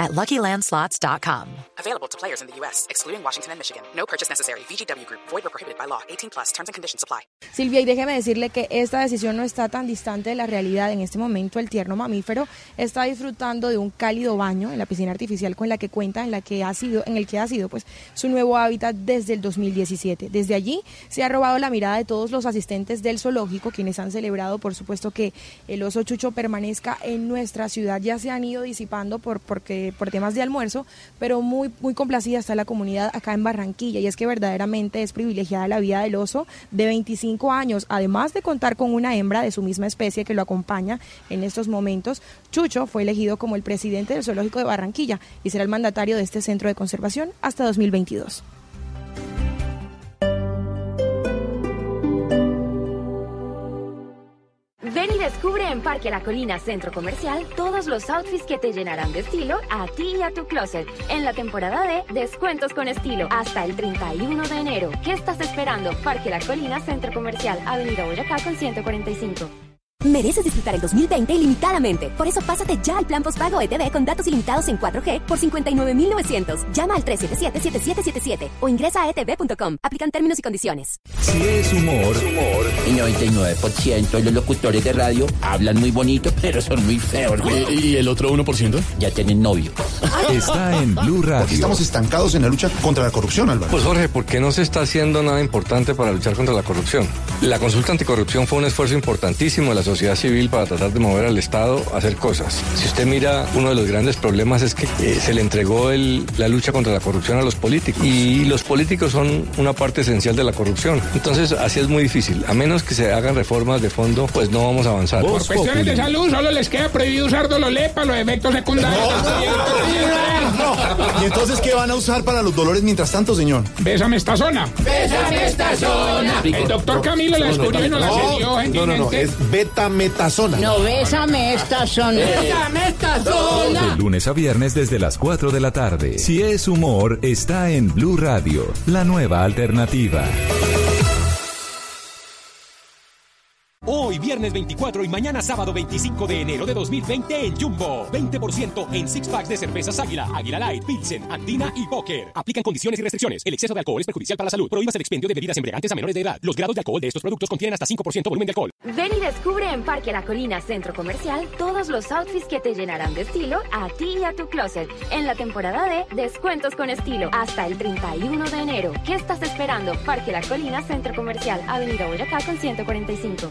at LuckyLandSlots.com. Available to players in the U.S., excluding Washington and Michigan. No purchase necessary. VGW Group. Void or prohibited by law. 18 plus. Terms and conditions apply. Silvia, y déjeme decirle que esta decisión no está tan distante de la realidad. En este momento, el tierno mamífero está disfrutando de un cálido baño en la piscina artificial con la que cuenta, en la que ha sido, en el que ha sido, pues, su nuevo hábitat desde el 2017. Desde allí se ha robado la mirada de todos los asistentes del zoológico, quienes han celebrado, por supuesto, que el oso chucho permanezca en nuestra ciudad. Ya se han ido disipando por, porque, por temas de almuerzo, pero muy, muy complacida está la comunidad acá en Barranquilla. Y es que verdaderamente es privilegiada la vida del oso de 25 años, además de contar con una hembra de su misma especie que lo acompaña en estos momentos. Chucho fue elegido como el presidente del zoológico de Barranquilla y será el mandatario de este centro de conservación hasta 2022. Ven y descubre en Parque La Colina Centro Comercial todos los outfits que te llenarán de estilo a ti y a tu closet en la temporada de Descuentos con Estilo hasta el 31 de enero. ¿Qué estás esperando? Parque La Colina Centro Comercial, Avenida Boyacá con 145. Mereces disfrutar el 2020 ilimitadamente. Por eso pásate ya al plan postpago ETV con datos ilimitados en 4G por 59.900. Llama al 377-7777 o ingresa a etv.com. Aplican términos y condiciones. Si es humor, humor. El 99% de los locutores de radio hablan muy bonito, pero son muy feos. ¿Y el otro 1%? Ya tienen novio. Está en Blue Radio. Estamos estancados en la lucha contra la corrupción, Álvaro. Pues Jorge, ¿por qué no se está haciendo nada importante para luchar contra la corrupción? La consulta anticorrupción fue un esfuerzo importantísimo de la sociedad civil para tratar de mover al Estado a hacer cosas. Si usted mira, uno de los grandes problemas es que eh, se le entregó el, la lucha contra la corrupción a los políticos y los políticos son una parte esencial de la corrupción. Entonces, así es muy difícil. A menos que se hagan reformas de fondo, pues no vamos a avanzar. Por cuestiones de salud, solo les queda prohibido usar Dololé para los efectos secundarios. ¿Y entonces qué van a usar para los dolores mientras tanto, señor? Bésame esta zona. Bésame esta zona. El doctor Camilo la descubrió y no la cedió, No, no, gentilmente. es betametasona. No, bésame esta zona. Bésame esta zona. De lunes a viernes desde las 4 de la tarde. Si es humor, está en Blue Radio, la nueva alternativa. Hoy viernes 24 y mañana sábado 25 de enero de 2020 en Jumbo. 20% en six packs de cervezas Águila, Águila Light, Pilsen, Andina y Poker. Aplican condiciones y restricciones. El exceso de alcohol es perjudicial para la salud. Prohíbas el expendio de bebidas embriagantes a menores de edad. Los grados de alcohol de estos productos contienen hasta 5% volumen de alcohol. Ven y descubre en Parque La Colina Centro Comercial todos los outfits que te llenarán de estilo a ti y a tu closet en la temporada de Descuentos con Estilo hasta el 31 de enero. ¿Qué estás esperando? Parque La Colina Centro Comercial, Avenida Boyacá con 145.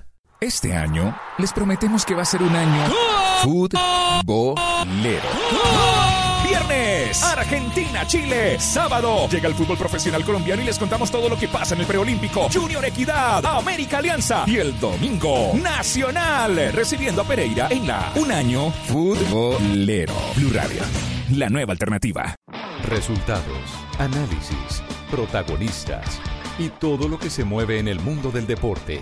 Este año les prometemos que va a ser un año futbolero. Viernes, Argentina, Chile. Sábado, llega el fútbol profesional colombiano y les contamos todo lo que pasa en el preolímpico. Junior Equidad, América Alianza. Y el domingo, Nacional, recibiendo a Pereira en la Un Año Futbolero. Blue Radio, la nueva alternativa. Resultados, análisis, protagonistas y todo lo que se mueve en el mundo del deporte.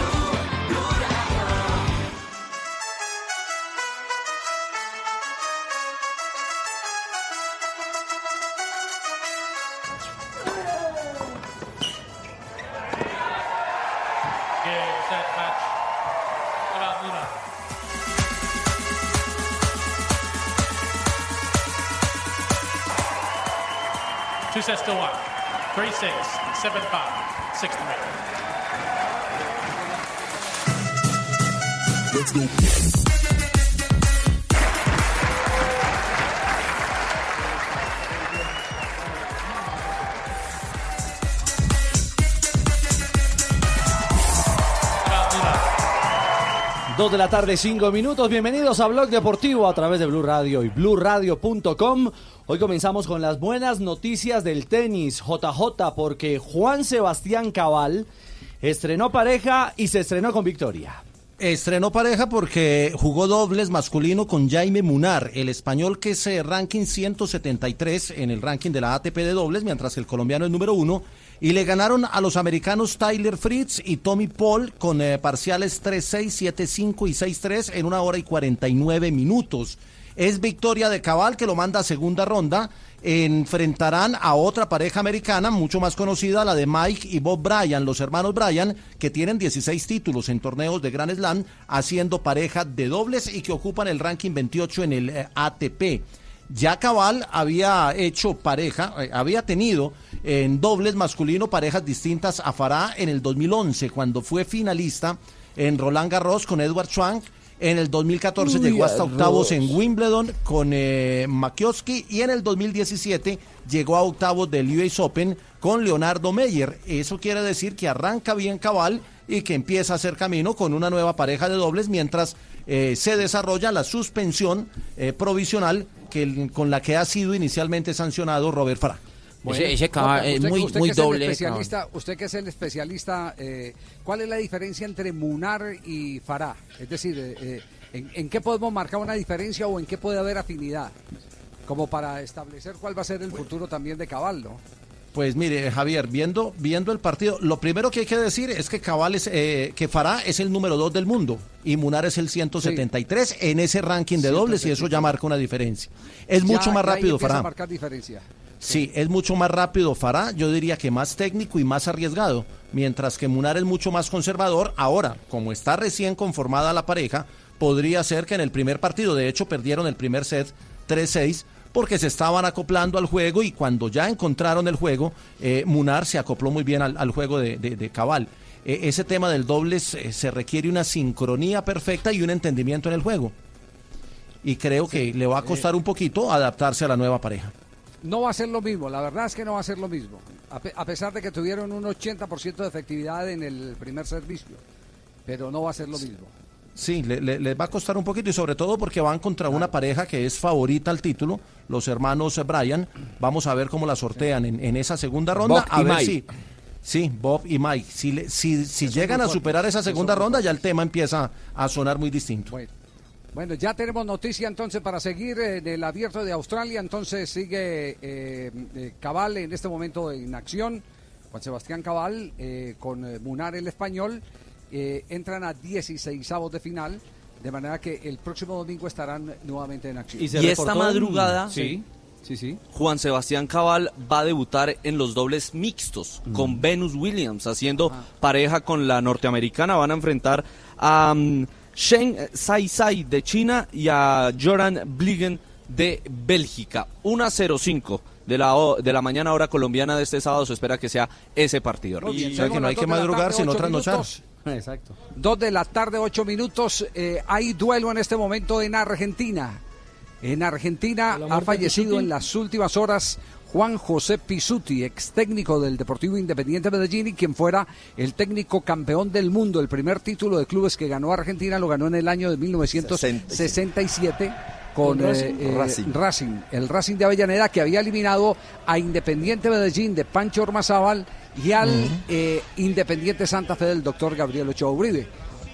Dos de la tarde, cinco minutos. Bienvenidos a Blog Deportivo a través de Blue Radio y BlueRadio.com. Hoy comenzamos con las buenas noticias del tenis, JJ, porque Juan Sebastián Cabal estrenó pareja y se estrenó con victoria. Estrenó pareja porque jugó dobles masculino con Jaime Munar, el español que es ranking 173 en el ranking de la ATP de dobles, mientras que el colombiano es número uno. Y le ganaron a los americanos Tyler Fritz y Tommy Paul con eh, parciales 3-6, 7-5 y 6-3 en una hora y 49 minutos. Es victoria de Cabal que lo manda a segunda ronda. Enfrentarán a otra pareja americana mucho más conocida, la de Mike y Bob Bryan, los hermanos Bryan, que tienen 16 títulos en torneos de Grand Slam, haciendo pareja de dobles y que ocupan el ranking 28 en el eh, ATP. Ya Cabal había hecho pareja, eh, había tenido en dobles masculino parejas distintas a Farah en el 2011, cuando fue finalista en Roland Garros con Edward Schwank. En el 2014 Uy, llegó hasta octavos en Wimbledon con eh, Makioski y en el 2017 llegó a octavos del US Open con Leonardo Meyer. Eso quiere decir que arranca bien Cabal y que empieza a hacer camino con una nueva pareja de dobles mientras eh, se desarrolla la suspensión eh, provisional que, con la que ha sido inicialmente sancionado Robert Farah. Ese- ese Cabal es usted, muy- usted muy que es el doble, especialista, usted que es el especialista, eh, ¿cuál es la diferencia entre Munar y Farah? Es decir, eh, eh, ¿en, en qué podemos marcar una diferencia o en qué puede haber afinidad? Como para establecer cuál va a ser el futuro también de Cabal, ¿no? Pues mire, Javier, viendo, viendo el partido, lo primero que hay que decir es que Cabal es, eh, que Farah es el número 2 del mundo y Munar es el 173 en ese ranking de dobles y eso ya marca una diferencia. Es Ya- mucho más rápido a Farah. marcar diferencia. Sí, es mucho más rápido Farah, yo diría que más técnico y más arriesgado, mientras que Munar es mucho más conservador. Ahora, como está recién conformada la pareja, podría ser que en el primer partido, de hecho perdieron el primer set 3-6, porque se estaban acoplando al juego y cuando ya encontraron el juego, eh, Munar se acopló muy bien al, al juego de, de- de Cabal. Eh, ese tema del dobles eh, se requiere una sincronía perfecta y un entendimiento en el juego. Y creo que le va a costar un poquito adaptarse a la nueva pareja. No va a ser lo mismo, la verdad es que no va a ser lo mismo. A, pe- a pesar de que tuvieron un 80% de efectividad en el primer servicio, pero no va a ser lo mismo. Sí, le, le- les va a costar un poquito y sobre todo porque van contra una pareja que es favorita al título, los hermanos Bryan. Vamos a ver cómo la sortean en, en esa segunda ronda. Bob a y ver Mike. si. Sí, Bob y Mike. Si, le- si, si llegan a superar esa segunda ronda, ya el tema empieza a sonar muy distinto. Bueno, ya tenemos noticia entonces para seguir en el abierto de Australia. Entonces sigue eh, eh, Cabal en este momento en acción. Juan Sebastián Cabal eh, con eh, Munar el español. eh, entran a 16 avos de final. De manera que el próximo domingo estarán nuevamente en acción. Y, esta madrugada, Sí, sí, sí. Juan Sebastián Cabal va a debutar en los dobles mixtos con Venus Williams, haciendo pareja con la norteamericana. Van a enfrentar a mm, Shen Sai Sai de China y a Joran Bligen de Bélgica. 1-0-5 de la, de la mañana hora colombiana de este sábado. Se espera que sea ese partido. O sea que no hay que madrugar, sino trasnochar. Exacto. Dos de la tarde, ocho minutos. Eh, hay duelo en este momento en Argentina. En Argentina ¿La ha fallecido en las últimas horas Juan José Pisuti, ex técnico del Deportivo Independiente Medellín y quien fuera el técnico campeón del mundo. El primer título de clubes que ganó Argentina lo ganó en el año de 1967 con Con Racing. eh, eh, Racing. Racing, el Racing de Avellaneda que había eliminado a Independiente Medellín de Pancho Ormazábal y al eh, Independiente Santa Fe del doctor Gabriel Ochoa Uribe.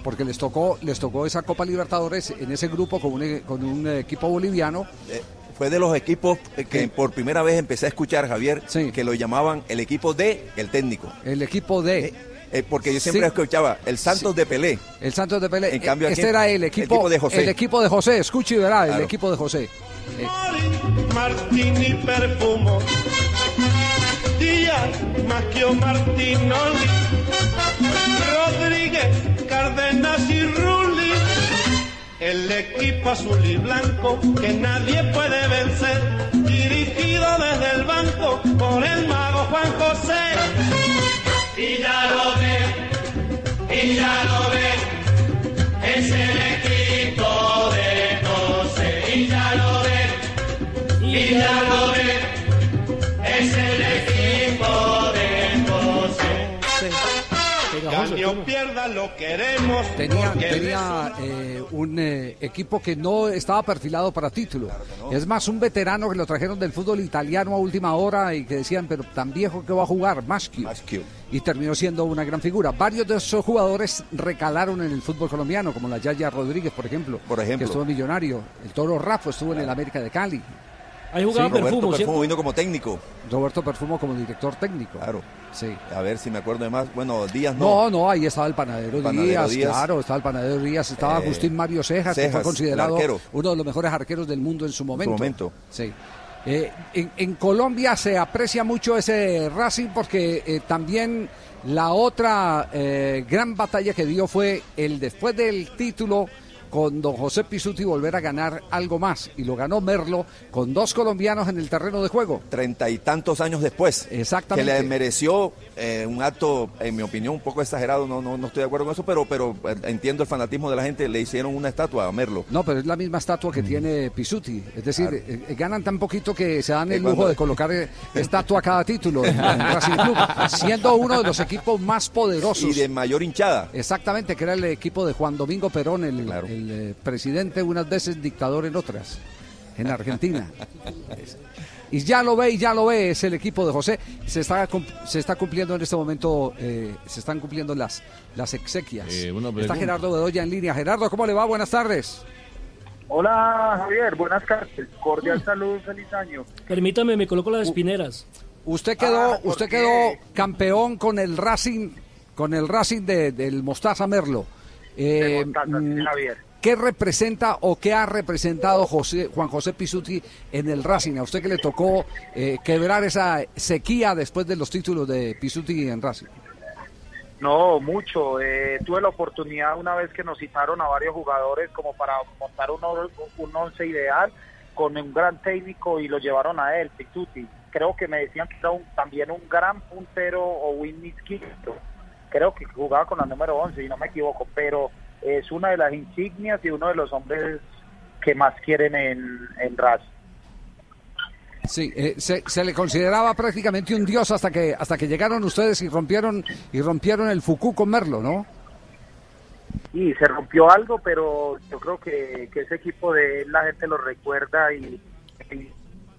porque les tocó, les tocó esa Copa Libertadores en ese grupo con un, con un equipo boliviano. Eh, fue de los equipos eh, que por primera vez empecé a escuchar, Javier, que lo llamaban el equipo de el técnico. El equipo de. Eh, porque yo siempre Sí. escuchaba el Santos de Pelé. El Santos de Pelé. En cambio, este aquí- era el equipo, de José. El equipo de José, escuche y verá, el equipo de José. Eh, Martini Perfumo Díaz Maquio Martinoli Rodríguez Cárdenas y Rulli El equipo azul y blanco que nadie puede vencer Dirigido desde el banco por el mago Juan José. Y ya lo ve, y ya lo ve Es el equipo de José. Y ya lo ve y ya lo ve, es el o pierda, lo queremos. Tenía, eh, un eh, equipo que no estaba perfilado para título. Es más, un veterano que lo trajeron del fútbol italiano a última hora y que decían, pero tan viejo que va a jugar, Maschio. Y terminó siendo una gran figura. Varios de esos jugadores recalaron en el fútbol colombiano, como la Yaya Rodríguez, por ejemplo, Por ejemplo. que estuvo millonario. El Toro Rafa estuvo en el América de Cali. Ahí jugaba Roberto Perfumo, Perfumo vino como técnico. Roberto Perfumo como director técnico. Claro. Sí. A ver si me acuerdo de más. Bueno, Díaz no. No, no, ahí estaba el panadero, El panadero Díaz, Díaz. claro, estaba el panadero Díaz, estaba Eh, Agustín Mario Cejas, que fue considerado uno de los mejores arqueros del mundo en su momento. momento. Sí. Eh, en, en Colombia se aprecia mucho ese Racing porque eh, también la otra eh, gran batalla que dio fue el después del título con don José Pisuti volver a ganar algo más y lo ganó Merlo con dos colombianos en el terreno de juego. Treinta y tantos años después. Exactamente. Que le mereció eh, un acto, en mi opinión, un poco exagerado. No, no, no estoy de acuerdo con eso, pero, pero eh, entiendo el fanatismo de la gente. Le hicieron una estatua a Merlo. No, pero es la misma estatua que tiene Pisuti. Es decir, Claro. eh, ganan tan poquito que se dan el lujo cuando- de colocar estatua a cada título en, en Racing Club, siendo uno de los equipos más poderosos. Y de mayor hinchada. Exactamente, que era el equipo de Juan Domingo Perón, el, el, eh, presidente, unas veces dictador en otras, en Argentina. Y ya lo ve, y ya lo ve, es el equipo de José. Se está, se está cumpliendo en este momento, eh, se están cumpliendo las, las exequias. Eh, está. Gerardo Bedoya en línea. Gerardo, ¿cómo le va? Buenas tardes. Hola Javier, buenas tardes. Cordial saludo, feliz año. Permítame, me coloco las espineras. Usted quedó, Ah, ¿por usted quedó campeón con el Racing, con el Racing de- del Mostaza Merlo. Eh, Mostaza, sí, mm, Javier. ¿Qué representa o qué ha representado José, Juan José Pisuti en el Racing? A usted que le tocó eh, quebrar esa sequía después de los títulos de Pisuti en Racing. No, mucho. Eh, tuve la oportunidad una vez que nos citaron a varios jugadores como para montar un, un once ideal con un gran técnico y lo llevaron a él, Pituti. Creo que me decían que era un- también un gran puntero o Winnie Quinto. Creo que jugaba con la número 11, y no me equivoco, pero es una de las insignias y uno de los hombres que más quieren en, en Racing. Sí, eh, se, se le consideraba prácticamente un dios hasta que hasta que llegaron ustedes y rompieron y rompieron el Fuku con Merlo, ¿no? Y se rompió algo, pero yo creo que, que ese equipo de él la gente lo recuerda y, y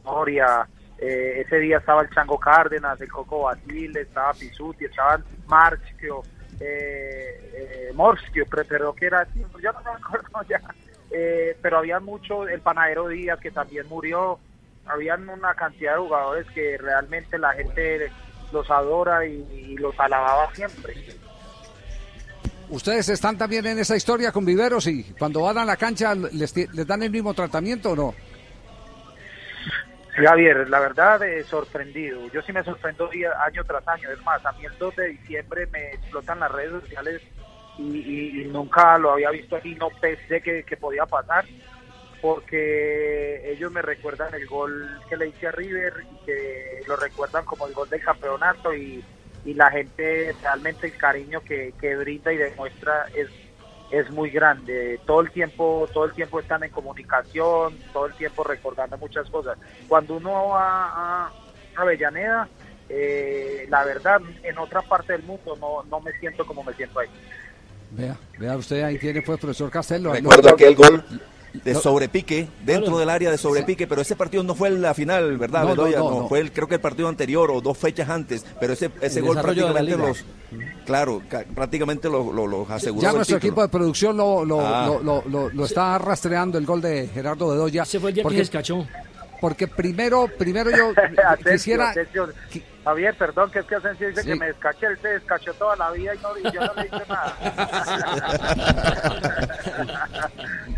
historia. Eh, ese día estaba el Chango Cárdenas, el Coco Basile, estaba Pisuti, estaban Marchio, eh, eh, Morschio, pero, que era yo no me acuerdo ya. Eh, pero había mucho, el Panadero Díaz que también murió, habían una cantidad de jugadores que realmente la gente los adora y, los alababa siempre. ¿Ustedes están también en esa historia con Viveros y cuando van a la cancha les, les dan el mismo tratamiento o no? Javier, la verdad, eh, sorprendido. Yo sí me sorprendo día, año tras año. Es más, a mí el 2 de diciembre me explotan las redes sociales y, nunca lo había visto así. No pensé que, podía pasar porque ellos me recuerdan el gol que le hice a River y que lo recuerdan como el gol del campeonato y, y la gente realmente el cariño que, que brinda y demuestra es es muy grande. Todo el tiempo, todo el tiempo están en comunicación, todo el tiempo recordando muchas cosas. Cuando uno va a Avellaneda, eh, la verdad, en otra parte del mundo no, no me siento como me siento ahí. Vea, vea usted ahí tiene pues profesor Castelo. Recuerdo aquel gol de Lo- sobrepique, dentro Claro. del área de sobrepique, pero ese partido no fue la final, ¿verdad, No, no, Bedoya? no, No, no. fue el, creo que el partido anterior o dos fechas antes, pero ese, ese El gol prácticamente los, claro, ca- prácticamente los lo, los aseguró Ya el nuestro título. equipo de producción lo, lo, Ah. lo, lo- lo- lo está rastreando el gol de Gerardo Bedoya. Se fue el día que se escachó. Porque primero, primero yo quisiera... Javier, perdón, que es que Asensio dice Sí. que me descaché, él se descachó toda la vida y, no, y yo no le hice nada.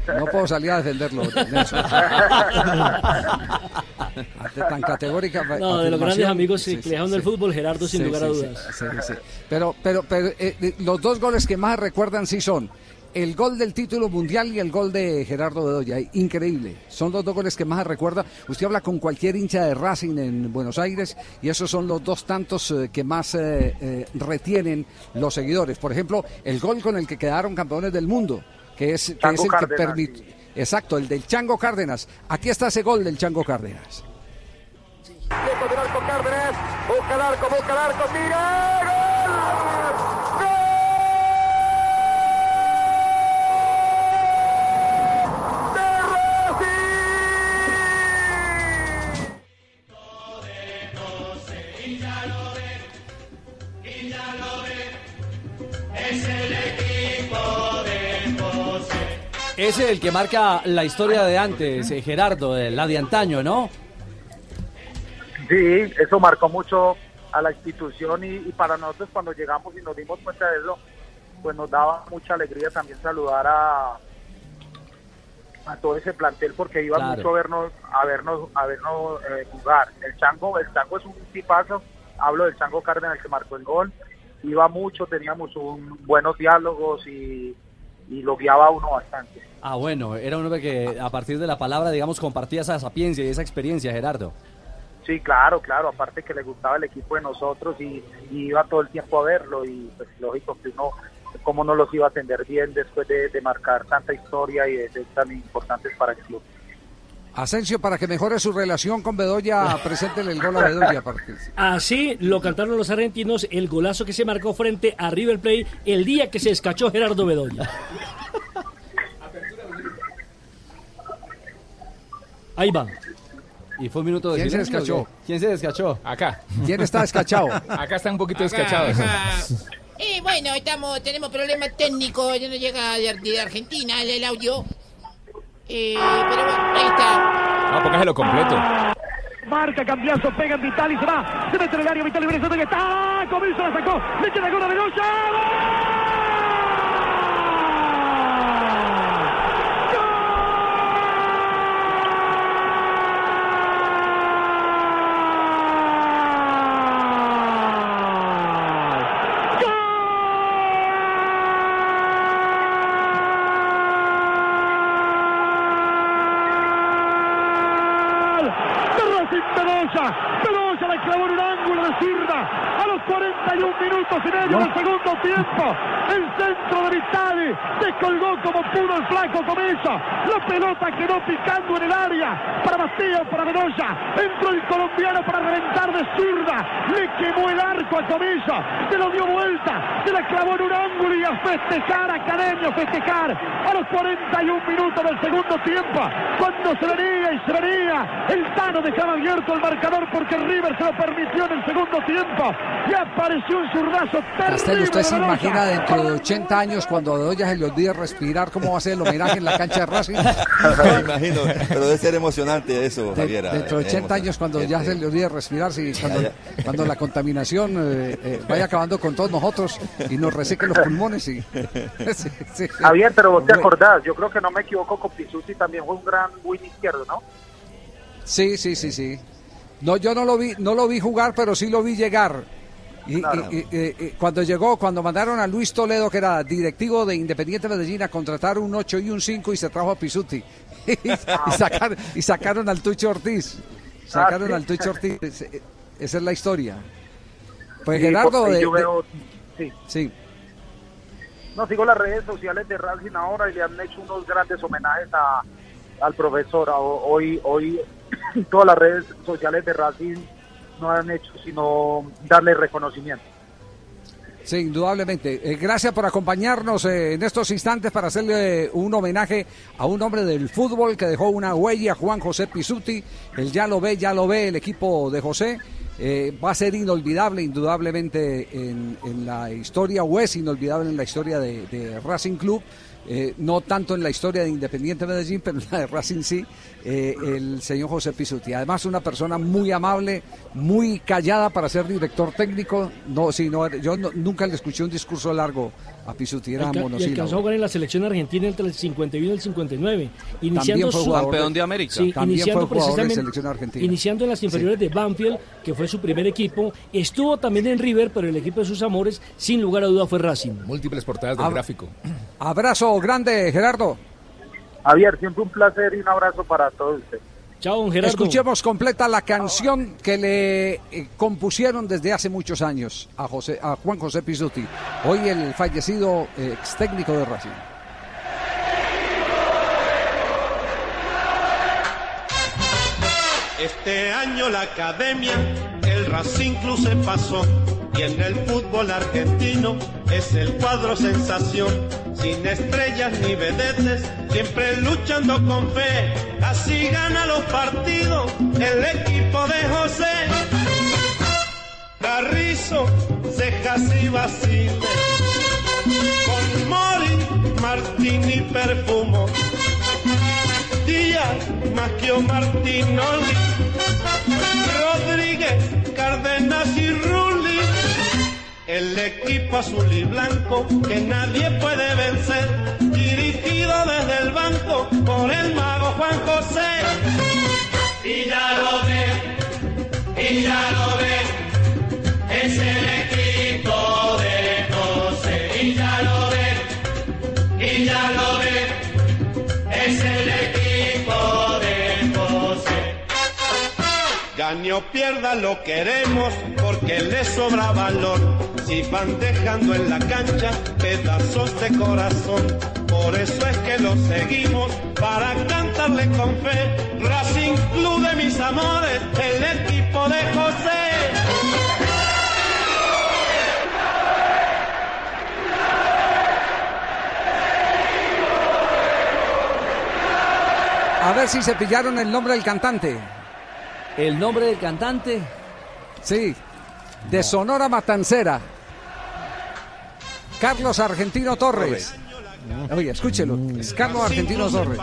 No puedo salir a defenderlo, Nelson. Ante tan categórica No, de los grandes amigos Sí, sí, le dejaron sí. el fútbol, Gerardo, sin Sí, lugar a dudas. sí, sí. Pero, pero, pero eh, los dos goles que más recuerdan sí son el gol del título mundial y el gol de Gerardo Bedoya. Increíble. Son los dos goles que más recuerda. Usted habla con cualquier hincha de Racing en Buenos Aires y esos son los dos tantos eh, que más eh, eh, retienen los seguidores. Por ejemplo, el gol con el que quedaron campeones del mundo, que es, que Chango es el Cárdenas, que permite. Exacto, el del Chango Cárdenas. Aquí está ese gol del Chango Cárdenas. Lejos del arco Cárdenas, busca el arco, busca el arco, tira, gol. Es el equipo de José. Ese es el que marca la historia de antes, eh, Gerardo, de la de antaño, ¿no? Sí, eso marcó mucho a la institución y, y para nosotros cuando llegamos y nos dimos cuenta de eso, pues nos daba mucha alegría también saludar a, a todo ese plantel porque iba Claro. mucho a vernos a vernos a vernos eh, jugar. El Chango, el Chango es un tipazo, hablo del Chango Cárdenas que marcó el gol, iba mucho, teníamos un, buenos diálogos y, y lo guiaba uno bastante. Ah, bueno, era un hombre que a partir de la palabra, digamos, compartía esa sapiencia y esa experiencia, Gerardo. Sí, claro, claro, aparte que le gustaba el equipo de nosotros y, y iba todo el tiempo a verlo y pues lógico que uno, cómo no los iba a atender bien después de, de marcar tanta historia y de ser tan importantes para el club. Asensio, para que mejore su relación con Bedoya, preséntele el gol a Bedoya. Así lo cantaron los argentinos, el golazo que se marcó frente a River Plate el día que se escachó Gerardo Bedoya. Ahí va. Y fue un minuto de ¿Quién se descachó? ¿Quién se descachó? Acá. ¿Quién está descachado? Acá está un poquito Acá, descachado. acá. Eh, bueno, estamos, tenemos problemas técnicos, ya no llega de, de Argentina el, el audio. Eh, pero bueno, ahí está. No, póngaselo completo. Marca, cambiazo, pega en Vital y se va. Se mete en el área Vital y que está. Comienzo, la sacó. Le queda gol a Bedoya. de Racing Bedoya. Bedoya la clavó en un ángulo de zurda a los 41 minutos y medio del segundo tiempo. El centro de Vitali descolgó como pudo el flaco Comesa. La pelota quedó picando en el área para Mateo, para Bedoya. Entró el colombiano para reventar de zurda. Le quemó el arco a Comesa. Se lo dio vuelta. Se la clavó en un ángulo y a festejar, Academia, festejar. A los 41 minutos del segundo tiempo. Cuando se venía se venía. El Tano dejaba abierto el marcador porque River se lo permitió en el segundo tiempo. Y apareció un zurdazo terrible. Castel, ¿usted se imagina dentro de 80 años cuando a se le olvide respirar cómo va a ser el homenaje en la cancha de Racing? Me imagino, pero debe ser emocionante eso, De- Javier. dentro de 80 años cuando ya se le olvide respirar, sí, cuando, ya. cuando la contaminación eh, eh, vaya acabando con todos nosotros y nos reseque los pulmones. Y, sí, sí. Javier, pero vos te acordás, yo creo que no me equivoco con Pizzuti también fue un gran win izquierdo, ¿no? Sí, sí, sí, sí. No, yo no lo vi, no lo vi jugar, pero sí lo vi llegar. Y, Claro. y- y- y- y cuando llegó, cuando mandaron a Luis Toledo, que era directivo de Independiente Medellín, a contratar un 8 y un 5 y se trajo a Pisuti. y, y sacar- y sacaron al Tucho Ortiz. Sacaron Ah, sí. al Tucho Ortiz. Esa es la historia. Pues Sí, Gerardo, de- yo de- veo- sí. sí. No, sigo las redes sociales de Racing ahora y le han hecho unos grandes homenajes a, al profesor. A- Hoy, hoy todas las redes sociales de Racing no han hecho sino darle reconocimiento. Sí, indudablemente. Eh, gracias por acompañarnos eh, en estos instantes para hacerle eh, un homenaje a un hombre del fútbol que dejó una huella, Juan José Pisuti. Él ya lo ve, ya lo ve el equipo de José. Va a ser inolvidable, indudablemente, en, en la historia, o es inolvidable en la historia de Racing Club. Eh, no tanto en la historia de Independiente Medellín, pero en la de Racing sí, eh, el señor José Pisuti. Además, una persona muy amable, muy callada para ser director técnico. No, sí, no, yo no- nunca le escuché un discurso largo a Pisuti, era Alca- y alcanzó a jugar en la selección argentina entre el 51 y el 59. Iniciando fue su- Campeón de América. Sí, También iniciando fue jugador de precisamente- selección argentina. Iniciando en las inferiores de Banfield, que fue su primer equipo. Estuvo también en River, pero el equipo de sus amores, sin lugar a duda, fue Racing. Múltiples portadas del Ab- gráfico. Abrazo grande, Gerardo. Javier, siempre un placer y un abrazo para todos ustedes. Chao, Escuchemos completa la canción que le eh, compusieron desde hace muchos años a, José, a Juan José Pisuti, hoy el fallecido eh, ex técnico de Racing. Este año la academia, el Racing Club se pasó y en el fútbol argentino es el cuadro sensación, sin estrellas ni vedetes, siempre luchando con fe, así gana los partidos el equipo de José. Carrizo, cejas y vaciles, con Mori, Martín y Perfumo. Díaz, Maquio Martinoli, Rodríguez, Cárdenas y Rulli. El equipo azul y blanco que nadie puede vencer, dirigido desde el banco por el mago Juan José. Y ya lo ve, y ya lo ve, es el equipo de José. Y ya lo ve, y ya lo ve, es el Gane o pierda lo queremos porque le sobra valor. Si van dejando en la cancha pedazos de corazón. Por eso es que lo seguimos para cantarle con fe. Racing Club de mis amores, el equipo de José. A ver si se pillaron el nombre del cantante. ¿El nombre del cantante? Sí, de Sonora Matancera. Carlos Argentino Torres. Oye, escúchelo. Es Carlos Argentino Torres.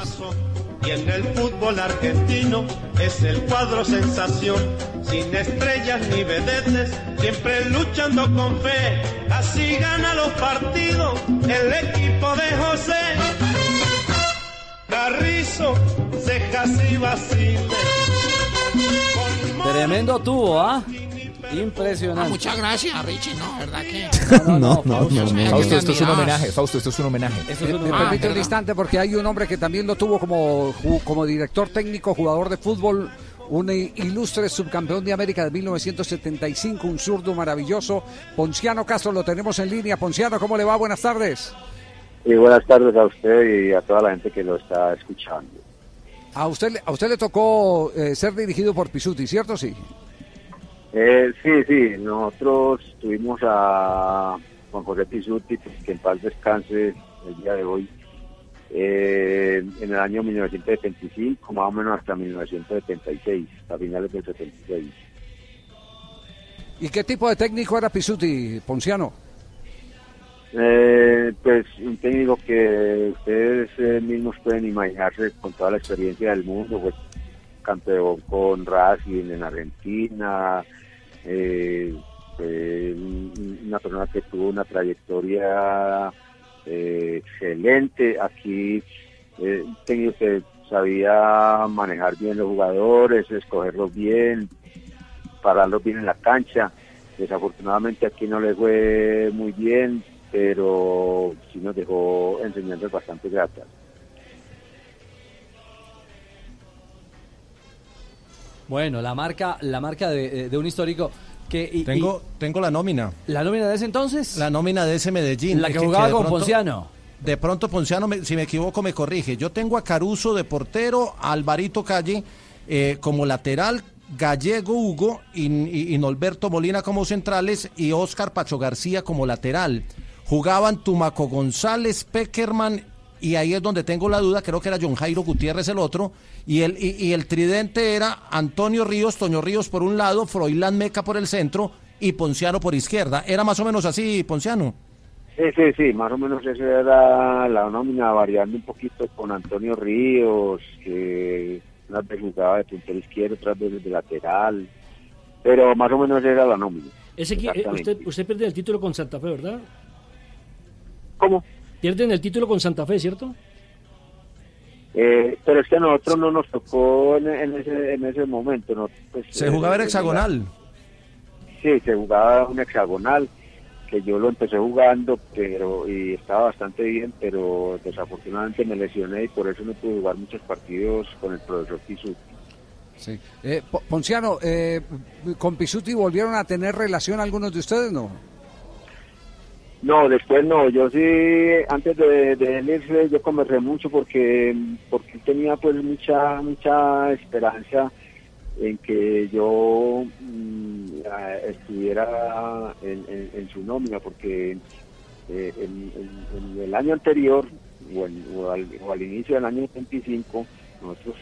Y en el fútbol argentino es el cuadro sensación, sin estrellas ni vedetes, siempre luchando con fe. Así gana los partidos el equipo de José. Carrizo, cejas y vaciles. Tremendo tubo, ¿ah? Impresionante. muchas gracias, Richie, no, ¿verdad que? No, no, no, no, no. Fausto, esto es un homenaje. Fausto, esto es un homenaje. Me, me Ah, permite un instante porque hay un hombre que también lo tuvo como, como director técnico, jugador de fútbol, un ilustre subcampeón de América de 1975, un zurdo maravilloso. Ponciano Castro lo tenemos en línea. Ponciano, ¿cómo le va? Buenas tardes. Y buenas tardes a usted y a toda la gente que lo está escuchando. A usted, le- a usted le tocó eh, ser dirigido por Pisuti, ¿cierto? Sí. Eh, sí, sí, nosotros tuvimos a Juan José Pisuti, pues, que en paz descanse el día de hoy, eh, en el año 1975, más o menos hasta 1976, a finales del 76. ¿Y qué tipo de técnico era Pisuti, Ponciano? Eh, pues un técnico que ustedes eh, mismos pueden imaginarse con toda la experiencia del mundo, pues campeón con Racing en Argentina, eh, una persona que tuvo una trayectoria eh, excelente, aquí eh, un técnico que sabía manejar bien los jugadores, escogerlos bien, pararlos bien en la cancha. Desafortunadamente aquí no le fue muy bien, pero sí nos dejó enseñanzas bastante gratas. Bueno, la marca, la marca de, eh, de un histórico que y- Tengo, tengo la nómina. la nómina de ese entonces. La nómina de ese Medellín. La Es que jugaba de con Ponciano. De pronto Ponciano, me- si me equivoco, me corrige. Yo tengo a Caruso de portero, a Alvarito Calle eh, como lateral, Gallego Hugo y, y- y Norberto Molina como centrales y Oscar Pacho García como lateral. Jugaban Tumaco González, Peckerman y ahí es donde tengo la duda, creo que era John Jairo Gutiérrez el otro, y el, y, y el tridente era Antonio Ríos, Toño Ríos por un lado, Froilán Meca por el centro y Ponciano por izquierda. Era más o menos así, Ponciano. Sí, sí, sí, más o menos esa era la nómina, variando un poquito con Antonio Ríos, que unas veces jugaba de puntero izquierdo, otras veces de lateral, pero más o menos era la nómina. Ese, eh, Exactamente. usted, usted pierde el título con Santa Fe, ¿verdad? ¿Cómo? Pierden el título con Santa Fe, ¿cierto? Eh, pero es que a nosotros no nos tocó en, en ese, en ese momento. ¿no? Pues, Se jugaba en eh, hexagonal. Sí, se jugaba un hexagonal, que yo lo empecé jugando, pero y estaba bastante bien, pero desafortunadamente me lesioné y por eso no pude jugar muchos partidos con el profesor Pisu. Sí. Eh, Po- Ponciano, eh, ¿con Pisuti volvieron a tener relación algunos de ustedes, no? No, después no, yo sí, antes de, de él irse, yo conversé mucho porque, porque tenía pues mucha, mucha esperanza en que yo mm, estuviera en, su nómina, porque eh, en, el año anterior, o, o al inicio del año 25, nosotros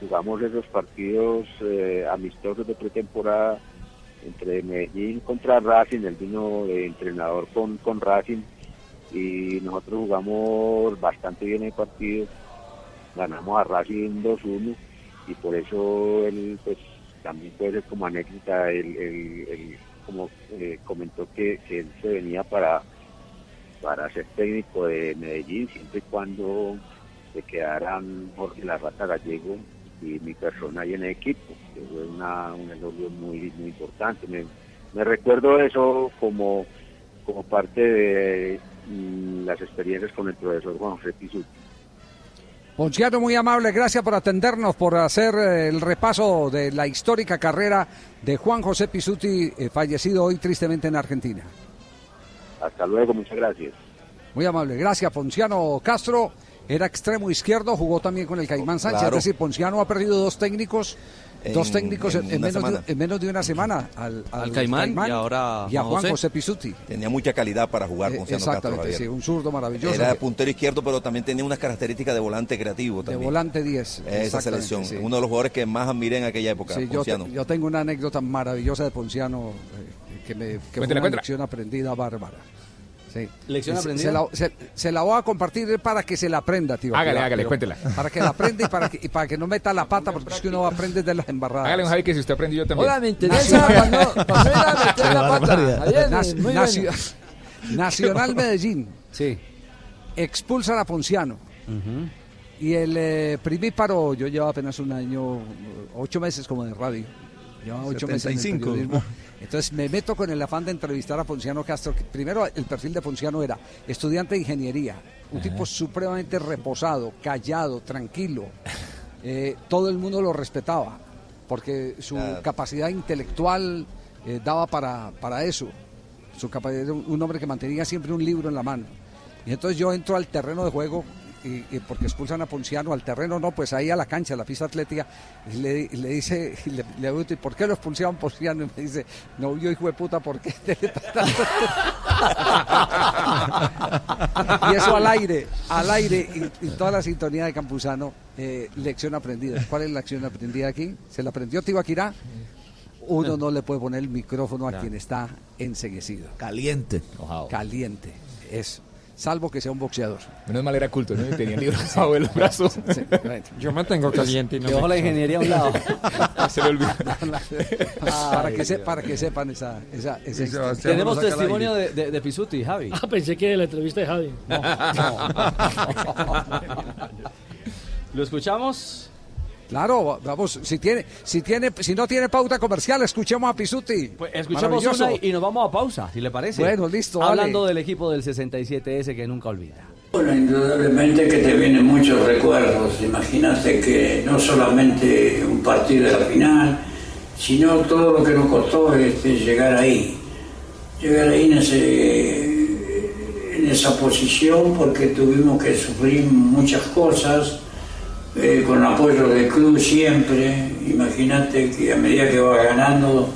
jugamos esos partidos eh, amistosos de pretemporada entre Medellín contra Racing, él vino de entrenador con, con Racing y nosotros jugamos bastante bien el partido, ganamos a Racing 2-1 y por eso él pues también puede ser como anécdota, él, él- como eh, comentó que, que él se venía para, para ser técnico de Medellín siempre y cuando se quedaran Jorge Larrata Gallego y mi persona ahí en el equipo, que fue una, un elogio muy, muy importante. Me, me recuerdo eso como, como parte de mm, las experiencias con el profesor Juan José Pizuti. Ponciano, muy amable, gracias por atendernos, por hacer eh, el repaso de la histórica carrera de Juan José Pisuti, eh, fallecido hoy tristemente en Argentina. Hasta luego, muchas gracias. Muy amable, gracias. Ponciano Castro era extremo izquierdo, jugó también con el Caimán Sánchez. Claro. Es decir, Ponciano ha perdido dos técnicos, dos En- técnicos en, en en una menos de, semana. en menos de una semana al, Al Caimán y ahora y a Juan José. José Pisuti. Tenía mucha calidad para jugar Eh, con Castro exactamente, Javier. sí, un zurdo maravilloso. Era que- puntero izquierdo, pero también tenía unas características de volante creativo de también. volante 10. Esa selección. sí. Uno de los jugadores que más admiré en aquella época, Sí, yo, Ponciano. te- yo tengo una anécdota maravillosa de Ponciano eh, que, me, que fue una lección aprendida bárbara. Sí. ¿Lección Se- aprendida? Se la, se- se la voy a compartir para que se la aprenda, tío. Hágale, hágale, cuéntela. Para que la aprenda y para que, y para que no meta la pata, porque es que uno aprende de las embarradas. Hágale un Javi que si usted aprendió yo también. Hola, me interesa ir a meter la pata. Ayer, Nac- muy Nacio- bueno. Nacional Medellín. Sí. Expulsan a Ponciano. Y el eh, primíparo, yo llevaba apenas un año, ocho meses como de radio. Llevaba ocho meses en el 75. periodismo. Entonces me meto con el afán de entrevistar a Ponciano Castro. que primero, el perfil de Ponciano era estudiante de ingeniería, un tipo supremamente reposado, callado, tranquilo. Eh, todo el mundo lo respetaba, porque su capacidad intelectual eh, daba para, para eso. Su capacidad, un hombre que mantenía siempre un libro en la mano. Y entonces yo entro al terreno de juego, y, y porque expulsan a Ponciano al terreno, no, pues ahí a la cancha, a la pista atlética, le, le dice, le, le pregunto, ¿y por qué lo expulsaron Ponciano? Y me dice, no, yo hijo de puta, ¿por qué? y eso al aire, al aire, y, y toda la sintonía de Campuzano, eh, lección aprendida. ¿Cuál es la lección aprendida aquí? ¿Se la aprendió Tibaquirá? Uno no le puede poner el micrófono a quien está enseguecido. Caliente. Caliente, es. Salvo que sea un boxeador. Menos mal era culto, ¿no? Tenía el libro bajo el brazo. Yo me tengo caliente y no me- la ingeniería a un lado. Se le olvidó. para, que se- para que sepan esa, esa. Tenemos testimonio de, de, de Pisuti, Javi. Ah, pensé que era la entrevista de Javi. ¿Lo escuchamos? Claro, vamos, si tiene, si tiene, si no tiene pauta comercial, escuchemos a Pisuti. Pues Escuchemos Maravilloso. una y, y nos vamos a pausa, si le parece. Bueno, listo, Hablando del equipo del 67S que nunca olvida. Bueno, indudablemente que te vienen muchos recuerdos. Imagínate que no solamente un partido de la final, sino todo lo que nos costó este, llegar ahí. Llegar ahí en, ese, en esa posición porque tuvimos que sufrir muchas cosas, eh, con apoyo del club siempre. Imagínate que a medida que vas ganando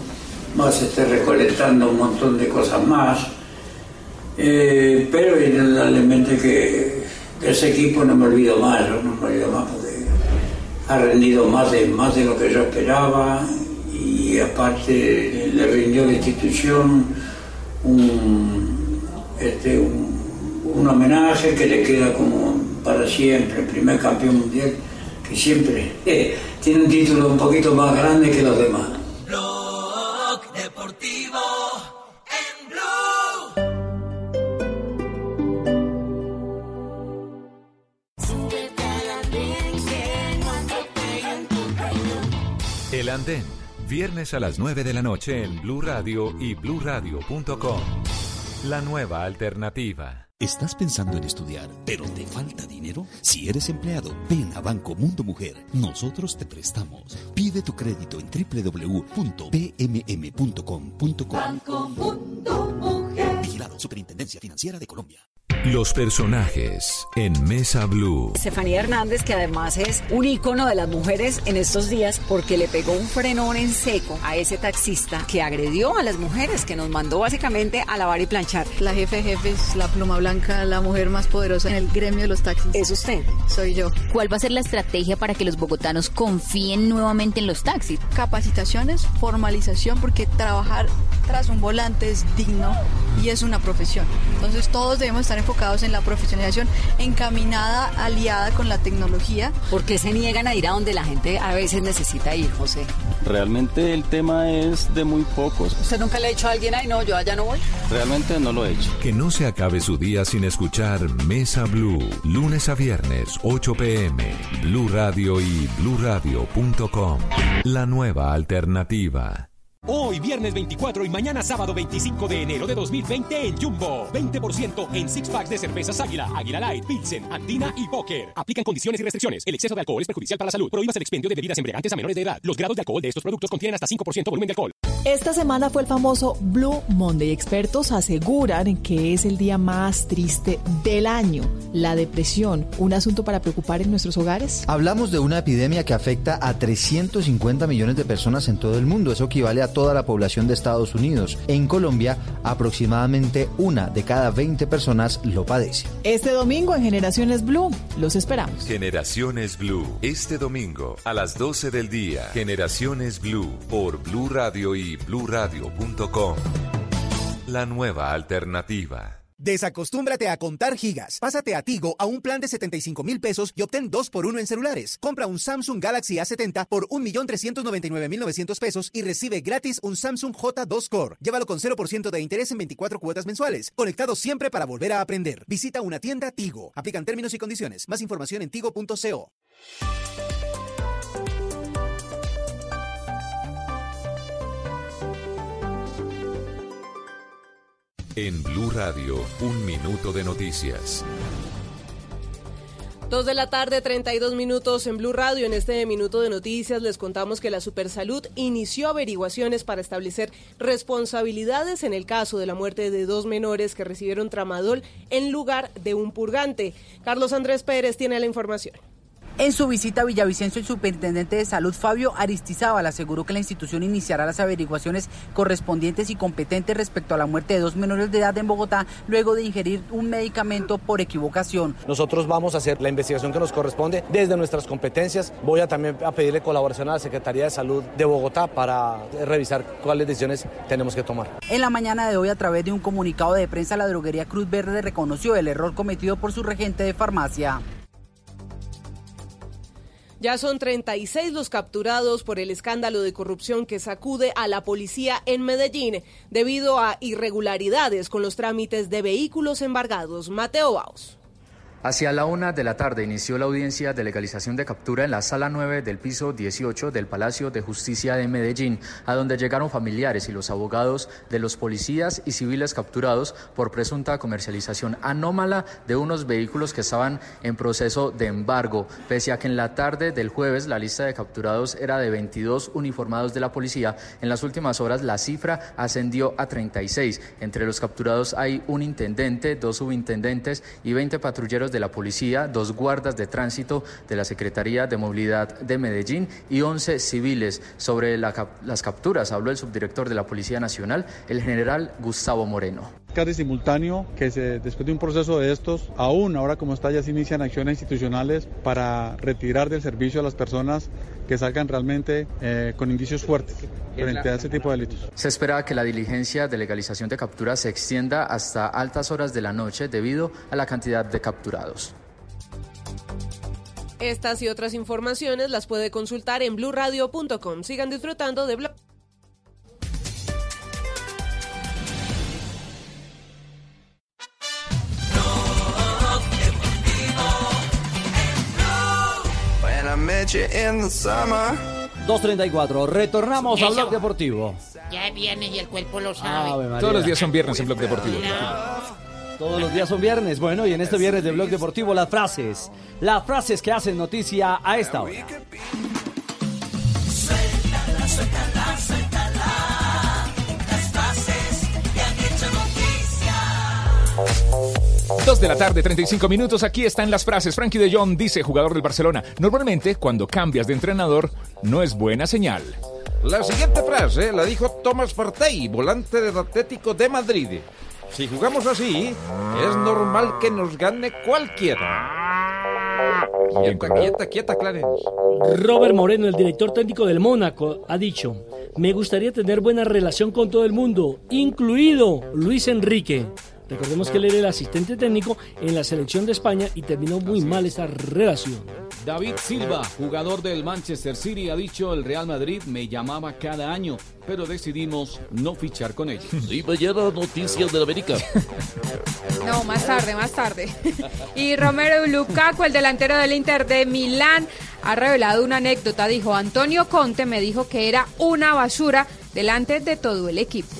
vas a estar recolectando un montón de cosas más. Eh, pero indudablemente que ese equipo no me olvido más, no me olvido más porque ha rendido más de, más de lo que yo esperaba y aparte le rindió la institución un, este, un, un homenaje que le queda como para siempre, el primer campeón mundial que siempre eh, tiene un título un poquito más grande que los demás. Blog Deportivo en Blue. El Andén, viernes a las 9 de la noche en Blue Radio y bluradio.com. La nueva alternativa. ¿Estás pensando en estudiar, pero te falta dinero? Si eres empleado, ven a Banco Mundo Mujer. Nosotros te prestamos. Pide tu crédito en www.pmm.com.co. Banco Mundo Mujer. Vigilado Superintendencia Financiera de Colombia. Los personajes en Mesa Blue. Estefanía Hernández, que además es un ícono de las mujeres en estos días porque le pegó un frenón en seco a ese taxista que agredió a las mujeres, que nos mandó básicamente a lavar y planchar. La jefe de jefes, la pluma blanca, la mujer más poderosa en el gremio de los taxis. ¿Es usted? Soy yo. ¿Cuál va a ser la estrategia para que los bogotanos confíen nuevamente en los taxis? Capacitaciones, formalización, porque trabajar tras un volante es digno y es una profesión. Entonces todos debemos estar enfocados en la profesionalización encaminada, aliada con la tecnología. ¿Por qué se niegan a ir a donde la gente a veces necesita ir, José? Realmente el tema es de muy pocos. ¿Usted nunca le ha dicho a alguien, ay no, yo allá no voy? Realmente no lo he hecho. Que no se acabe su día sin escuchar Mesa Blue, lunes a viernes, 8 pm, Blue Radio y bluradio.com. La nueva alternativa. Hoy viernes 24 y mañana sábado 25 de enero de 2020 en Jumbo. 20% en six packs de cervezas Águila, Águila Light, Pilsen, Andina y Poker. Aplican condiciones y restricciones. El exceso de alcohol es perjudicial para la salud. Prohíbas el expendio de bebidas embriagantes a menores de edad. Los grados de alcohol de estos productos contienen hasta 5% volumen de alcohol. Esta semana fue el famoso Blue Monday. Expertos aseguran que es el día más triste del año. La depresión, un asunto para preocupar en nuestros hogares. Hablamos de una epidemia que afecta a 350 millones de personas en todo el mundo. Eso equivale a toda la población de Estados Unidos. En Colombia, aproximadamente una de cada 20 personas lo padece. Este domingo en Generaciones Blue, los esperamos. Generaciones Blue, este domingo a las 12 del día. Generaciones Blue por Blue Radio y bluradio.com. La nueva alternativa. Desacostúmbrate a contar gigas. Pásate a Tigo a un plan de 75 mil pesos y obtén 2 por 1 en celulares. Compra un Samsung Galaxy A70 por 1.399.900 pesos y recibe gratis un Samsung J2 Core. Llévalo con 0% de interés en 24 cuotas mensuales. Conectado siempre para volver a aprender. Visita una tienda Tigo. Aplican términos y condiciones. Más información en tigo.co. En Blue Radio, un minuto de noticias. Dos de la tarde, 32 minutos en Blue Radio. En este minuto de noticias les contamos que la Supersalud inició averiguaciones para establecer responsabilidades en el caso de la muerte de dos menores que recibieron tramadol en lugar de un purgante. Carlos Andrés Pérez tiene la información. En su visita a Villavicencio, el superintendente de salud Fabio Aristizábal aseguró que la institución iniciará las averiguaciones correspondientes y competentes respecto a la muerte de dos menores de edad en Bogotá luego de ingerir un medicamento por equivocación. Nosotros vamos a hacer la investigación que nos corresponde desde nuestras competencias. Voy a también a pedirle colaboración a la Secretaría de Salud de Bogotá para revisar cuáles decisiones tenemos que tomar. En la mañana de hoy, a través de un comunicado de prensa, la droguería Cruz Verde reconoció el error cometido por su regente de farmacia. Ya son 36 los capturados por el escándalo de corrupción que sacude a la policía en Medellín debido a irregularidades con los trámites de vehículos embargados. Mateo Baos. Hacia la una de la tarde inició la audiencia de legalización de captura en la sala 9 del piso 18 del Palacio de Justicia de Medellín, a donde llegaron familiares y los abogados de los policías y civiles capturados por presunta comercialización anómala de unos vehículos que estaban en proceso de embargo, pese a que en la tarde del jueves la lista de capturados era de 22 uniformados de la policía. En las últimas horas la cifra ascendió a 36. Entre los capturados hay un intendente, dos subintendentes y 20 patrulleros de la policía, dos guardas de tránsito de la Secretaría de Movilidad de Medellín y 11 civiles. Sobre las capturas habló el subdirector de la Policía Nacional, el general Gustavo Moreno. Casi simultáneo que se, después de un proceso de estos, aún ahora como está ya se inician acciones institucionales para retirar del servicio a las personas que salgan realmente eh, con indicios fuertes frente a ese tipo de delitos. Se espera que la diligencia de legalización de capturas se extienda hasta altas horas de la noche debido a la cantidad de capturados. Estas y otras informaciones las puede consultar en blurradio.com. Sigan disfrutando de Blog. Met you in the summer. 2.34, retornamos al Blog Deportivo. Ya es viernes y el cuerpo lo sabe. Todos los días son viernes en Blog Deportivo. Todos los días son viernes. Bueno, y en este viernes de Blog Deportivo, las frases. Las frases que hacen noticia a esta hora. Dos de la tarde, 35 minutos. Aquí están las frases. Frankie de Jong dice, jugador del Barcelona, normalmente cuando cambias de entrenador no es buena señal. La siguiente frase la dijo Thomas Partey, volante del Atlético de Madrid. Si jugamos así, es normal que nos gane cualquiera. Quieta, quieta, quieta, Clarence. Robert Moreno, el director técnico del Mónaco, ha dicho, me gustaría tener buena relación con todo el mundo, incluido Luis Enrique. Recordemos que él era el asistente técnico en la selección de España y terminó muy mal esta relación. David Silva, jugador del Manchester City, ha dicho el Real Madrid me llamaba cada año, pero decidimos no fichar con ellos. Y mañana noticias del América. No, más tarde, más tarde. Y Romero Lukaku, el delantero del Inter de Milán, ha revelado una anécdota. Dijo, Antonio Conte me dijo que era una basura delante de todo el equipo.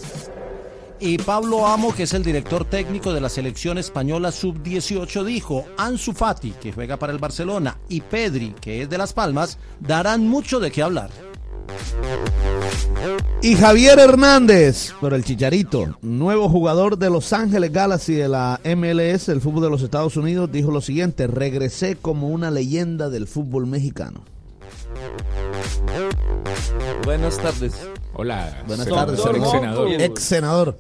Y Pablo Amo, que es el director técnico de la selección española sub-18, dijo, Ansu Fati, que juega para el Barcelona, y Pedri, que es de Las Palmas, darán mucho de qué hablar. Y Javier Hernández, por el Chicharito, nuevo jugador de Los Ángeles Galaxy de la MLS, el fútbol de los Estados Unidos, dijo lo siguiente, regresé como una leyenda del fútbol mexicano. Buenas tardes. Hola. Buenas tardes, ex senador. Ex senador.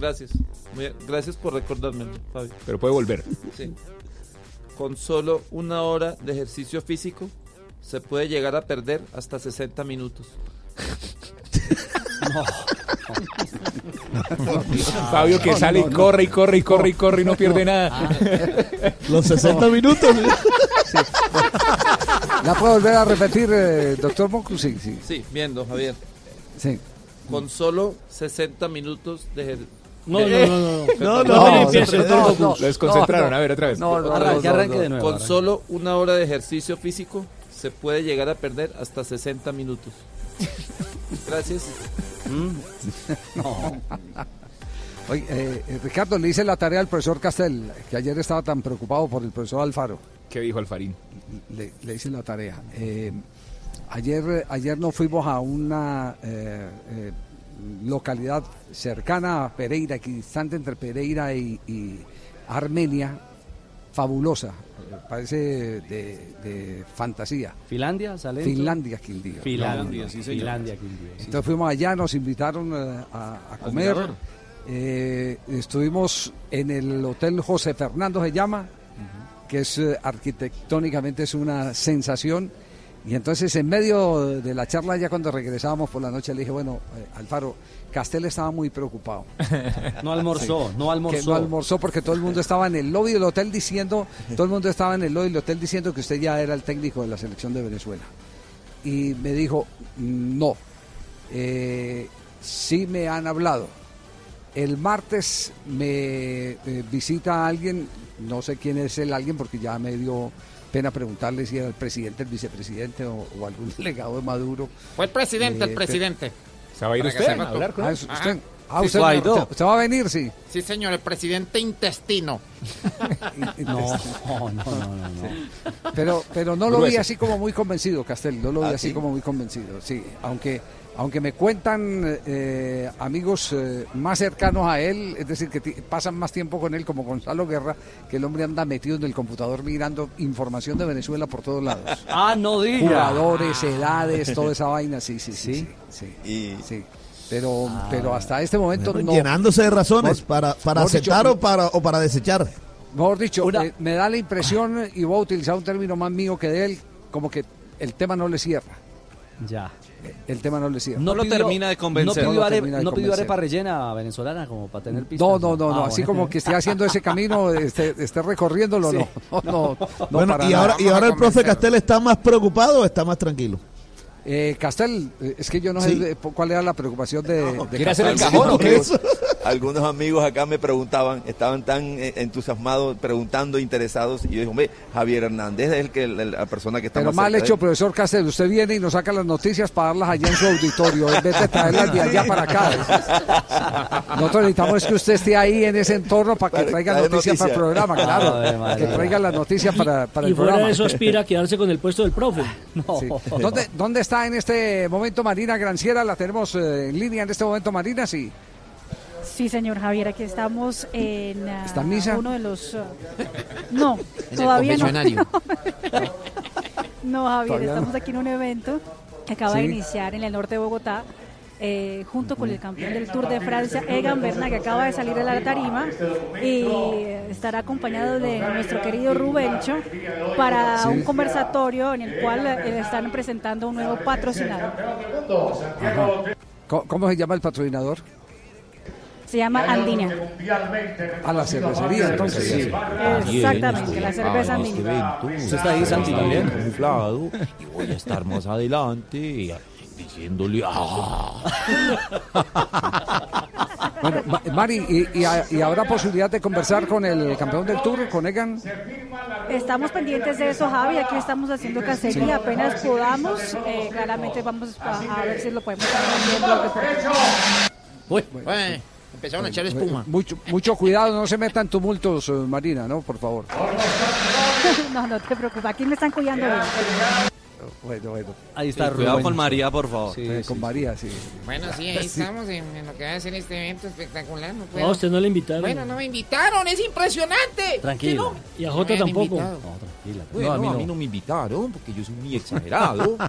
Gracias. Muy- gracias por recordarme, Fabio. Pero puede volver. Sí. Con solo una hora de ejercicio físico se puede llegar a perder hasta 60 minutos. Fabio que sale y corre y corre y corre y corre y no pierde nada. Los 60 minutos. ¿La puedo volver a repetir, eh, doctor Moncu? Sí, sí. Sí, viendo, Javier. Sí. Con solo 60 minutos de ejercicio. No, no, no, no, no. No, No, no, empiece, no, doctor no, Focus. Lo desconcentraron. A ver, otra vez. No, no, Arranque, no, no, arranque no. de nuevo, Con arranque. solo una hora de ejercicio físico se puede llegar a perder hasta 60 minutos. Gracias. No. Oye, eh, eh, Ricardo, le hice la tarea al profesor Castel, que ayer estaba tan preocupado por el profesor Alfaro. ¿Qué dijo Alfarín? Le, le hice la tarea. Eh, ayer, ayer nos fuimos a una eh, eh, localidad cercana a Pereira, equidistante entre Pereira y, y Armenia, fabulosa, parece de, de fantasía. ¿Finlandia, Salento? Finlandia, Quindío. Finlandia, No, no, sí, señor. Finlandia, Quindío. sí. Entonces fuimos allá, nos invitaron eh, a, a comer. Eh, estuvimos en el Hotel José Fernando se llama, que es eh, arquitectónicamente es una sensación. Y entonces en medio de la charla, ya cuando regresábamos por la noche, le dije, bueno, eh, Alfaro, Castel estaba muy preocupado. No almorzó, no almorzó. Que no almorzó porque todo el mundo estaba en el lobby del hotel diciendo, todo el mundo estaba en el lobby del hotel diciendo que usted ya era el técnico de la selección de Venezuela. Y me dijo, no, eh, sí me han hablado. El martes me eh, visita alguien, no sé quién es el alguien porque ya me dio pena preguntarle si era el presidente, el vicepresidente o, o algún delegado de Maduro. Fue el presidente, Eh, el presidente. ¿Se va a ir usted a hablar con Ah, él? ¿es usted? Ah, usted, usted- usted va a venir, sí. Sí, señor, el presidente intestino. No, no, no, no. no. Pero, pero no lo vi así como muy convencido, Castel. No lo vi ¿Ah, así sí? como muy convencido. Sí, aunque, aunque me cuentan eh, amigos eh, más cercanos a él, es decir, que pasan más tiempo con él, como Gonzalo Guerra, que el hombre anda metido en el computador mirando información de Venezuela por todos lados. Ah, no diga. Jugadores, edades, toda esa vaina, sí, sí, sí. sí, sí, sí. Pero, pero hasta este momento no. Llenándose de razones para, para dicho, aceptar o para, o para desechar. Mejor dicho, eh, me da la impresión, y voy a utilizar un término más mío que de él, como que el tema no le cierra. Ya. El tema no le pidió- No pidió, No lo are- termina de no pidió convencer. arepa rellena venezolana como para tener pistas. No, no, no, no, Ah, así como que esté haciendo ese camino, esté, esté recorriéndolo, Sí. no, no, no, no, bueno, y ahora, y ahora el profe Castel está más preocupado o está más tranquilo. Eh, Castel, eh, es que yo no sé Sí. cuál era la preocupación de, de ¿quiere hacer el Castel. cajón o qué? Algunos amigos acá me preguntaban, estaban tan eh, entusiasmados, preguntando, interesados, y yo dije, hombre, Javier Hernández es el que, la persona que está Pero más mal cerca hecho, profesor Castel, usted viene y nos saca las noticias para darlas allá en su auditorio, en vez de traerlas de allá para acá. Nosotros necesitamos es que usted esté ahí en ese entorno para que Para traiga noticias para el programa, claro. María. que traiga las noticias para, para y el fuera programa. de eso aspira a quedarse con el puesto del profe. Sí. ¿Dónde, ¿Dónde está en este momento Marina Granciera? ¿La tenemos eh, en línea en este momento, Marina? Sí. Sí, señor Javier, aquí estamos en ah, ¿Está en misa? uno de los... ah, no, todavía no. no, Javier, estamos aquí en un evento que acaba de iniciar en el norte de Bogotá. eh, junto con el campeón del Tour de Francia, Egan Bernal, que acaba de salir de la tarima, y estará acompañado de nuestro querido Rubencho para Sí. un conversatorio en el cual eh, están presentando un nuevo patrocinador. ¿Cómo, cómo se llama el patrocinador? Se llama Andina. A la cervecería, entonces. Sí. Exactamente, la cerveza Andina. ¿Usted está ahí, Santi, también? camuflado y voy a estar más adelante y- diciéndole ¡Ah! Bueno, Ma- Mari, ¿y, y ha- y habrá posibilidad de conversar con el campeón del Tour, con Egan? Estamos pendientes de eso, Javi. Aquí estamos haciendo cacería. Apenas podamos, eh, claramente vamos a, a ver si lo podemos hacer en Blog Deportivo. Uy, bueno, empezaron a echar espuma. Mucho, mucho cuidado, no se metan tumultos, eh, Marina, ¿no? Por favor. No, no te preocupes. Aquí me están cuidando. Bueno, bueno. Ahí está Sí, cuidado Rubén. con María, por favor. Sí, Eh, sí, con sí. María, sí. Bueno, sí, ahí estamos en, en lo que va a ser este evento espectacular. No, puedo. No, usted no le invitaron. Bueno, no me invitaron, es impresionante. Tranquila. Y a No Jota tampoco. invitado. Tranquila. Bueno, No, a, a mí mí no. no me invitaron porque yo soy muy exagerado.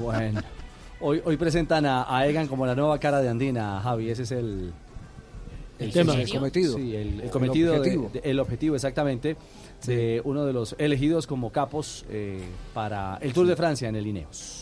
Bueno, hoy, hoy presentan a, a Egan como la nueva cara de Andina, Javi. Ese es el, El tema. El cometido. Sí, el, cometido. de- objetivo. de- el objetivo, exactamente, de uno de los elegidos como capos eh, para el Tour de Francia en el Ineos.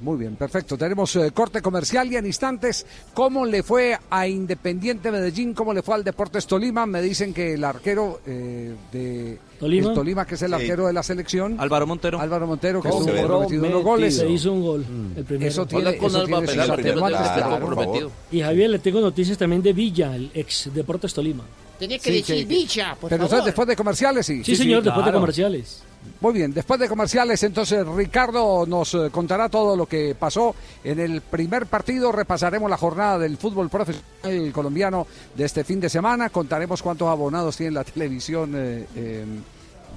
Muy bien, perfecto. Tenemos eh, corte comercial y en instantes, ¿cómo le fue a Independiente Medellín? ¿Cómo le fue al Deportes Tolima? Me dicen que el arquero eh, de ¿Tolima? el Tolima, que es el Sí. arquero de la selección. Álvaro Montero. Álvaro Montero, que ¿Cómo estuvo comprometido en los goles. Se hizo un gol, el primero. Eso tiene, con eso tiene claro, claro. Y Javier, le tengo noticias también de Villa, el ex Deportes Tolima. Tenía que Sí, decir que- bicha, por Pero favor. entonces después de comerciales, sí. Sí, señor, después de comerciales. Muy bien, después de comerciales, entonces Ricardo nos eh, contará todo lo que pasó en el primer partido. Repasaremos la jornada del fútbol profesional colombiano de este fin de semana. Contaremos cuántos abonados tiene la televisión eh, eh,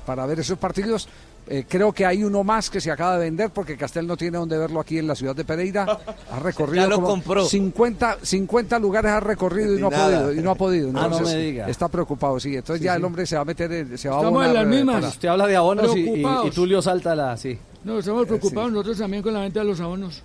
para ver esos partidos. Eh, creo que hay uno más que se acaba de vender porque Castel no tiene donde verlo aquí en la ciudad de Pereira. Ha recorrido Ya lo como compró. 50, 50 lugares ha recorrido y no ha podido. Y no ha podido. Ah, no me diga. Está preocupado, sí. Entonces Sí, ya sí. el hombre se va a meter, en- se va a Estamos en abonar. las eh, mismas. para- Usted habla de abonos y, y- y. Tulio salta la... Sí. No, estamos preocupados nosotros también con la venta de los abonos.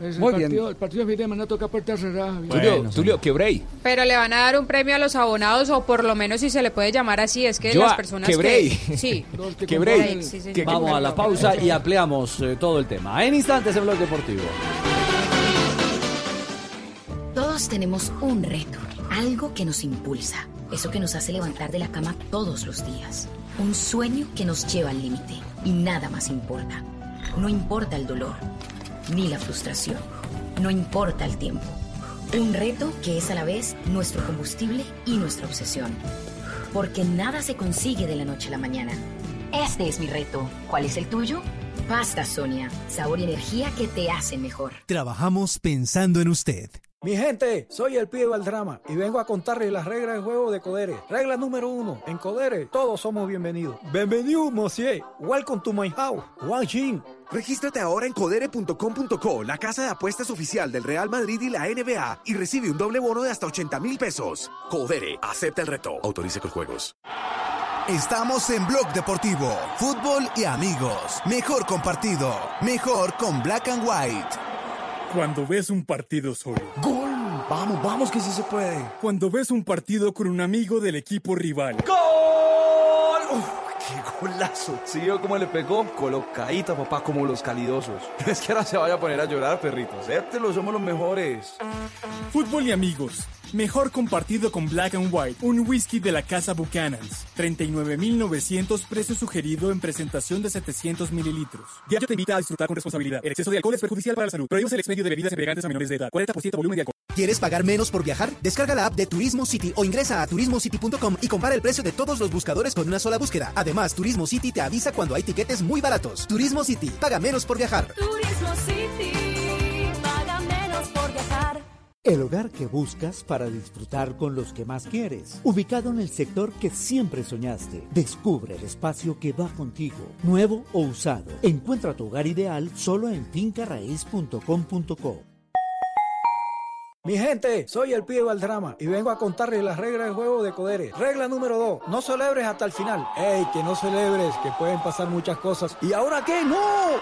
Es el Muy bien. partido, El partido de fin de semana toca puerta cerrada. Javier. Tulio, Tulio, quebré. Pero le van a dar un premio a los abonados, o por lo menos si se le puede llamar así, es que Yo las a- personas quebré. que... Sí. Que Quebré. Sí. Que- Vamos a la pausa y ampliamos eh, todo el tema. En instantes en Blog Deportivo. Todos tenemos un reto, algo que nos impulsa, eso que nos hace levantar de la cama todos los días, un sueño que nos lleva al límite y nada más importa. No importa el dolor, ni la frustración, no importa el tiempo. Un reto que es a la vez nuestro combustible y nuestra obsesión. Porque nada se consigue de la noche a la mañana. Este es mi reto. ¿Cuál es el tuyo? Pasta Sonia, sabor y energía que te hacen mejor. Trabajamos pensando en usted. Mi gente, soy el pibe Valdrama y vengo a contarles las reglas del juego de Codere. Regla número uno, en Codere todos somos bienvenidos. Bienvenido, monsieur. Welcome to my house. Wang Jin. Regístrate ahora en codere.com.co, la casa de apuestas oficial del Real Madrid y la NBA, y recibe un doble bono de hasta 80 mil pesos. Codere, acepta el reto. Autorice con juegos. Estamos en Blog Deportivo, fútbol y amigos. Mejor compartido, mejor con Black and White. Cuando ves un partido solo. ¡Gol! Vamos, vamos que sí se puede. Cuando ves un partido con un amigo del equipo rival. ¡Gol! ¡Qué golazo! ¿Sí vio cómo le pegó? Colocadita, papá, como los calidosos. No es que ahora se vaya a poner a llorar, perrito. Acéptelo, somos los mejores. Fútbol y amigos. Mejor compartido con Black and White, un whisky de la casa Buchanan's. 39.900 precio sugerido en presentación de 700 mililitros. Diario te invita a disfrutar con responsabilidad. El exceso de alcohol es perjudicial para la salud. Prohíbes el expendio de bebidas embriagantes a menores de edad. 40% volumen de alcohol. ¿Quieres pagar menos por viajar? Descarga la app de Turismo City o ingresa a turismocity.com y compara el precio de todos los buscadores con una sola búsqueda. Además, Turismo City te avisa cuando hay tiquetes muy baratos. Turismo City, paga menos por viajar. Turismo City, paga menos por viajar. El hogar que buscas para disfrutar con los que más quieres. Ubicado en el sector que siempre soñaste. Descubre el espacio que va contigo, nuevo o usado. Encuentra tu hogar ideal solo en fincarraíz.com.co. Mi gente, soy el pibe Valdrama y vengo a contarles las reglas del juego de Codere. Regla número 2, no celebres hasta el final. ¡Ey, que no celebres, que pueden pasar muchas cosas! ¿Y ahora qué? ¡No!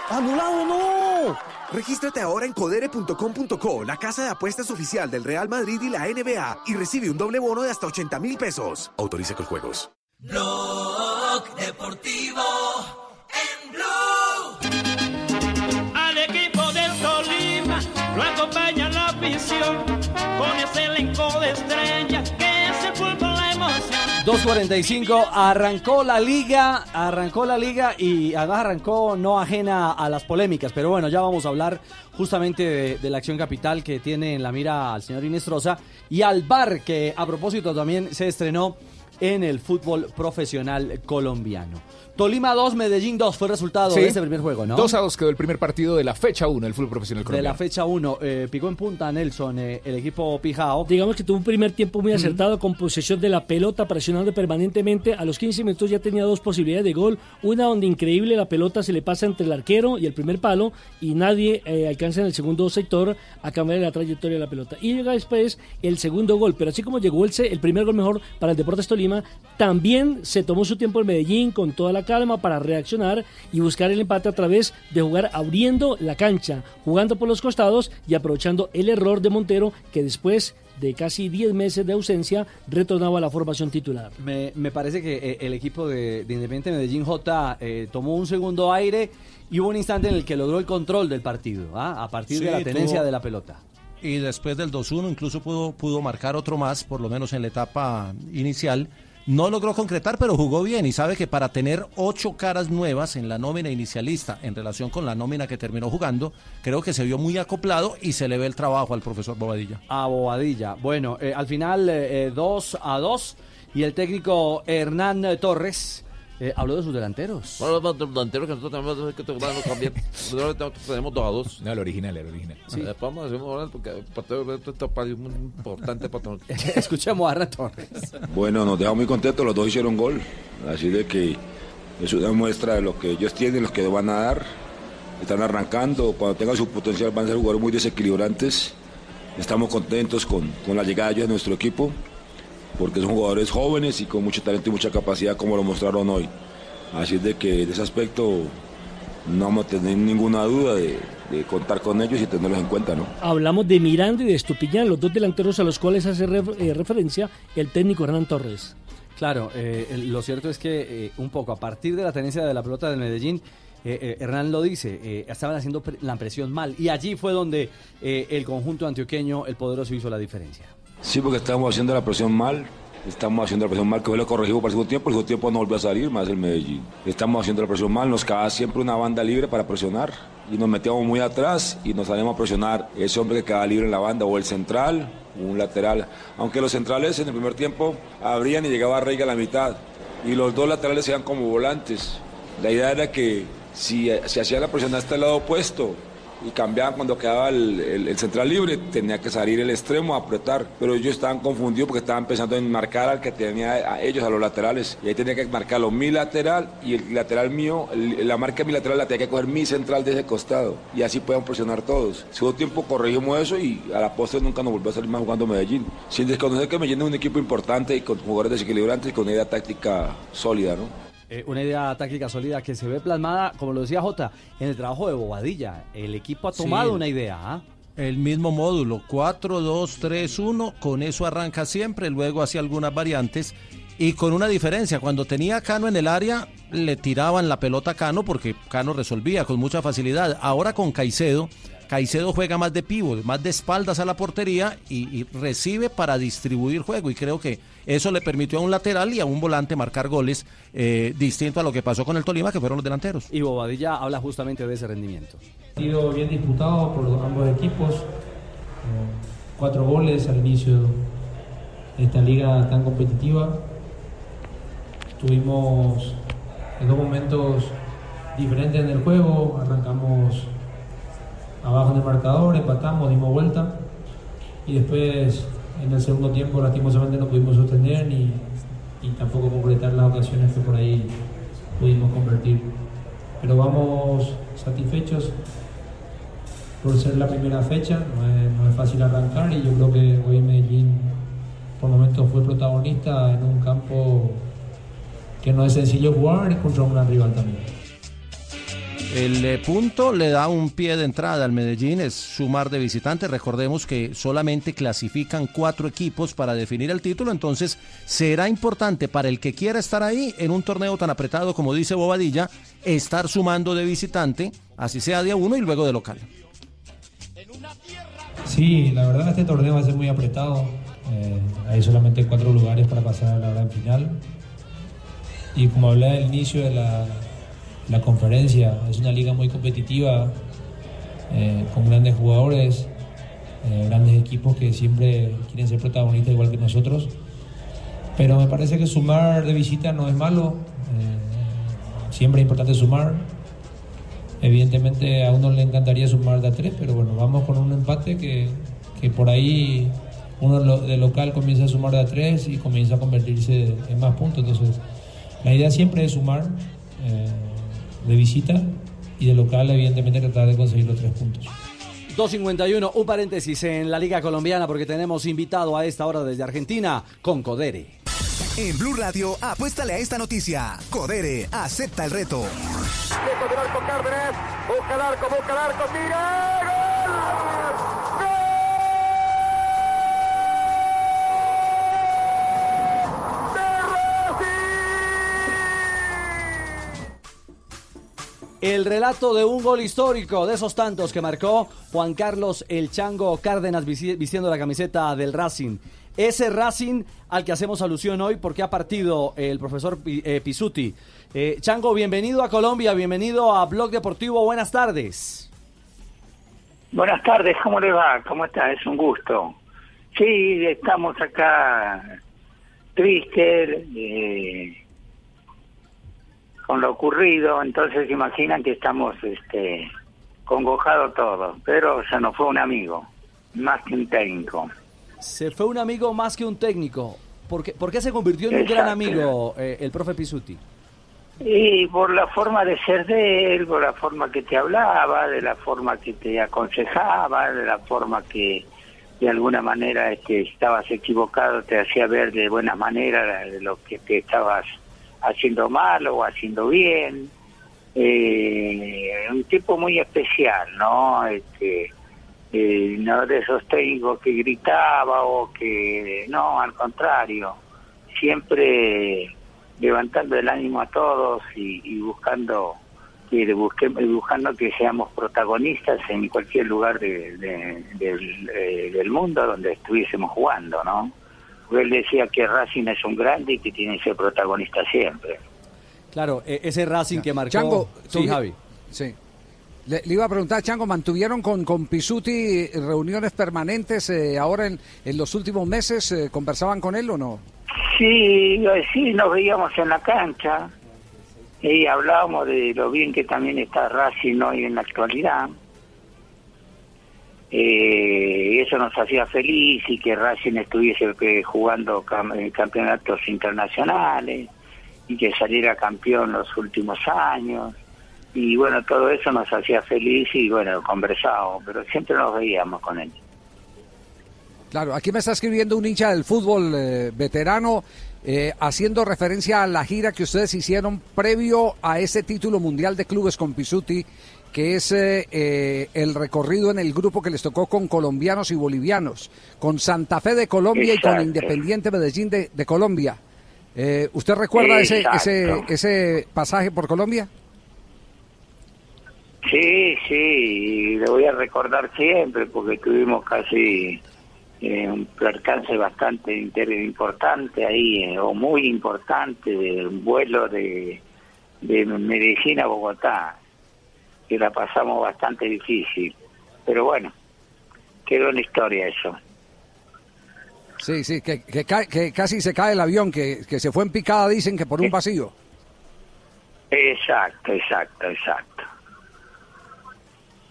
¡Anulado no! Regístrate ahora en codere.com.co, la casa de apuestas oficial del Real Madrid y la NBA, y recibe un doble bono de hasta 80 mil pesos. Autorice con juegos. Blog Deportivo 2.45, arrancó la liga, arrancó la liga y además arrancó no ajena a las polémicas, pero bueno, ya vamos a hablar justamente de, de la acción capital que tiene en la mira al señor Inestrosa y al VAR que a propósito también se estrenó en el fútbol profesional colombiano. Tolima 2, Medellín 2 fue el resultado Sí. de este primer juego, ¿no? 2 a 2 quedó el primer partido de la fecha 1 del fútbol profesional de colombiano. la fecha 1, picó en punta Nelson, eh, el equipo Pijao. Digamos que tuvo un primer tiempo muy acertado con posesión de la pelota, presionando permanentemente. A los 15 minutos ya tenía dos posibilidades de gol. Una donde increíble la pelota se le pasa entre el arquero y el primer palo y nadie eh, alcanza en el segundo sector a cambiar la trayectoria de la pelota. Y llega después el segundo gol. Pero así como llegó el, se- el primer gol mejor para el Deportes Tolima, también se tomó su tiempo en Medellín con toda la calma para reaccionar y buscar el empate a través de jugar abriendo la cancha, jugando por los costados y aprovechando el error de Montero que después de casi 10 meses de ausencia retornaba a la formación titular. Me, me parece que eh, el equipo de, de Independiente Medellín J eh, tomó un segundo aire y hubo un instante en el que logró el control del partido, ¿ah? a partir de la tenencia tuvo- de la pelota. y después del 2-1 incluso pudo, pudo marcar otro más, por lo menos en la etapa inicial. No logró concretar, pero jugó bien y sabe que para tener ocho caras nuevas en la nómina inicialista en relación con la nómina que terminó jugando, creo que se vio muy acoplado y se le ve el trabajo al profesor Bobadilla. A Bobadilla. Bueno, eh, al final 2 a 2 y el técnico Hernán eh, Torres eh, habló de sus delanteros. Bueno, los delanteros que nosotros tenemos que tocarnos también. Nosotros tenemos dos a dos. No, el original, el original. Sí. Después vamos a hacer un porque el partido de es muy importante para. Escuchemos a Torres. Bueno, nos dejamos muy contentos, los dos hicieron gol, así de que es una muestra de lo que ellos tienen, los que van a dar, están arrancando, cuando tengan su potencial van a ser jugadores muy desequilibrantes, estamos contentos con, con la llegada de ellos a nuestro equipo, porque son jugadores jóvenes y con mucho talento y mucha capacidad como lo mostraron hoy, así de que en ese aspecto no vamos a tener ninguna duda de, de contar con ellos y tenerlos en cuenta, ¿no? Hablamos de Miranda y de Estupiñán, los dos delanteros a los cuales hace ref- eh, referencia el técnico Hernán Torres. Claro, eh, lo cierto es que eh, un poco a partir de la tenencia de la pelota del Medellín, eh, eh, Hernán lo dice, eh, estaban haciendo pre- la presión mal y allí fue donde eh, el conjunto antioqueño, el poderoso, hizo la diferencia. Sí, porque estamos haciendo la presión mal. Estamos haciendo la presión mal, que fue lo corregido para el segundo tiempo. El segundo tiempo no volvió a salir más el Medellín. Estamos haciendo la presión mal. Nos quedaba siempre una banda libre para presionar. Y nos metíamos muy atrás y nos salíamos a presionar ese hombre que quedaba libre en la banda, o el central, o un lateral. Aunque los centrales en el primer tiempo abrían y llegaba Reiga a la mitad. Y los dos laterales eran como volantes. La idea era que Si, si hacía la presión hasta el lado opuesto y cambiaban cuando quedaba el, el- central libre, tenía que salir el extremo a apretar. Pero ellos estaban confundidos porque estaban pensando en marcar al que tenía a ellos, a los laterales. Y ahí tenía que marcarlo mi lateral y el lateral mío, la marca mi lateral la tenía que coger mi central de ese costado. Y así podían presionar todos. Segundo tiempo corregimos eso y a la postre nunca nos volvió a salir más jugando Medellín. Sin desconocer que Medellín es un equipo importante y con jugadores desequilibrantes y con una idea táctica sólida, ¿no? Eh, una idea táctica sólida que se ve plasmada, como lo decía Jota, en el trabajo de Bobadilla. El equipo ha tomado Sí. una idea. ¿ah? El mismo módulo, 4, 2, 3, 1, con eso arranca siempre, luego hace algunas variantes y con una diferencia, cuando tenía a Cano en el área, le tiraban la pelota a Cano porque Cano resolvía con mucha facilidad. Ahora con Caicedo, Caicedo juega más de pívot, más de espaldas a la portería y, y recibe para distribuir juego y creo que eso le permitió a un lateral y a un volante marcar goles eh, distinto a lo que pasó con el Tolima, que fueron los delanteros. Y Bobadilla habla justamente de ese rendimiento. partido bien disputado por ambos equipos. Eh, Cuatro goles al inicio de esta liga tan competitiva. Tuvimos dos momentos diferentes en el juego. Arrancamos abajo en el marcador, empatamos, dimos vuelta. Y después en el segundo tiempo lastimosamente no pudimos sostener ni, y tampoco concretar las ocasiones que por ahí pudimos convertir. Pero vamos satisfechos por ser la primera fecha, no es, fácil arrancar y yo creo que hoy Medellín por momentos fue protagonista en un campo que no es sencillo jugar y contra un gran rival también. El eh, punto le da un pie de entrada al Medellín, es sumar de visitantes. Recordemos que solamente clasifican cuatro equipos para definir el título, entonces será importante para el que quiera estar ahí en un torneo tan apretado como dice Bobadilla, estar sumando de visitante, así sea de a uno y luego de local. Sí, la verdad este torneo va a ser muy apretado. Eh, hay solamente cuatro lugares para pasar a la gran final. Y como hablé al inicio de la, la conferencia, es una liga muy competitiva, eh, con grandes jugadores, eh, grandes equipos que siempre quieren ser protagonistas igual que nosotros. Pero me parece que sumar de visita no es malo. eh, siempre es importante sumar. Evidentemente a uno le encantaría sumar de a tres, pero bueno, vamos con un empate que, que por ahí uno de local comienza a sumar de a tres y comienza a convertirse en más puntos. Entonces, la idea siempre es sumar de visita y de local, evidentemente, tratar de conseguir los tres puntos. 251, un paréntesis en la Liga Colombiana porque tenemos invitado a esta hora desde Argentina con Codere. En Blue Radio, apuéstale a esta noticia. Codere, acepta el reto. Lejos del arco Cárdenas. Busca el arco, busca el arco, tira. El relato de un gol histórico de esos tantos que marcó Juan Carlos El Chango Cárdenas vistiendo la camiseta del Racing. Ese Racing al que hacemos alusión hoy porque ha partido el profesor eh, Pisuti. Eh, Chango, bienvenido a Colombia, bienvenido a Blog Deportivo, buenas tardes. Buenas tardes, ¿cómo le va? ¿Cómo está? Es un gusto. Sí, estamos acá tristes eh, con lo ocurrido, entonces imaginan que estamos este, congojados todos, pero ya no fue un amigo, más que un técnico. Se fue un amigo más que un técnico. ¿Por qué, por qué se convirtió en un gran amigo eh, el profe Pisuti? Y por la forma de ser de él, por la forma que te hablaba, de la forma que te aconsejaba, de la forma que de alguna manera este, estabas equivocado, te hacía ver de buena manera lo que te estabas haciendo mal o haciendo bien. Eh, un tipo muy especial, ¿no? Este, eh, no de esos técnicos que gritaba o que no, al contrario, siempre levantando el ánimo a todos y, y buscando que busque- buscando que seamos protagonistas en cualquier lugar de- del, eh, del mundo donde estuviésemos jugando, ¿no? Porque él decía que Racing es un grande y que tiene que ser protagonista siempre. Claro, eh, ese Racing que marcó... Chango, sí, Javi. Sí. Le, le iba a preguntar, Chango, ¿mantuvieron con, con Pisuti reuniones permanentes eh, ahora en, en los últimos meses? Eh, ¿Conversaban con él o no? Sí, sí, nos veíamos en la cancha, Y hablábamos de lo bien que también está Racing hoy en la actualidad. Eh, eso nos hacía feliz y que Racing estuviese eh, jugando eh, campeonatos internacionales y que saliera campeón los últimos años. Y bueno, todo eso nos hacía feliz y bueno, conversábamos, pero siempre nos veíamos con él. Claro, aquí me está escribiendo un hincha del fútbol eh, veterano haciendo referencia a la gira que ustedes hicieron previo a ese título mundial de clubes con Pisuti, que es eh, eh, el recorrido en el grupo que les tocó con colombianos y bolivianos, con Santa Fe de Colombia y con. Independiente Medellín de, de Colombia. Eh, ¿Usted recuerda ese, ese, ese pasaje por Colombia? Sí, sí, lo voy a recordar siempre porque tuvimos casi eh, un percance bastante importante ahí, eh, o muy importante, de un vuelo de, de Medellín a Bogotá, que la pasamos bastante difícil. Pero bueno, quedó en la historia eso. Sí, sí, que, que, que casi se cae el avión, que, que se fue en picada, dicen que por un vacío. Exacto, exacto, exacto.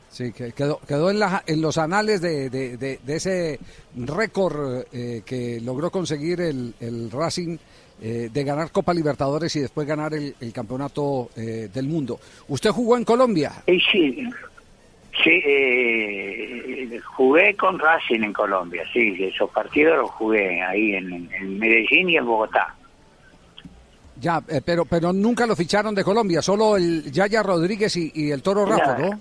Sí, que quedó, quedó en, la- en los anales de, de- de- de ese récord eh, que logró conseguir el, el Racing eh, de ganar Copa Libertadores y después ganar el, el campeonato eh, del mundo. ¿Usted jugó en Colombia? Sí, sí eh, jugué con Racing en Colombia, sí, esos partidos los jugué ahí en, en Medellín y en Bogotá. Ya, eh, pero, pero nunca lo ficharon de Colombia, solo el Yaya Rodríguez y, y el Toro Rafa, ¿no?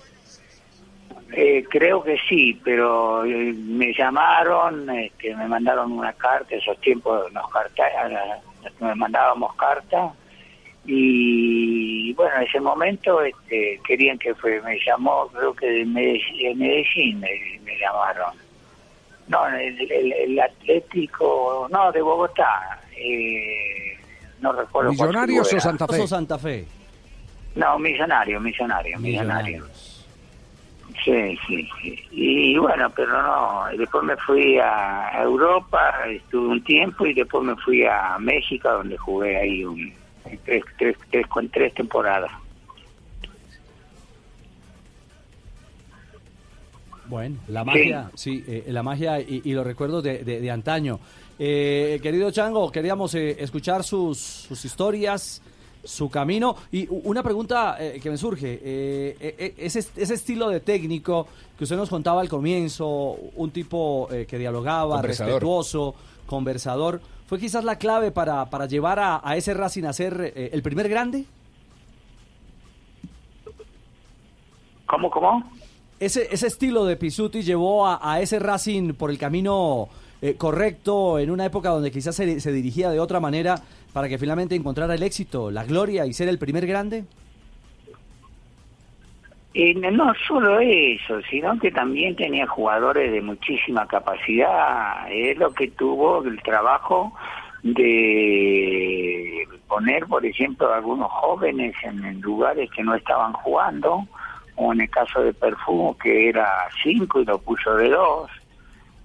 Eh, creo que sí, pero eh, me llamaron, este, me mandaron una carta, esos tiempos nos carta, me mandábamos carta y bueno, en ese momento este, querían que fue, me llamó, creo que de Medellín, de Medellín me, me llamaron. No, el, el- el Atlético, no, de Bogotá, eh, no recuerdo ¿Millonarios o. Santa Fe? O Santa Fe. No, millonario, millonario, millonario. Sí, sí, sí. Y bueno, pero no, después me fui a Europa, estuve un tiempo y después me fui a México donde jugué ahí un, tres, tres, tres, con tres temporadas. Bueno, la magia, sí, eh, la magia y, y los recuerdos de, de- de antaño. Eh, querido Chango, queríamos eh, escuchar sus, sus historias, su camino. Y una pregunta eh, que me surge, eh, eh, ese, ese estilo de técnico que usted nos contaba al comienzo, un tipo eh, que dialogaba, Conversador. respetuoso, conversador, ¿fue quizás la clave para, para llevar a, a ese Racing a ser eh, el primer grande? ¿Cómo, cómo? Ese, ese estilo de Pisuti llevó a, a ese Racing por el camino eh, correcto en una época donde quizás se, dirigía de otra manera para que finalmente encontrara el éxito, la gloria y ser el primer grande? Y no- solo eso, sino que también tenía jugadores de muchísima capacidad. Es lo que tuvo el trabajo de poner, por ejemplo, algunos jóvenes en, en lugares que no estaban jugando, o en el caso de Perfumo, que era cinco y lo puso de dos.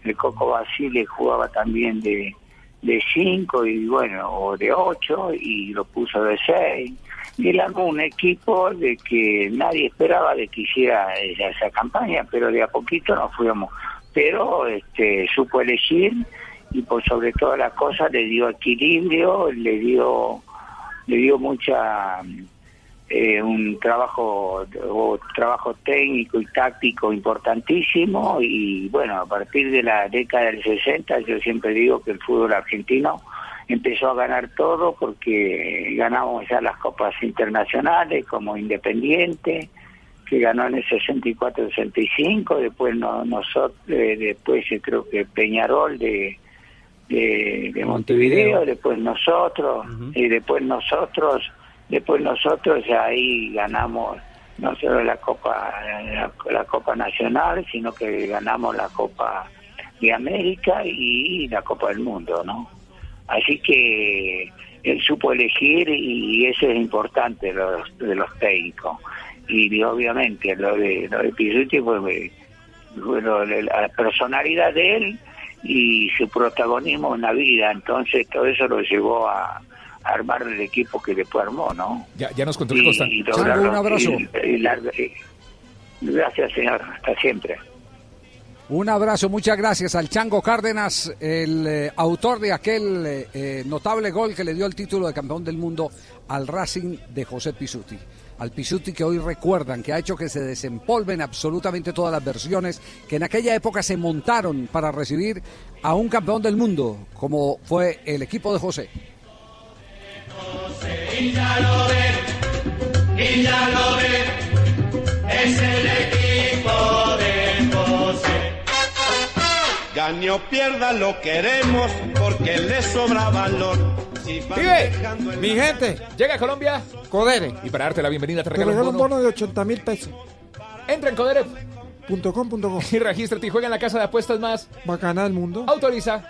El Coco Basile jugaba también de de cinco y bueno, o de ocho y lo puso de seis. Y él armó un equipo de que nadie esperaba de que hiciera esa, esa campaña, pero de a poquito nos fuimos. Pero este supo elegir y por sobre todas las cosas le dio equilibrio, le dio le dio mucha eh, un trabajo o trabajo técnico y táctico importantísimo y bueno a partir de la década del 60 yo siempre digo que el fútbol argentino empezó a ganar todo porque ganamos ya las copas internacionales como Independiente que ganó en el 64-65 después no, nosotros después yo creo que Peñarol de de, de Montevideo, después nosotros, y después nosotros, después nosotros ahí ganamos no solo la Copa la, la Copa Nacional, sino que ganamos la Copa de América y la Copa del Mundo, ¿no? Así que él supo elegir y eso es importante de los, de los técnicos. Y obviamente lo de, lo de Pizzuti fue, de la personalidad de él y su protagonismo en la vida. Entonces todo eso lo llevó a, armar el equipo que después armó, ¿no? Ya, ya nos contó el y- y la- y- gracias, señor. Hasta siempre. Un abrazo, muchas gracias al Chango Cárdenas, el eh, autor de aquel eh, eh, notable gol que le dio el título de campeón del mundo al Racing de José Pisuti. Al Pisuti que hoy recuerdan, que ha hecho que se desempolven absolutamente todas las versiones que en aquella época se montaron para recibir a un campeón del mundo, como fue el equipo de José. Gane o pierda lo queremos porque le sobra valor. Si ¡Vive! Mi gente, llega a Colombia Codere. Y para darte la bienvenida te Te regalo un bono. bono de 80 mil pesos. Entra en Codere Punto com, punto com. y regístrate y juega en la casa de apuestas más Bacana del mundo. Autoriza.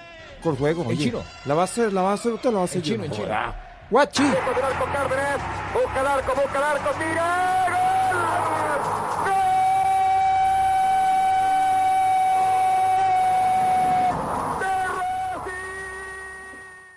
Con juego. En oye. chino. La va a hacer, la va a hacer usted, la va a hacer En chino, en chino. Guachi.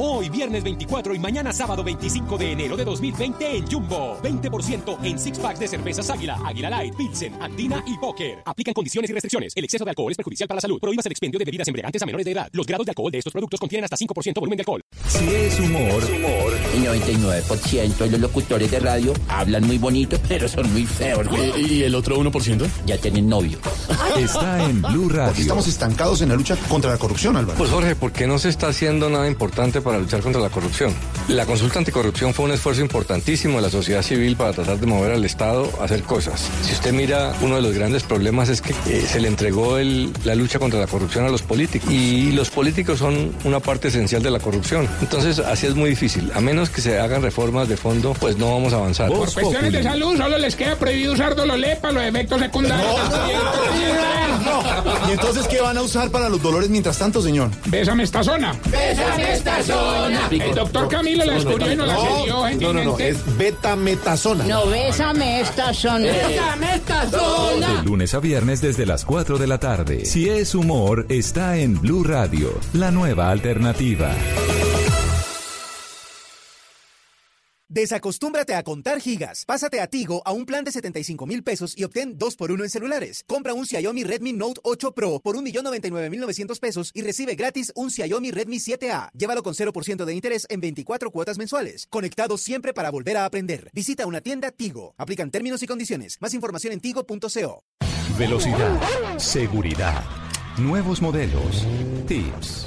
Hoy viernes 24 y mañana sábado 25 de enero de 2020 en Jumbo. 20% en six packs de cervezas Águila, Águila Light, Pilsen, Andina y Póker. Aplican condiciones y restricciones. El exceso de alcohol es perjudicial para la salud. Prohíbas el expendio de bebidas embriagantes a menores de edad. Los grados de alcohol de estos productos contienen hasta 5% volumen de alcohol. Si es humor, El 99% de los locutores de radio hablan muy bonito, pero son muy feos. ¿Y el otro 1%? Ya tienen novio. está en Blue Radio. Estamos estancados en la lucha contra la corrupción, Álvaro. Pues Jorge, ¿por qué no se está haciendo nada importante para luchar contra la corrupción? La consulta anticorrupción fue un esfuerzo importantísimo de la sociedad civil para tratar de mover al Estado a hacer cosas. Si usted mira, uno de los grandes problemas es que eh, se le entregó el- la lucha contra la corrupción a los políticos y los políticos son una parte esencial de la corrupción. Entonces, así es muy difícil. A menos que se hagan reformas de fondo, pues no vamos a avanzar. Por cuestiones de salud, solo les queda prohibido usar Dololé para los efectos secundarios. ¿Y entonces qué van a usar para los dolores mientras tanto, señor? Bésame esta zona. Bésame esta zona. El doctor Camilo la descubrió y nos la cedió No, no, no, es betametasona. No, bésame esta zona. Bésame esta zona. De lunes a viernes desde las 4 de la tarde. Si es humor, está en Blue Radio, la nueva alternativa. Desacostúmbrate a contar gigas. Pásate a Tigo a un plan de 75 mil pesos y obtén 2 por 1 en celulares. Compra un Xiaomi Redmi Note 8 Pro por 1.099.900 pesos y recibe gratis un Xiaomi Redmi 7A. Llévalo con 0% de interés en 24 cuotas mensuales. Conectado siempre para volver a aprender. Visita una tienda Tigo. Aplican términos y condiciones. Más información en tigo.co. Velocidad, seguridad, nuevos modelos, tips,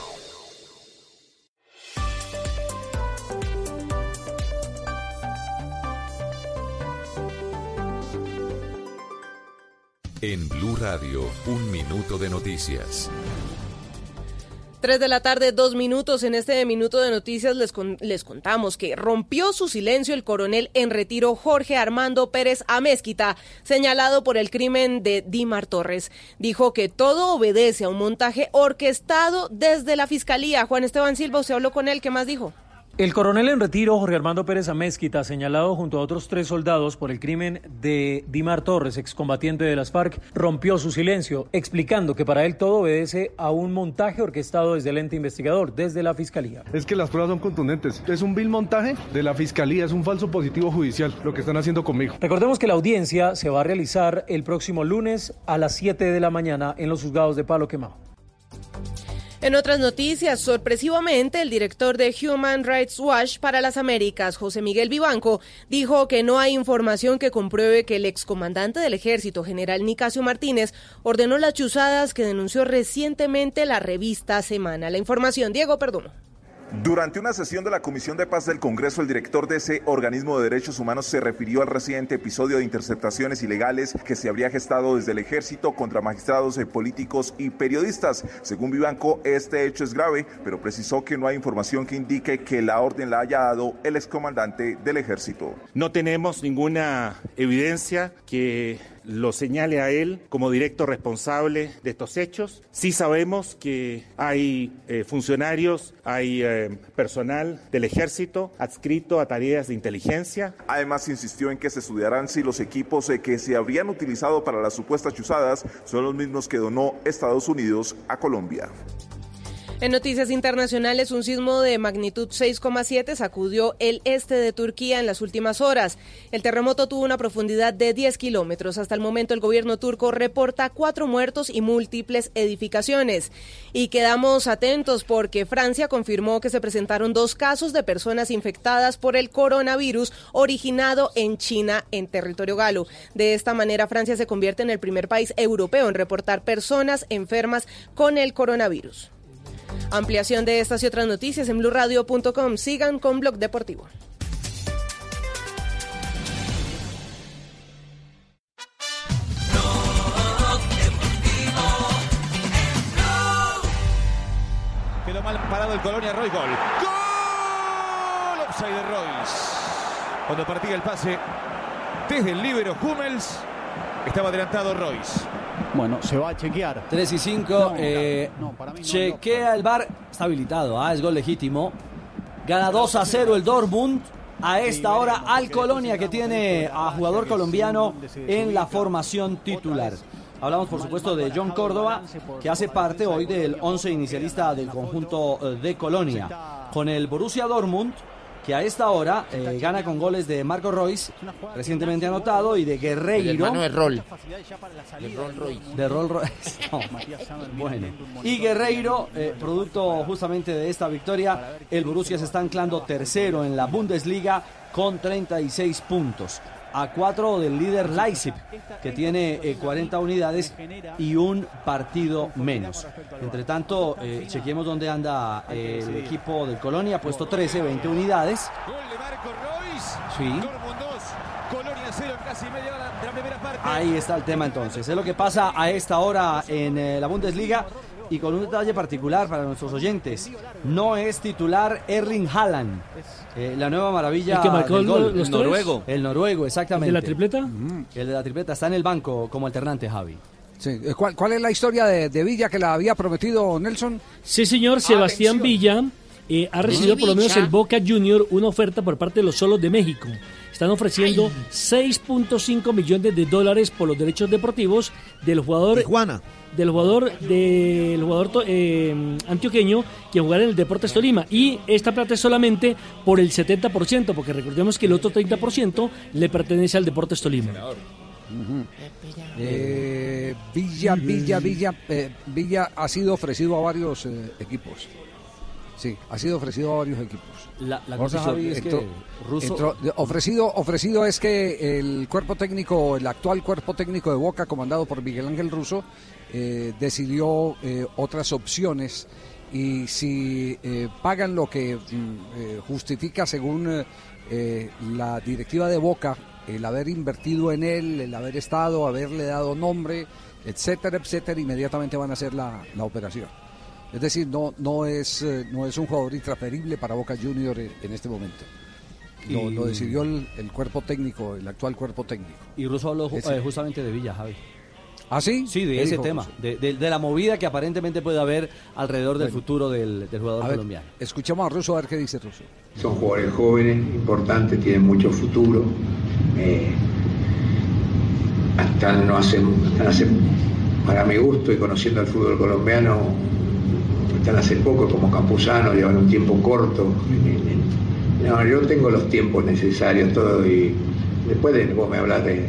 En Blue Radio, un minuto de noticias. 3 de la tarde, dos minutos. En este minuto de noticias les, les contamos que rompió su silencio el coronel en retiro Jorge Armando Pérez Amezquita, señalado por el crimen de Dimar Torres. Dijo que todo obedece a un montaje orquestado desde la fiscalía. Juan Esteban Silva, usted habló con él. ¿Qué más dijo? El coronel en retiro, Jorge Armando Pérez Amezquita, señalado junto a otros tres soldados por el crimen de Dimar Torres, excombatiente de las FARC, rompió su silencio, explicando que para él todo obedece a un montaje orquestado desde el ente investigador, desde la fiscalía. Es que las pruebas son contundentes. Es un vil montaje de la fiscalía, es un falso positivo judicial lo que están haciendo conmigo. Recordemos que la audiencia se va a realizar el próximo lunes a las 7 de la mañana en los juzgados de Palo Quemado. En otras noticias, sorpresivamente, el director de Human Rights Watch para las Américas, José Miguel Vivanco, dijo que no hay información que compruebe que el excomandante del ejército, general Nicasio Martínez, ordenó las chuzadas que denunció recientemente la revista Semana. La información, Diego Perdomo. Durante una sesión de la Comisión de Paz del Congreso, el director de ese organismo de derechos humanos se refirió al reciente episodio de interceptaciones ilegales que se habría gestado desde el ejército contra magistrados, eh, políticos y periodistas. Según Vivanco, este hecho es grave, pero precisó que no hay información que indique que la orden la haya dado el excomandante del ejército. No tenemos ninguna evidencia que lo señale a él como directo responsable de estos hechos. Sí sabemos que hay eh, funcionarios, hay eh, personal del ejército adscrito a tareas de inteligencia. Además, insistió en que se estudiarán si los equipos eh, que se habrían utilizado para las supuestas chuzadas son los mismos que donó Estados Unidos a Colombia. En noticias internacionales, un sismo de magnitud 6,7 sacudió el este de Turquía en las últimas horas. El terremoto tuvo una profundidad de 10 kilómetros. Hasta el momento, el gobierno turco reporta cuatro muertos y múltiples edificaciones. Y quedamos atentos porque Francia confirmó que se presentaron dos casos de personas infectadas por el coronavirus originado en China, en territorio galo. De esta manera, Francia se convierte en el primer país europeo en reportar personas enfermas con el coronavirus. Ampliación de estas y otras noticias en blurradio.com. Sigan con Blog Deportivo. Quedó mal parado el Colonia Roy. Gol. Gol. De Royce. Cuando partía el pase desde el líbero Hummels, estaba adelantado Royce. Bueno, se va a chequear. 3 y 5. eh, chequea el bar. Está habilitado. Ah, es gol legítimo. Gana 2 a 0 el Dortmund. A esta hora al Colonia que tiene a jugador colombiano en la formación titular. Hablamos por supuesto de John Córdoba, que hace parte hoy del 11 inicialista del conjunto eh, de Colonia. Con el Borussia Dortmund, que a esta hora eh, gana con goles de Marco Royce, recientemente anotado, y de Guerreiro. El hermano de Roll. De Roll Royce. De Roll Royce. No, bueno. Y Guerreiro, eh, producto justamente de esta victoria, el Borussia se está anclando tercero en la Bundesliga con 36 puntos. A cuatro del líder Leipzig, que tiene eh, 40 unidades y un partido menos. Entre tanto, eh, chequemos dónde anda eh, el equipo del Colonia, puesto 13, 20 unidades. Gol de Marco Royce. Sí. Dortmund 2, Colonia 0 en casi media hora de la primera parte. Ahí está el tema entonces. Es lo que pasa a esta hora en eh, la Bundesliga y con un detalle particular para nuestros oyentes. No es titular Erling Haaland, eh, la nueva maravilla ¿El que marcó del gol. los noruego. El noruego, exactamente. ¿El de la tripleta? Mm, El de la tripleta está en el banco como alternante, Javi. Sí, eh, ¿Cuál, cuál es la historia de, de Villa que la había prometido Nelson? Sí, señor, Sebastián Villa eh, ha recibido por lo menos el Boca Junior una oferta por parte de los Solos de México. Están ofreciendo 6.5 millones de dólares por los derechos deportivos del jugador del jugador del jugador to- eh, antioqueño que jugará en el Deportes Tolima y esta plata es solamente por el 70% porque recordemos que el otro 30% le pertenece al Deportes Tolima. Eh, Villa, Villa, Villa, eh, Villa ha sido ofrecido a varios eh, equipos. Sí, ha sido ofrecido a varios equipos. La, la cosa, Javi, es que Russo- entró- ofrecido, ofrecido es que el cuerpo técnico, el actual cuerpo técnico de Boca, comandado por Miguel Ángel Russo, eh, decidió eh, otras opciones y si eh, pagan lo que mm, eh, justifica según la directiva de Boca, el haber invertido en él, el haber estado, haberle dado nombre, etcétera, etcétera, inmediatamente van a hacer la, la operación. Es decir, no, no, es, eh, no es un jugador intransferible para Boca Junior en, este momento. Lo, Y- lo decidió el, el cuerpo técnico, el actual cuerpo técnico. Y Russo habló eh, justamente de Villa, Javi. ¿Ah, sí? Sí, de ¿Qué ese tema, de, de- de la movida que aparentemente puede haber alrededor del Bueno. futuro del, del jugador A ver, colombiano. escuchamos a Russo a ver qué dice Russo. Son jugadores jóvenes, importantes, tienen mucho futuro. Eh, hasta no hace, hasta hace- para mi gusto y conociendo el fútbol colombiano, están hace poco como Campuzano, llevan un tiempo corto. No, yo tengo los tiempos necesarios, todo, y después de, vos me hablas de,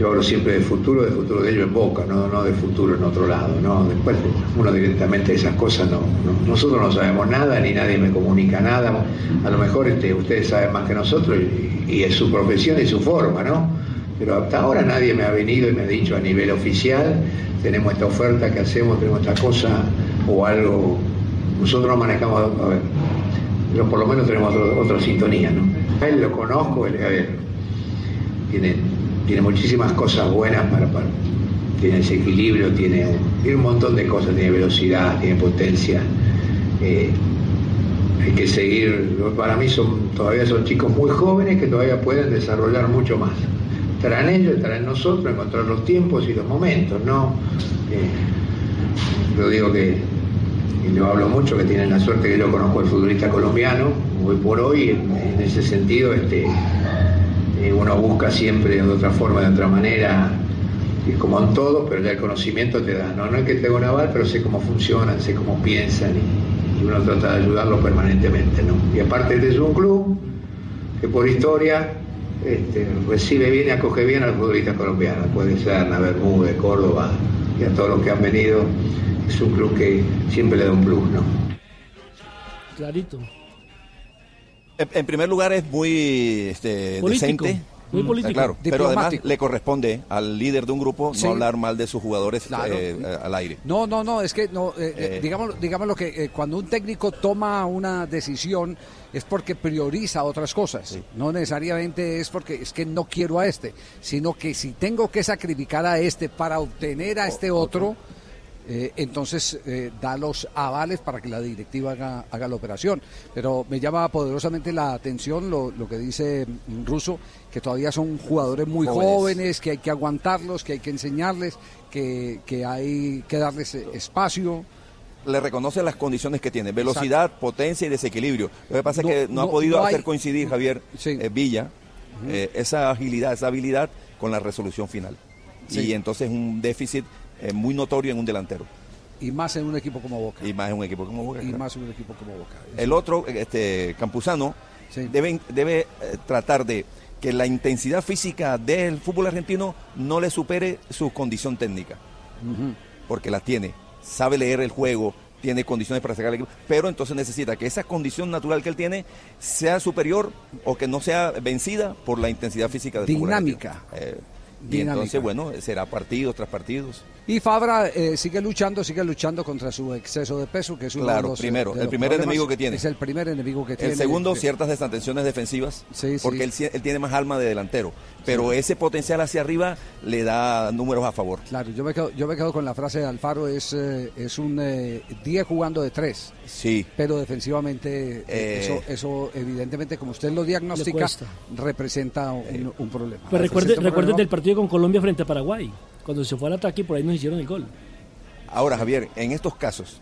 yo hablo siempre de futuro, de futuro de ellos en Boca, no, no de futuro en otro lado, ¿no? Después uno directamente de esas cosas no, no- nosotros no sabemos nada, ni nadie me comunica nada, a lo mejor este, ustedes saben más que nosotros y es su profesión y su forma, ¿no? Pero hasta ahora nadie me ha venido y me ha dicho a nivel oficial, tenemos esta oferta que hacemos, tenemos esta cosa o algo. Nosotros no manejamos, a ver, pero por lo menos tenemos otra sintonía, ¿no? Él lo conozco, él, a ver, tiene, tiene muchísimas cosas buenas para, para- tiene ese equilibrio, tiene, tiene un montón de cosas, tiene velocidad, tiene potencia. eh, hay que seguir, para mí son, todavía son chicos muy jóvenes que todavía pueden desarrollar mucho más. Estará en ellos, estará en nosotros, encontrar los tiempos y los momentos, ¿no? Eh, yo digo que, y lo hablo mucho, que tienen la suerte que yo conozco al futbolista colombiano, hoy por hoy, en, ese sentido, este, eh, uno busca siempre de otra forma, de otra manera, y como en todo, pero ya el conocimiento te da, no, no es que tenga un aval, pero sé cómo funcionan, sé cómo piensan y, uno trata de ayudarlos permanentemente, ¿no? Y aparte este es un club que por historia este, recibe bien y acoge bien a los futbolistas colombianos, puede ser Bermúdez, Córdoba y a todos los que han venido, es un club que siempre le da un plus, ¿no? Clarito. En, primer lugar es muy este, decente. Muy Mm, político. está claro, pero además le corresponde al líder de un grupo Sí. no hablar mal de sus jugadores Claro. eh, eh, al aire. No, no, no, es que no, eh, digamos, digamos lo que cuando un técnico toma una decisión es porque prioriza otras cosas. No necesariamente es porque es que no quiero a este, sino que si tengo que sacrificar a este para obtener a este otro, eh, entonces eh, da los avales para que la directiva haga, haga la operación. Pero me llama poderosamente la atención lo, lo que dice mm, Russo, que todavía son jugadores muy Jóvenes. jóvenes, que hay que aguantarlos, que hay que enseñarles, que, que hay que darles eh, espacio. Le reconoce las condiciones que tiene, velocidad, potencia y desequilibrio. Lo que pasa No, es que no, ha podido no hay- hacer coincidir, Javier eh, Villa, eh, esa agilidad, esa habilidad con la resolución final. Sí. Y entonces un déficit eh, muy notorio en un delantero. Y más en un equipo como Boca. Y más en un equipo como Boca. Y claro. más en un equipo como Boca. El otro, este Campuzano, debe, debe eh, tratar de que la intensidad física del fútbol argentino no le supere su condición técnica, porque la tiene, sabe leer el juego, tiene condiciones para sacar el equipo, pero entonces necesita que esa condición natural que él tiene sea superior o que no sea vencida por la intensidad física del fútbol Dinámica. argentino. Eh, y Dinámica. entonces, bueno, será partidos tras partidos. Y Fabra eh, sigue luchando, sigue luchando contra su exceso de peso, que es uno Claro, de los, eh, primero, de el los primer problemas. enemigo que tiene. Es el primer enemigo que tiene. El segundo, Sí. ciertas desatenciones defensivas, Sí, sí. porque él, sí- él tiene más alma de delantero. Pero ese potencial hacia arriba le da números a favor. Claro, yo me quedo, yo me quedo con la frase de Alfaro, es, eh, es un eh, 10 jugando de 3. Sí. Pero defensivamente, eh, Eh. eso, eso evidentemente, como usted lo diagnostica, representa un, un problema. Pues recuerde, un recuerde problema. del partido con Colombia frente a Paraguay. Cuando se fue al ataque y por ahí nos hicieron el gol. Ahora, Javier, en estos casos,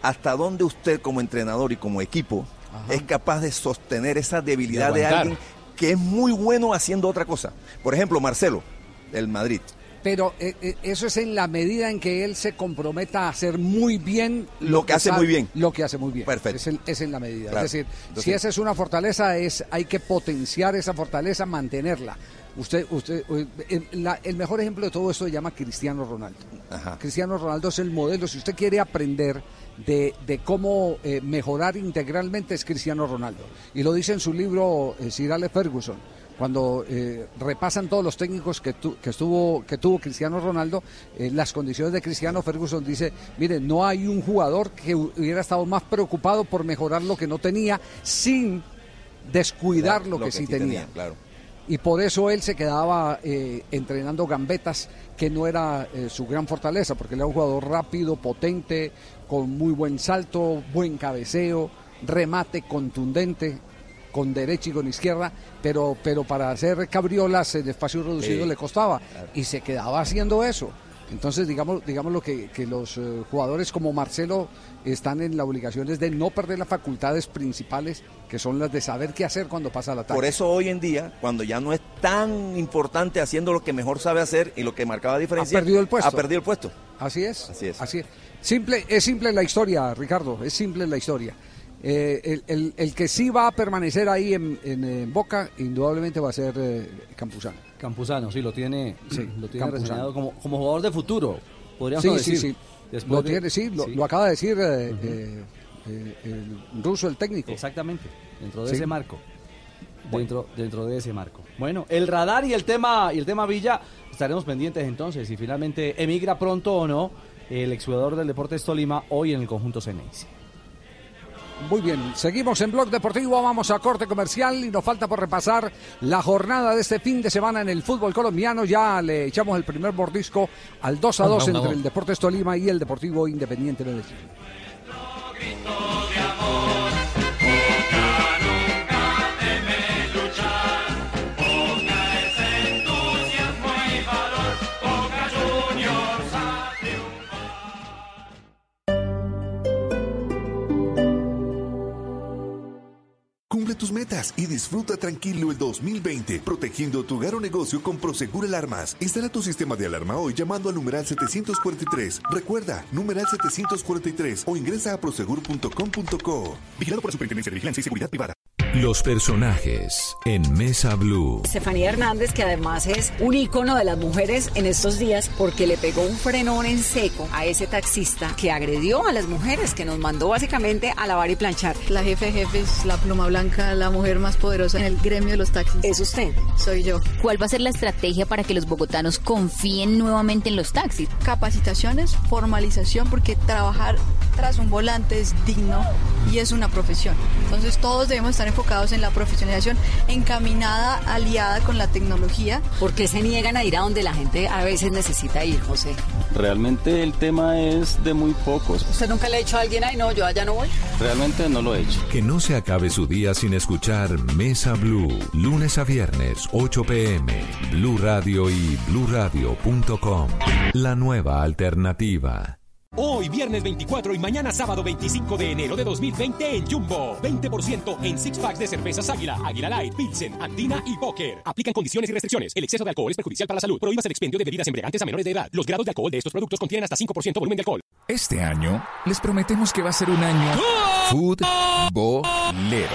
¿hasta dónde usted como entrenador y como equipo es capaz de sostener esa debilidad De alguien que es muy bueno haciendo otra cosa? Por ejemplo, Marcelo, del Madrid. Pero eh, eh, eso es en la medida en que él se comprometa a hacer muy bien Lo que hace sabe- muy bien. Lo que hace muy bien. Perfecto. Es, en- es en la medida. Claro. Es decir, Entonces- si esa es una fortaleza, es hay que potenciar esa fortaleza, mantenerla. Usted, usted, eh, el, la- el mejor ejemplo de todo esto se llama Cristiano Ronaldo. Cristiano Ronaldo es el modelo. Si usted quiere aprender de, de cómo eh, mejorar integralmente, es Cristiano Ronaldo. Y lo dice en su libro eh, Sir Alex Ferguson. Cuando eh, repasan todos los técnicos que, tu- que, estuvo, que tuvo Cristiano Ronaldo, eh, las condiciones de Cristiano Ferguson dice, mire, no hay un jugador que hubiera estado más preocupado por mejorar lo que no tenía sin descuidar lo, que, sí tenía. Claro. Y por eso él se quedaba eh, entrenando gambetas, que no era eh, su gran fortaleza, porque él era un jugador rápido, potente, con muy buen salto, buen cabeceo, remate contundente, con derecha y con izquierda, pero, pero para hacer cabriolas en espacio reducido Sí, le costaba. Y se quedaba haciendo eso. Entonces, digamos, digamos lo que, que los eh, jugadores como Marcelo están en la obligación es de no perder las facultades principales, que son las de saber qué hacer cuando pasa el ataque. Por eso hoy en día, cuando ya no es tan importante haciendo lo que mejor sabe hacer y lo que marcaba diferencia, Ha perdido el puesto. Ha perdido el puesto. Así es. Así es. Así es. Simple, es simple la historia, Ricardo, es simple la historia. Eh, el, el- el que sí va a permanecer ahí en, en, Boca, indudablemente va a ser eh, Campuzano. Campuzano, sí, lo tiene, lo tiene reseñado como, como jugador de futuro, podríamos Sí, decir. sí, sí. Después Lo de- tiene, sí, lo, sí. lo acaba de decir eh, eh, el ruso, el técnico. Exactamente, dentro de Sí. ese marco. Dentro, dentro de ese marco. Bueno, el radar y el tema y el tema Villa estaremos pendientes entonces si finalmente emigra pronto o no el exjugador del Deportes Tolima hoy en el conjunto Ceneice. Muy bien, seguimos en Blog Deportivo, vamos a corte comercial y nos falta por repasar la jornada de este fin de semana en el fútbol colombiano. Ya le echamos el primer mordisco al 2 a 2 entre el Deportes Tolima y el Deportivo Independiente Medellín. Cumple tus metas y disfruta tranquilo el 2020, protegiendo tu hogar o negocio con Prosegur Alarmas. Instala tu sistema de alarma hoy llamando al numeral 743. Recuerda, numeral 743 o ingresa a prosegur.com.co. Vigilado por la Superintendencia de Vigilancia y Seguridad Privada. Los personajes en Mesa Blue. Estefanía Hernández, que además es un ícono de las mujeres en estos días porque le pegó un frenón en seco a ese taxista que agredió a las mujeres, que nos mandó básicamente a lavar y planchar. La jefe de jefes, la pluma blanca, la mujer más poderosa en el gremio de los taxis. ¿Es usted? Soy yo. ¿Cuál va a ser la estrategia para que los bogotanos confíen nuevamente en los taxis? Capacitaciones, formalización, porque trabajar tras un volante es digno y es una profesión. Entonces todos debemos estar enfocados en la profesionalización encaminada, aliada con la tecnología. ¿Por qué se niegan a ir a donde la gente a veces necesita ir, José? Realmente el tema es de muy pocos. ¿Usted nunca le ha dicho a alguien, ay no, yo allá no voy? Realmente no lo he hecho. Que no se acabe su día sin escuchar Mesa Blue, lunes a viernes, 8 pm, Blue Radio y bluradio.com. La nueva alternativa. Hoy viernes 24 y mañana sábado 25 de enero de 2020 en Jumbo. 20% en six packs de cervezas Águila, Águila Light, Pilsen, Andina y Poker. Aplican condiciones y restricciones. El exceso de alcohol es perjudicial para la salud. Prohíbas el expendio de bebidas embriagantes a menores de edad. Los grados de alcohol de estos productos contienen hasta 5% volumen de alcohol. Este año les prometemos que va a ser un año futbolero.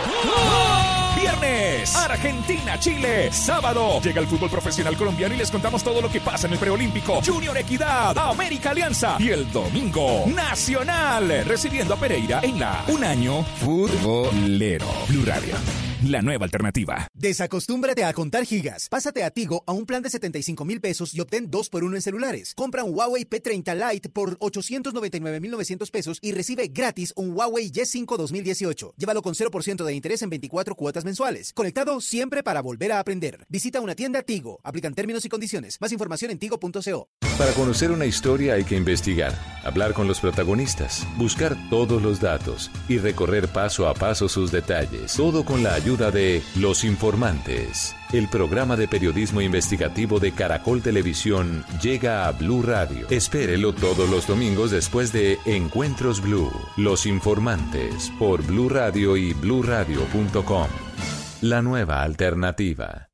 Argentina, Chile. Sábado, llega el fútbol profesional colombiano y les contamos todo lo que pasa en el preolímpico. Junior Equidad, América Alianza. Y el domingo, Nacional, recibiendo a Pereira en la Un Año Futbolero. Blue Radio, la nueva alternativa. Desacostúmbrate a contar gigas. Pásate a Tigo a un plan de 75 mil pesos y obtén 2 por 1 en celulares. Compra un Huawei P30 Lite por 899,900 pesos y recibe gratis un Huawei Y5 2018. Llévalo con 0% de interés en 24 cuotas mensuales. Siempre para volver a aprender. Visita una tienda Tigo. Aplican términos y condiciones. Más información en tigo.co. Para conocer una historia hay que investigar, hablar con los protagonistas, buscar todos los datos y recorrer paso a paso sus detalles. Todo con la ayuda de Los Informantes. El programa de periodismo investigativo de Caracol Televisión llega a Blue Radio. Espérelo todos los domingos después de Encuentros Blue. Los Informantes por Blue Radio y bluradio.com. La nueva alternativa.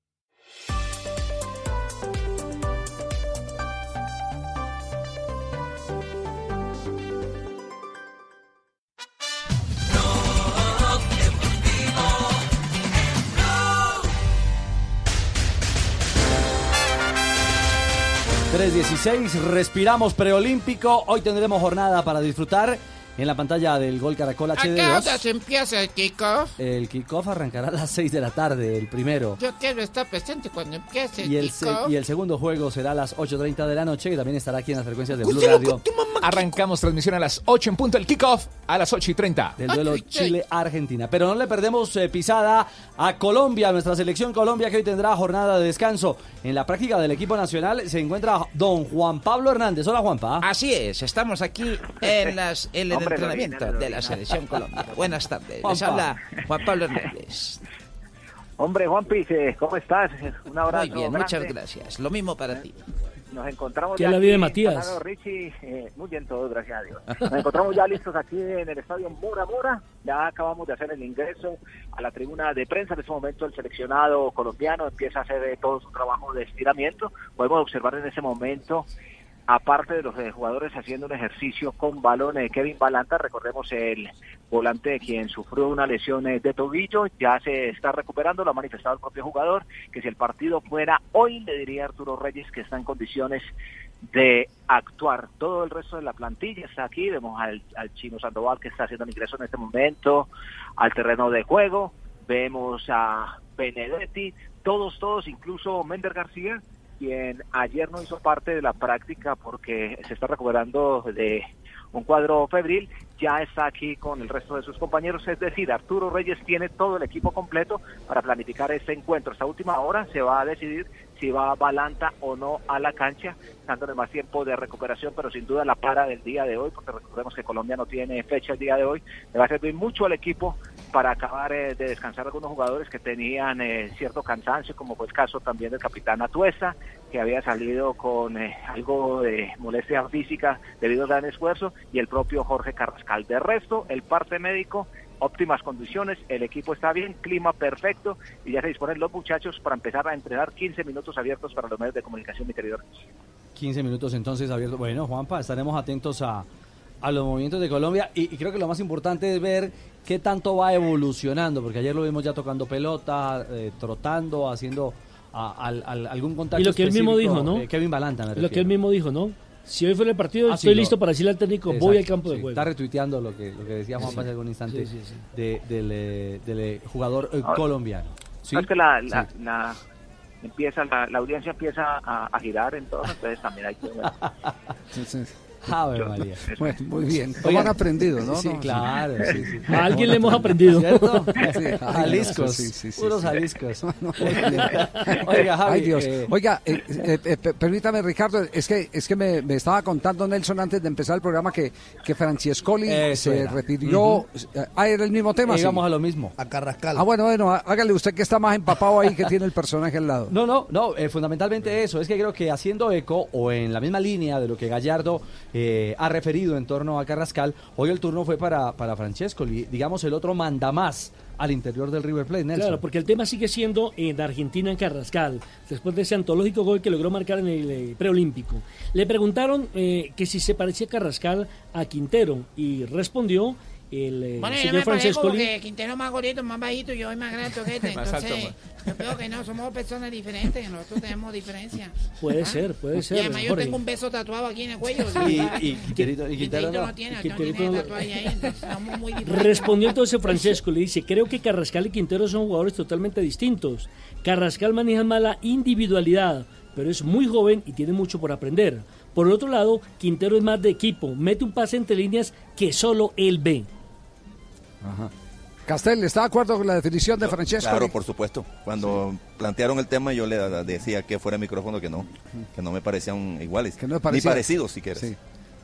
dieciséis, respiramos preolímpico. Hoy tendremos jornada para disfrutar en la pantalla del Gol Caracol ¿A qué HD2. hora se empieza el kickoff? El kickoff arrancará a las 6 de la tarde, el primero. Yo quiero estar presente cuando empiece el Y el, kickoff. y el segundo juego será a las 8.30 de la noche, que también estará aquí en las frecuencias de Blue Radio. Arrancamos transmisión a las 8 en punto, el kickoff a las 8 y 30. del duelo Chile-Argentina. Pero no le perdemos eh, pisada a Colombia, nuestra selección Colombia que hoy tendrá jornada de descanso. En la práctica del equipo nacional se encuentra don Juan Pablo Hernández. Hola Juanpa. Así es, estamos aquí en, las, en el entrenamiento de la selección Colombia. Buenas tardes, les habla Juan Pablo Hernández. Hombre, Juan Piz, ¿cómo estás? Un abrazo. Muy bien, muchas grande. gracias. Lo mismo para ti. Nos encontramos ¿Qué ya es la vida de Matías? Richie, eh, muy bien todos, gracias a Dios. Nos encontramos ya listos aquí en el estadio Mora Mora. Ya acabamos de hacer el ingreso a la tribuna de prensa. En este momento el seleccionado colombiano empieza a hacer eh, todo su trabajo de estiramiento. Podemos observar en ese momento aparte de los eh, jugadores haciendo un ejercicio con balón, eh, Kevin Balanta, recordemos el volante de quien sufrió una lesión eh, de tobillo, ya se está recuperando, lo ha manifestado el propio jugador, que si el partido fuera hoy, le diría Arturo Reyes que está en condiciones de actuar. Todo el resto de la plantilla está aquí, vemos al, al chino Sandoval que está haciendo el ingreso en este momento al terreno de juego, vemos a Benedetti, todos, todos, incluso Mender García, quien ayer no hizo parte de la práctica porque se está recuperando de un cuadro febril, ya está aquí con el resto de sus compañeros, es decir, Arturo Reyes tiene todo el equipo completo para planificar este encuentro. Esta última hora se va a decidir si va Balanta o no a la cancha, dándole más tiempo de recuperación, pero sin duda la para del día de hoy, porque recordemos que Colombia no tiene fecha el día de hoy, le va a servir mucho al equipo para acabar eh, de descansar algunos jugadores que tenían eh, cierto cansancio, como fue el caso también del capitán Atuesta, que había salido con eh, algo de molestia física debido al gran esfuerzo, y el propio Jorge Carrascal. De resto, el parte médico óptimas condiciones, el equipo está bien, clima perfecto y ya se disponen los muchachos para empezar a entrenar 15 minutos abiertos para los medios de comunicación interior. 15 minutos entonces abiertos. Bueno, Juanpa, estaremos atentos a, a los movimientos de Colombia y, y creo que lo más importante es ver qué tanto va evolucionando, porque ayer lo vimos ya tocando pelota, eh, trotando, haciendo a- al- al- algún contacto. Y lo que él mismo dijo, ¿no? eh, Kevin Balanta, me Lo que él mismo dijo, ¿no? Si hoy fue el partido, Ah, sí, estoy lo- listo para decirle al técnico, voy al campo de sí, juego. Está retuiteando lo que, lo que decía Juan Sí. hace algún instante Sí, sí, sí. de- del, eh, del, eh, jugador eh, Ahora, colombiano. ¿Sí? Es que la, la, Sí. la- empieza la, la audiencia empieza a, a girar entonces también hay que. Ave María. Bueno, muy bien. ¿Cómo Oiga, han aprendido, no? Sí, No, claro. Sí, sí. A alguien le hemos aprendido. ¿Cierto? Jaliscos. sí, sí, sí, puros sí. jaliscos. Oiga, Oiga, Javi. Ay, Dios. eh, Oiga, eh, eh, eh, per- permítame, Ricardo, es que es que me, me estaba contando Nelson antes de empezar el programa que, que Francescoli Eso se era. refirió. Ah, era el mismo tema. sí. íbamos a lo mismo. A Carrascal. Ah, bueno, bueno, há- hágale usted que está más empapado ahí que tiene el personaje al lado. No, no, no, eh, fundamentalmente eso. Es que creo que haciendo eco o en la misma línea de lo que Gallardo eh, ha referido en torno a Carrascal, hoy el turno fue para, para Francesco, digamos el otro manda más al interior del River Plate. Claro, porque el tema sigue siendo en Argentina, en Carrascal, después de ese antológico gol que logró marcar en el eh, preolímpico. Le preguntaron eh, que si se parecía Carrascal a Quintero y respondió el eh, Bueno, yo señor me parezco Francescoli. porque Quintero es más gordito, más bajito, yo soy más grande. Más alto, Entonces, yo creo que no, somos personas diferentes, nosotros tenemos diferencia. Puede ¿Ah? ser, puede ser. Y además yo tengo un beso tatuado aquí en el cuello. Y- ¿sí? y Quinterito- y Quintero no. no tiene, Y no Quinterito tiene no- tatuaje ahí, entonces somos muy diferentes. Respondió entonces Francesco, le dice, creo que Carrascal y Quintero son jugadores totalmente distintos. Carrascal maneja más la individualidad, pero es muy joven y tiene mucho por aprender. Por otro lado, Quintero es más de equipo, mete un pase entre líneas que solo él ve. Ajá. Castel, ¿está de acuerdo con la definición de Francesco? Claro, por supuesto. Cuando plantearon el tema, yo le decía que fuera micrófono que no, que no me parecían iguales. Que no me Ni parecidos, si quieres. Sí.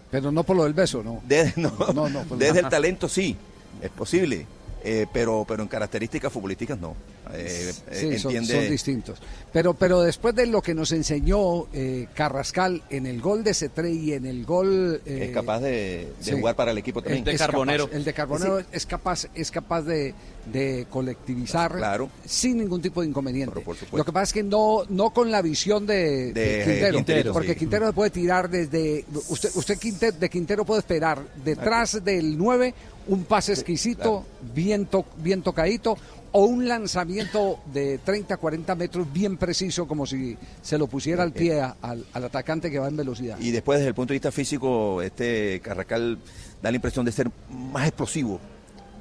Pero no por lo del beso, ¿no? No, No, no, pues desde el talento sí, es posible. Eh, pero, pero en características futbolísticas no. Eh, eh, Sí, son, entiende- son distintos. Pero, pero después de lo que nos enseñó eh, Carrascal en el gol de Cetré y en el gol... eh, es capaz de, de sí. jugar para el equipo también. es capaz- el de Carbonero es capaz, es capaz de, de colectivizar Claro. sin ningún tipo de inconveniente. Lo que pasa es que no, no con la visión de, de De Quintero, Quintero, porque sí. Quintero se puede tirar desde... Usted, usted Quinte- de Quintero puede esperar detrás del 9 un pase exquisito, bien, to- bien tocadito, o un lanzamiento de 30, 40 metros bien preciso, como si se lo pusiera al pie a- al, al atacante que va en velocidad. Y después, desde el punto de vista físico, este Carracal da la impresión de ser más explosivo.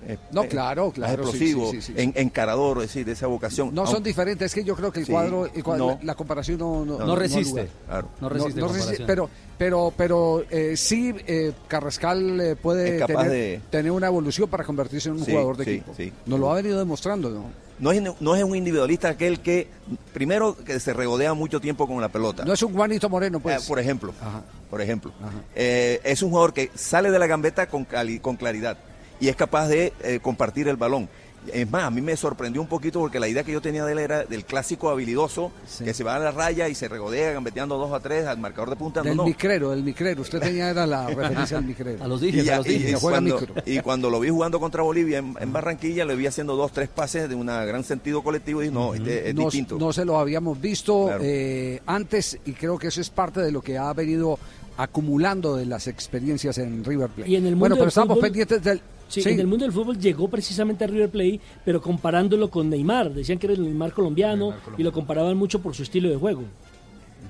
Eh, No, eh, claro, claro, Más sí, explosivo, sí, sí, sí. en- encarador, es decir, de esa vocación. No son diferentes, es que yo creo que el Sí, cuadro, el cuadro- no. la, la comparación no, no, No no resiste, claro. no resiste pero, pero, pero eh, sí, eh, Carrascal eh, puede tener, de- tener una evolución para convertirse en un Sí, jugador de sí, equipo. sí. Nos lo ha venido demostrando, ¿no? No es, no es un individualista aquel que, primero, que se regodea mucho tiempo con la pelota. No es un Juanito Moreno, pues. Eh, por ejemplo, por ejemplo, Eh, es un jugador que sale de la gambeta con, cali- con claridad y es capaz de eh, compartir el balón. Es más, a mí me sorprendió un poquito porque la idea que yo tenía de él era del clásico habilidoso que se va a la raya y se regodea gambeteando dos a tres al marcador de punta. No. micrero, del micrero. Usted tenía era la referencia al micrero. y, ya- y- y juega cuando, micro. y cuando lo vi jugando contra Bolivia en, en Barranquilla, le vi haciendo dos, tres pases de un gran sentido colectivo y dije, no, este es distinto. no se lo habíamos visto Claro. eh, antes y creo que eso es parte de lo que ha venido acumulando de las experiencias en River Plate. Y en el mundo bueno, pero estamos fútbol- pendientes del... Sí, sí. en el mundo del fútbol llegó precisamente a River Plate, pero comparándolo con Neymar. Decían que era el Neymar colombiano y lo comparaban mucho por su estilo de juego.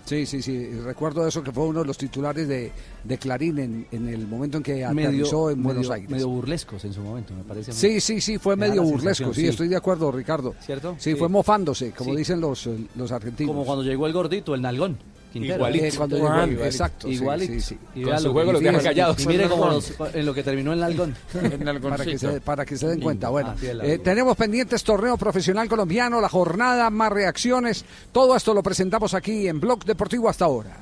Sí, sí, sí. Recuerdo eso que fue uno de los titulares de, de Clarín en, en el momento en que aterrizó en Buenos medio- Aires. medio burlescos en su momento, me parece. Sí, sí, sí, fue medio burlesco, sí, estoy de acuerdo, Ricardo. ¿Cierto? Sí, Sí. fue mofándose, como Sí. dicen los, los argentinos. Como cuando llegó el gordito, el nalgón. Quintero. Igualito. Cuando llegó, igualito. exacto, Igualito. sí, sí. Y Con su lo que juego los hicieron. deja callados. Y mire los- en lo que terminó el nalgón. para que, se, para que se den cuenta. Bueno, Ah, eh, tenemos pendientes torneo profesional colombiano, la jornada, más reacciones. Todo esto lo presentamos aquí en Blog Deportivo hasta ahora.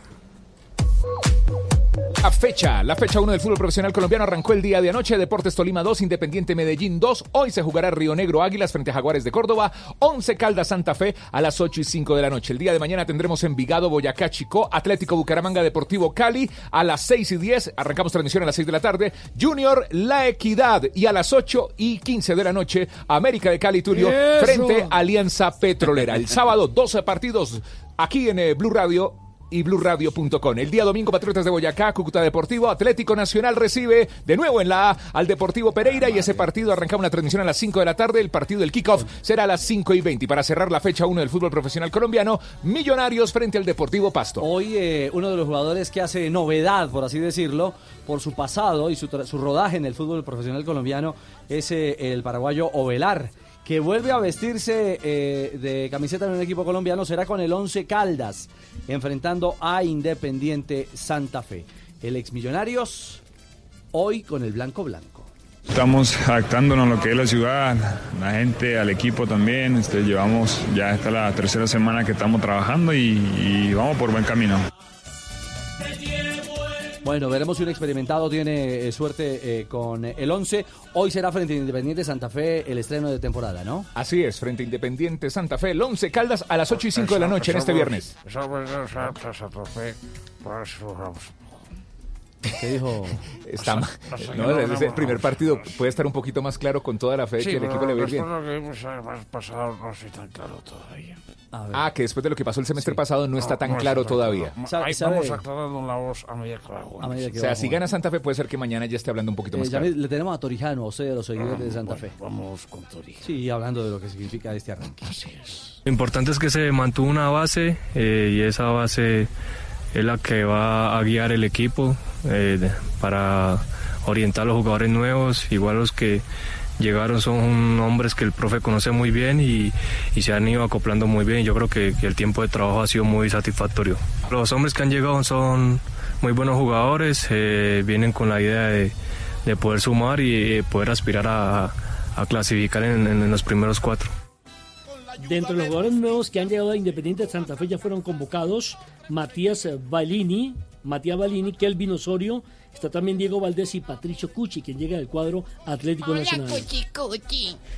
La fecha, la fecha 1 del fútbol profesional colombiano arrancó el día de anoche. Deportes Tolima 2, Independiente Medellín 2. Hoy se jugará Río Negro Águilas frente a Jaguares de Córdoba. 11 Caldas Santa Fe a las 8 y 5 de la noche. El día de mañana tendremos Envigado, Boyacá, Chico, Atlético Bucaramanga, Deportivo Cali a las 6 y 10. Arrancamos transmisión a las 6 de la tarde. Junior La Equidad y a las 8 y 15 de la noche América de Cali Tulio ¡Eso! frente a Alianza Petrolera. El sábado 12 partidos aquí en eh, Blue Radio y blurradio.com. El día domingo, Patriotas de Boyacá, Cúcuta Deportivo, Atlético Nacional recibe de nuevo en la A al Deportivo Pereira y ese partido arranca una transmisión a las 5 de la tarde. El partido del kickoff será a las 5 y 20. Y para cerrar la fecha 1 del fútbol profesional colombiano, Millonarios frente al Deportivo Pasto. Hoy eh, uno de los jugadores que hace novedad, por así decirlo, por su pasado y su, su rodaje en el fútbol profesional colombiano es eh, el paraguayo Ovelar, que vuelve a vestirse eh, de camiseta en un equipo colombiano, será con el 11 Caldas, enfrentando a Independiente Santa Fe. El ex Millonarios, hoy con el blanco blanco. Estamos adaptándonos a lo que es la ciudad, la gente, al equipo también. Este, llevamos ya esta la tercera semana que estamos trabajando y, y vamos por buen camino. Bueno, veremos si un experimentado tiene eh, suerte eh, con el 11. Hoy será frente a Independiente Santa Fe el estreno de temporada, ¿no? Así es, frente a Independiente Santa Fe, el 11 Caldas a las 8 y 5 de la noche en este viernes. ¿Qué dijo? Está No no no, no, no, el no. primer partido puede estar un poquito más claro con toda la fe que el equipo le va a ir bien. pasado no soy tan claro todavía. Ah, que después de lo que pasó el semestre pasado no está tan no claro está tan todavía. claro. Ahí vamos aclarando la voz a medida que va jugando. O sea, si gana Santa Fe puede ser que mañana ya esté hablando un poquito Eh, más claro. le tenemos a Torijano, o sea, de los seguidores de Santa Fe. Vamos con Torijano. Sí, hablando de lo que significa este arranque. Lo importante es que se mantuvo una base eh, y esa base es la que va a guiar el equipo eh, para orientar a los jugadores nuevos, igual los que llegaron son hombres que el profe conoce muy bien y, y se han ido acoplando muy bien. Yo creo que, el tiempo de trabajo ha sido muy satisfactorio. Los hombres que han llegado son muy buenos jugadores, eh, vienen con la idea de, de poder sumar y eh, poder aspirar a, clasificar en los primeros cuatro. Dentro de los jugadores nuevos que han llegado a Independiente de Santa Fe ya fueron convocados Matías Balini, Matías Balini, Kelvin Osorio, está también Diego Valdés y Patricio Cuchi, quien llega del cuadro Atlético Nacional.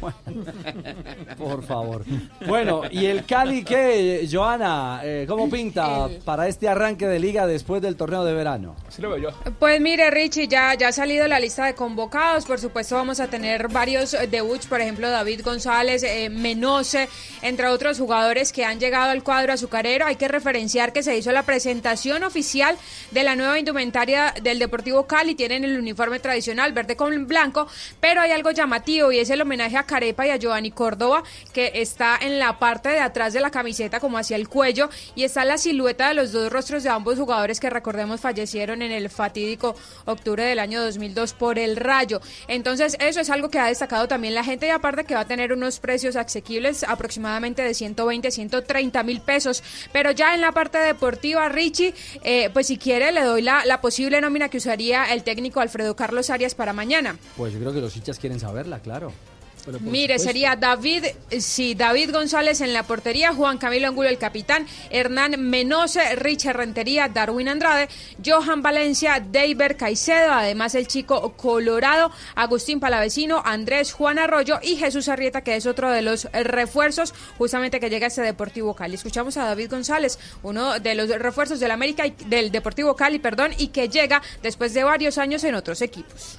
Por favor. Bueno, ¿y el Cali qué, Joana? Eh, ¿Cómo pinta para este arranque de liga después del torneo de verano? Así lo veo yo. Pues mire, Richie, ya, ya ha salido la lista de convocados. Por supuesto, vamos a tener varios eh, debuts, por ejemplo, David González, eh, Menose, entre otros jugadores que han llegado al cuadro azucarero. Hay que referenciar que se hizo la presentación oficial de la nueva indumentaria del Deportivo Cali. Tienen el uniforme tradicional, verde con blanco, pero hay algo llamativo y es el homenaje a Carepa y a Giovanni Córdoba, que está en la parte de atrás de la camiseta, como hacia el cuello, y está la silueta de los dos rostros de ambos jugadores que recordemos fallecieron en el fatídico octubre del año 2002 por el rayo. Entonces, eso es algo que ha destacado también la gente y aparte que va a tener unos precios asequibles aproximadamente de 120, 130 mil pesos. Pero ya en la parte deportiva, Richie, eh, pues si quiere le doy la, la posible nómina que usaría el técnico Alfredo Carlos Arias para mañana. Pues yo creo que los hinchas quieren saberla, claro. Mire, sería David, sí, David González en la portería, Juan Camilo Angulo el capitán, Hernán Menose, Richard Rentería, Darwin Andrade, Johan Valencia, David Caicedo, además el chico Colorado, Agustín Palavecino, Andrés Juan Arroyo y Jesús Arrieta, que es otro de los refuerzos justamente que llega a este Deportivo Cali. Escuchamos a David González, uno de los refuerzos del América y del Deportivo Cali, perdón, y que llega después de varios años en otros equipos.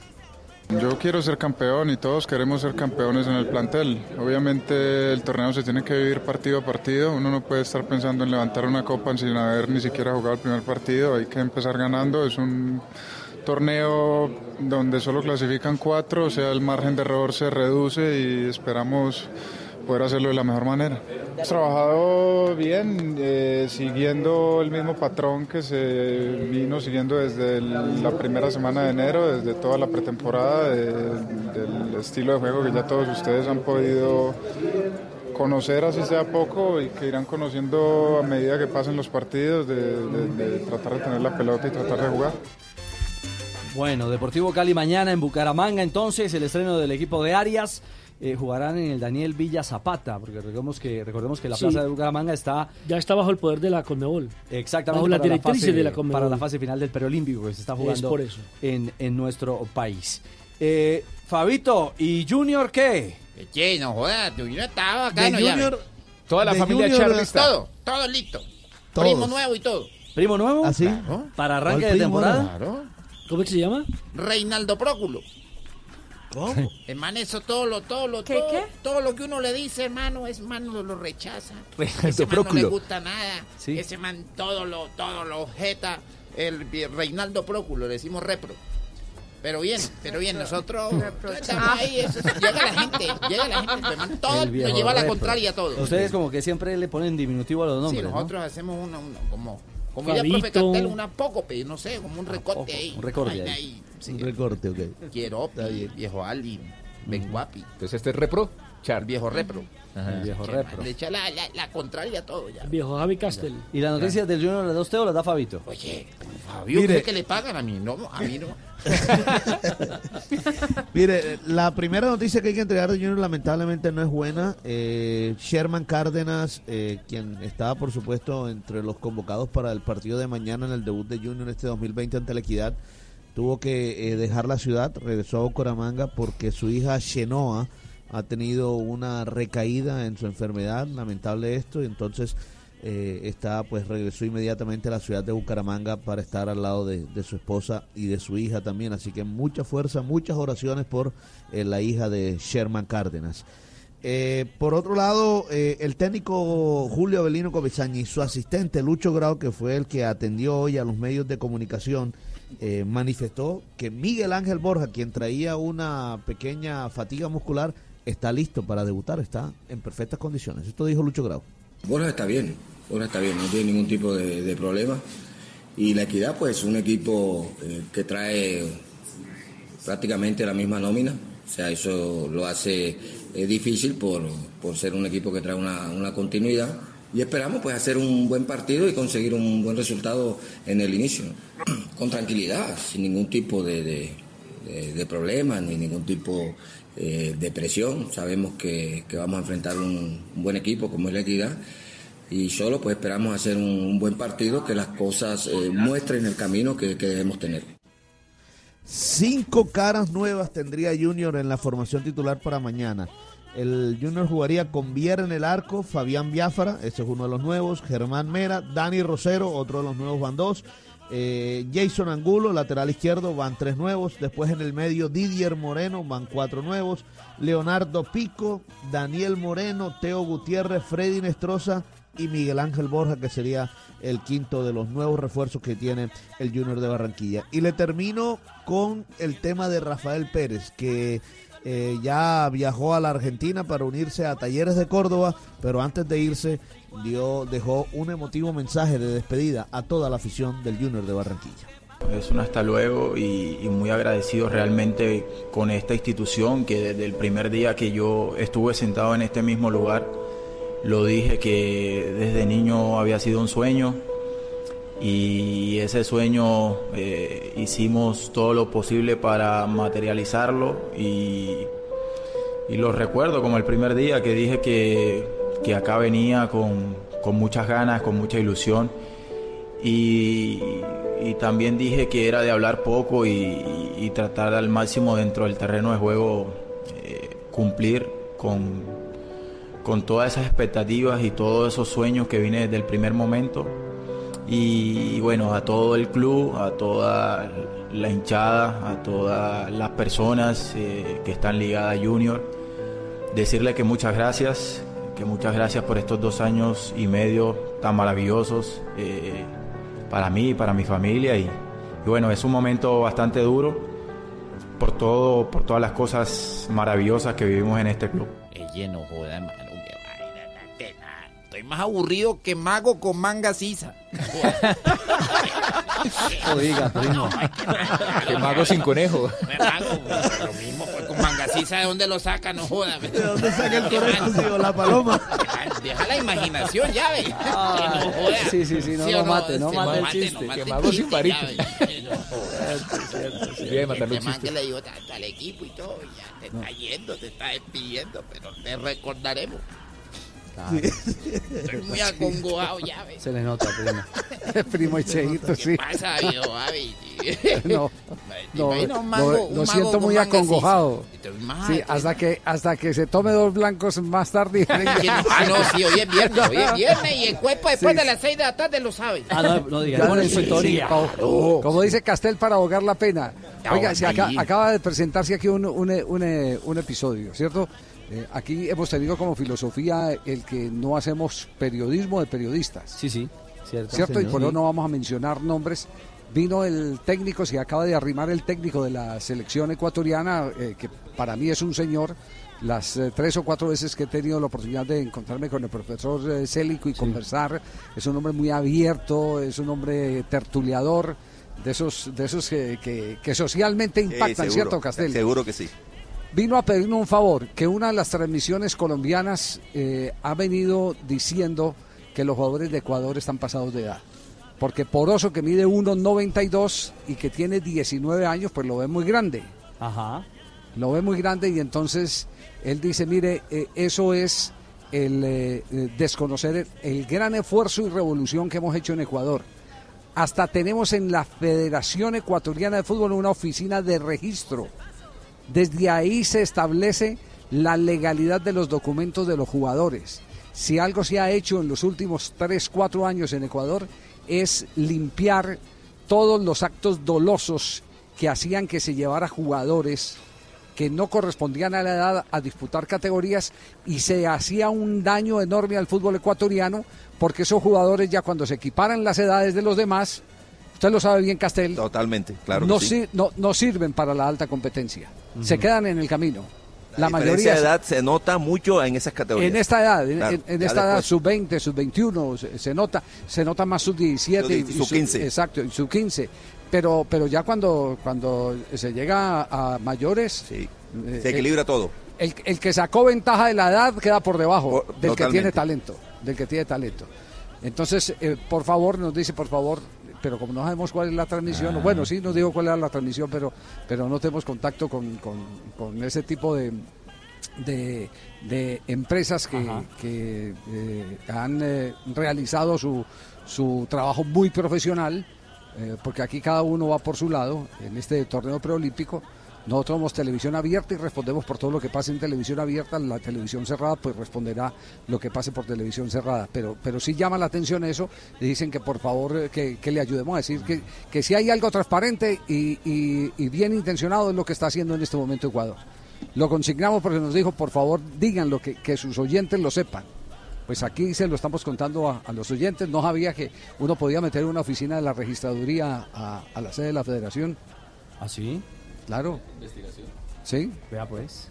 Yo quiero ser campeón y todos queremos ser campeones en el plantel. Obviamente el torneo se tiene que vivir partido a partido. Uno no puede estar pensando en levantar una copa sin haber ni siquiera jugado el primer partido. Hay que empezar ganando. Es un torneo donde solo clasifican cuatro, o sea, el margen de error se reduce y esperamos poder hacerlo de la mejor manera. Hemos trabajado bien, eh, siguiendo el mismo patrón que se vino siguiendo desde la primera semana de enero, desde toda la pretemporada, de- del estilo de juego que ya todos ustedes han podido conocer así sea poco y que irán conociendo a medida que pasen los partidos, de tratar de tener la pelota y tratar de jugar. Bueno, Deportivo Cali mañana en Bucaramanga, entonces el estreno del equipo de Arias. Eh, jugarán en el Daniel Villa Zapata, porque recordemos que, recordemos que la Sí. plaza de Bucaramanga está Ya está bajo el poder de la Conmebol. exactamente Bajo las la fase- de la Conmebol. para la fase final del preolímpico que se está Es jugando por eso. En, en nuestro país. Eh, Fabito, ¿y Junior qué? Che, no jodas, yo no estaba acá, De no Junior- llame. Toda la de familia Junior Charlie está. Todo, todo listo. Todos. Primo nuevo y todo. ¿Primo nuevo? ¿Ah, sí? ¿Para arranque ¿Cuál de primo? temporada? Claro. ¿Cómo es que se llama? Reinaldo Próculo. ¿Cómo? Hermano, eso todo lo, todo lo, todo, todo lo que uno le dice, hermano, es hermano lo, lo rechaza. Ese man no le gusta nada. Sí. Ese man todo lo, todo lo jeta. El Reinaldo Próculo, le decimos repro. Pero bien, pero bien, nosotros estamos ahí, eso, llega la gente, llega la gente, el man todo lo lleva a la contraria a todo. Ustedes como que siempre le ponen diminutivo a los Sí, nombres, ¿no? nosotros hacemos una, una- como, como diría el profe Fabito. Castel, una pócope, no sé, como un recorte ahí. un recorte Vaina ahí. sí. Un recorte, ok. Quiero, viejo Ali, Ben Guapi. Entonces este es repro, Char. Viejo repro. El viejo repro. Le echa la, la, la contraria a todo ya. El viejo Javi Castel. ¿Y las noticias del Junior de Dos Teo las da Fabito? Oye, Fabio, Mire. ¿cree que le pagan a mí? No, a mí no. Mire, la primera noticia que hay que entregar de Junior lamentablemente no es buena. Eh, Sherman Cárdenas, eh, quien estaba por supuesto entre los convocados para el partido de mañana en el debut de Junior este 2020 ante la Equidad, tuvo que eh, dejar la ciudad, regresó a Bucaramanga porque su hija Shenoa ha tenido una recaída en su enfermedad, lamentable esto, y entonces eh, está pues regresó inmediatamente a la ciudad de Bucaramanga para estar al lado de, su esposa y de su hija también, así que mucha fuerza, muchas oraciones por eh, la hija de Sherman Cárdenas. Eh, por otro lado, el técnico Julio Avelino Comesaña y su asistente Lucho Grau, que fue el que atendió hoy a los medios de comunicación, manifestó que Miguel Ángel Borja, quien traía una pequeña fatiga muscular, está listo para debutar, está en perfectas condiciones. Esto dijo Lucho Grau. Borja está bien, Borja está bien, no tiene ningún tipo de, de problema. Y la Equidad, pues, un equipo eh, que trae prácticamente la misma nómina. O sea, eso lo hace eh, difícil por, por ser un equipo que trae una, una continuidad. Y esperamos, pues, hacer un buen partido y conseguir un buen resultado en el inicio. Con tranquilidad, sin ningún tipo de, de, de- de problema ni ningún tipo eh, de presión. Sabemos que, vamos a enfrentar un, buen equipo como es la Equidad y solo pues esperamos hacer un, buen partido, que las cosas eh, muestren el camino que, debemos tener. Cinco caras nuevas tendría Junior en la formación titular para mañana. El Junior jugaría con Viera en el arco, Fabián Biafara, ese es uno de los nuevos, Germán Mera, Dani Rosero, otro de los nuevos van dos, eh, Jason Angulo, lateral izquierdo, van tres nuevos, después en el medio Didier Moreno, van cuatro nuevos, Leonardo Pico, Daniel Moreno, Teo Gutiérrez, Freddy Nestroza y Miguel Ángel Borja, que sería el quinto de los nuevos refuerzos que tiene el Junior de Barranquilla. Y le termino con el tema de Rafael Pérez, que eh, ya viajó a la Argentina para unirse a Talleres de Córdoba, pero antes de irse dio, dejó un emotivo mensaje de despedida a toda la afición del Junior de Barranquilla. Es un hasta luego y, muy agradecido realmente con esta institución que desde el primer día que yo estuve sentado en este mismo lugar, lo dije que desde niño había sido un sueño y ese sueño eh, hicimos todo lo posible para materializarlo y, y lo recuerdo como el primer día que dije que, que acá venía con, con muchas ganas, con mucha ilusión y, también dije que era de hablar poco y tratar al máximo dentro del terreno de juego eh, cumplir con, con todas esas expectativas y todos esos sueños que vine desde el primer momento. Y, bueno, a todo el club, a toda la hinchada, a todas las personas eh, que están ligadas a Junior, decirle que muchas gracias, que muchas gracias por estos dos años y medio tan maravillosos eh, para mí y para mi familia. Y, y bueno, es un momento bastante duro por todo, por todas las cosas maravillosas que vivimos en este club. Joda, hermano. Estoy más aburrido que mago con manga sisa. No diga, primo. Que mago sin conejo. Mago, lo mismo sí sabe dónde lo saca, no joda. ¿De dónde saca el tío? La paloma. Deja la imaginación, ya ve. que no joda. Sí, sí, sí, no ¿Sí lo o mate, no Sí, mate el no chiste. mate Que el mago chiste, sin varita. Este man que le digo al equipo y todo, ya te está yendo, te está despidiendo, pero te recordaremos. Estoy muy acongojado, ya ve. Se le nota, primo. Primo sí. ¿Qué pasa, viejo Javi? No, no, un lo- mango- lo, un mago siento muy acongojado. Mal, Sí, hasta que, hasta que se tome dos blancos más tarde. Ah, no, sí, hoy es viernes, hoy es viernes y el cuerpo después Sí. de las 6 de la tarde lo sabe. Ah, no, no diga, Ya con no, su sí, historia. sí, como, como dice Castel para ahogar la pena. Oiga, aca- ahí. acaba de presentarse aquí un, un, un- un episodio, ¿cierto? Eh, aquí hemos tenido como filosofía el que no hacemos periodismo de periodistas. Sí, sí, cierto. ¿Cierto? y por eso Sí. no vamos a mencionar nombres. Vino el técnico, se acaba de arrimar el técnico de la selección ecuatoriana, eh, que para mí es un señor. Las eh, tres o cuatro veces que he tenido la oportunidad de encontrarme con el profesor eh, Célico y conversar, es un hombre muy abierto, es un hombre tertuliador, de esos, de esos que, que- que socialmente impactan, seguro, ¿cierto, Castel? Seguro que sí. Vino a pedirnos un favor, que una de las transmisiones colombianas eh, ha venido diciendo que los jugadores de Ecuador están pasados de edad. Porque Poroso, que mide 1,92 y que tiene 19 años, pues lo ve muy grande. Ajá. Lo ve muy grande y entonces él dice, mire, eh, eso es el eh, desconocer el, el gran esfuerzo y revolución que hemos hecho en Ecuador. Hasta tenemos en la Federación Ecuatoriana de Fútbol una oficina de registro. Desde ahí se establece la legalidad de los documentos de los jugadores. Si algo se ha hecho en los últimos 3, 4 años en Ecuador es limpiar todos los actos dolosos que hacían que se llevara jugadores que no correspondían a la edad a disputar categorías y se hacía un daño enorme al fútbol ecuatoriano porque esos jugadores ya cuando se equiparan las edades de los demás, usted lo sabe bien Castel, Totalmente, claro no, que sí. sir- no, no sirven para la alta competencia, se quedan en el camino. La, La mayoría de edad se nota mucho en esas categorías. en esta edad, en, Claro, en- en ya esta edad, sub 20, sub 21, se, se nota, se nota más sub 17 y, Sub- y sub 15. exacto, y sub 15. Pero, pero ya cuando, cuando se llega a mayores, eh, Se equilibra todo. el, el que sacó ventaja de la edad queda por debajo del que tiene talento, del que tiene talento. Entonces, eh, por favor, nos dice, por favor, pero como no sabemos cuál es la transmisión, Ah. bueno, sí nos digo cuál era la transmisión, pero, pero no tenemos contacto con, con- con ese tipo de, de, de empresas que, que, eh, han eh, realizado su, su trabajo muy profesional, eh, porque aquí cada uno va por su lado en este torneo preolímpico. Nosotros somos televisión abierta y respondemos por todo lo que pase en televisión abierta. La televisión cerrada pues responderá lo que pase por televisión cerrada. Pero, pero sí llama la atención eso. Le dicen que por favor eh, que, que le ayudemos a decir que, que si hay algo transparente y, y- bien intencionado es lo que está haciendo en este momento Ecuador. Lo consignamos porque nos dijo, por favor, díganlo, que, que sus oyentes lo sepan. Pues aquí se lo estamos contando a, a los oyentes. No sabía que uno podía meter una oficina de la registraduría a, a la sede de la federación. ¿Ah, sí? Claro. Investigación. Sí. Vea pues.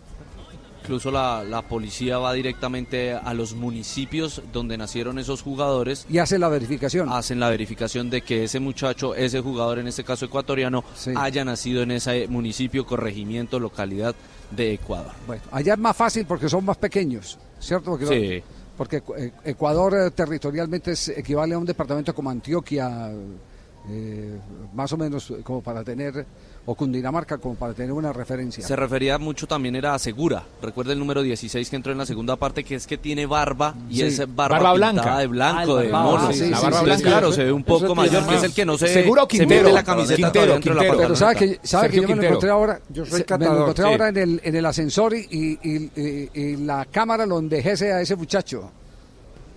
Incluso la, la policía va directamente a los municipios donde nacieron esos jugadores. Y hace la verificación. Hacen la verificación de que ese muchacho, ese jugador, en este caso ecuatoriano, haya nacido en ese municipio, corregimiento, localidad de Ecuador. Bueno, allá es más fácil porque son más pequeños, ¿cierto? Porque, Sí. porque eh, Ecuador eh, territorialmente es- equivale a un departamento como Antioquia, eh, más o menos como para tener, o Cundinamarca como para tener una referencia. Se refería mucho también era a Segura. Recuerda el número 16 que entró en la segunda parte, que es que tiene barba y Sí. es barba, blanca. de blanco, Ah, de mono. sí, la barba sí, blanca, sí, claro, se ve un poco mayor, que es el que no se, Seguro se Quintero. mete la camiseta Quintero, dentro de la Quintero. Pero sabe que, sabe que yo me lo Quintero. encontré ahora, Yo soy se- me lo encontré sí. ahora en el, en el ascensor y, y- y- y la cámara lo envejece a ese muchacho.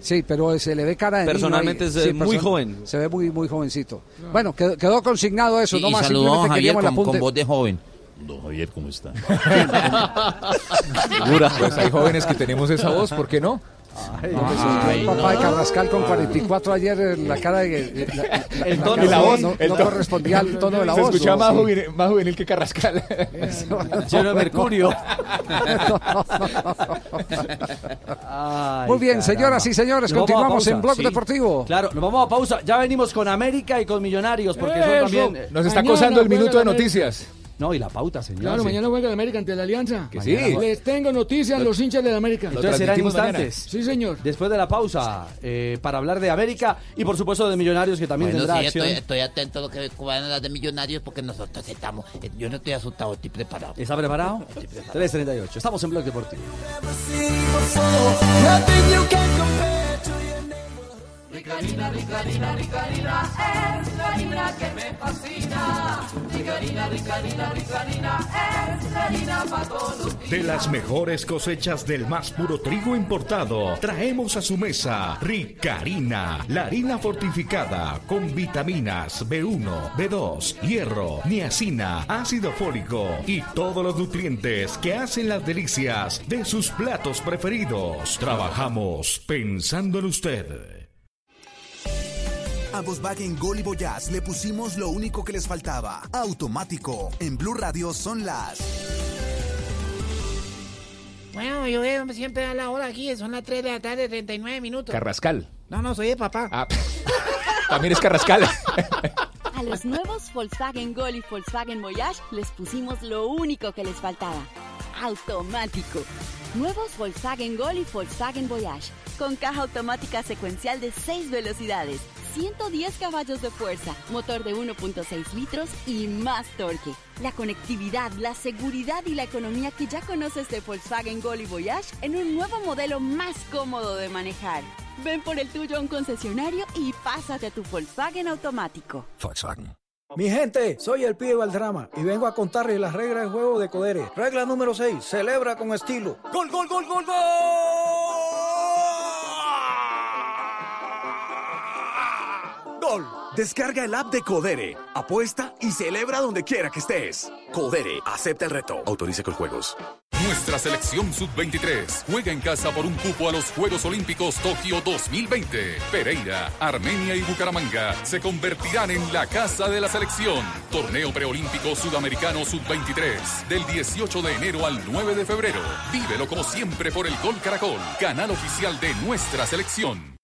Sí, pero se le ve cara de niño Personalmente ahí. es, eh, muy joven. Se ve muy muy jovencito. Bueno, quedó, quedó consignado eso, Y, no y más saludó a simplemente Javier queríamos con, voz de joven. Don Javier, ¿cómo está? Pues hay jóvenes que tenemos esa voz, ¿por qué no? Ay, el papá de Carrascal con 44 ayer eh, la cara de la- la- El la tono cara de la voz. no, el no tono- correspondía al tono de la Se voz. escuchaba ¿no? más, Sí. juvenil, más juvenil que Carrascal. Lleno de mercurio. Muy bien, señoras y señores, Nos continuamos en Blog sí. Deportivo. Claro, nos vamos a pausa. Ya venimos con América y con Millonarios, porque Eso. son también. Nos está acosando el minuto de noticias. No, y la pauta, señor. Claro, sí. mañana juega el América ante la Alianza. Que sí. Les tengo noticias a los hinchas del América. Entonces será en instantes. Sí, señor. Después de la pausa, eh, para hablar de América y por supuesto de Millonarios que también Bueno, tendrá sí, acción. estoy, estoy atento a lo que van a dar de millonarios porque nosotros estamos. eh, Yo no estoy asustado, estoy preparado. ¿Está preparado? 3.38. Estamos en Blog Deportivo. Ricarina, Ricarina, Ricarina, es la harina que me fascina. Ricarina, Ricarina, Ricarina, es la harina para todos. De las mejores cosechas del más puro trigo importado, traemos a su mesa Ricarina, la harina fortificada con vitaminas B1, B2, hierro, niacina, ácido fólico y todos los nutrientes que hacen las delicias de sus platos preferidos. Trabajamos pensando en usted. A Volkswagen Gol y Voyage le pusimos lo único que les faltaba. Automático. En Blue Radio son las... Bueno, yo veo siempre a la hora aquí, son las 3 de la tarde, 39 minutos. Carrascal. No, no, soy de papá. Ah, también es Carrascal. A los nuevos Volkswagen Gol y Volkswagen Voyage les pusimos lo único que les faltaba. Automático. Nuevos Volkswagen Gol y Volkswagen Voyage. Con caja automática secuencial de 6 velocidades, 110 caballos de fuerza, motor de 1.6 litros y más torque. La conectividad, la seguridad y la economía que ya conoces de Volkswagen Gol y Voyage en un nuevo modelo más cómodo de manejar. Ven por el tuyo a un concesionario y pásate a tu Volkswagen automático. Volkswagen. Mi gente, soy el pibe Valdrama y vengo a contarles las reglas del juego de Codere. Regla número 6, celebra con estilo. ¡Gol, gol, gol, gol, Gol. Descarga el app de Codere, apuesta y celebra donde quiera que estés. Codere, acepta el reto. Autorice con juegos. Nuestra selección sub-23 juega en casa por un cupo a los Juegos Olímpicos Tokio 2020. Pereira, Armenia y Bucaramanga se convertirán en la casa de la selección. Torneo preolímpico sudamericano sub-23 del 18 de enero al 9 de febrero. Vívelo como siempre por el Gol Caracol, canal oficial de nuestra selección.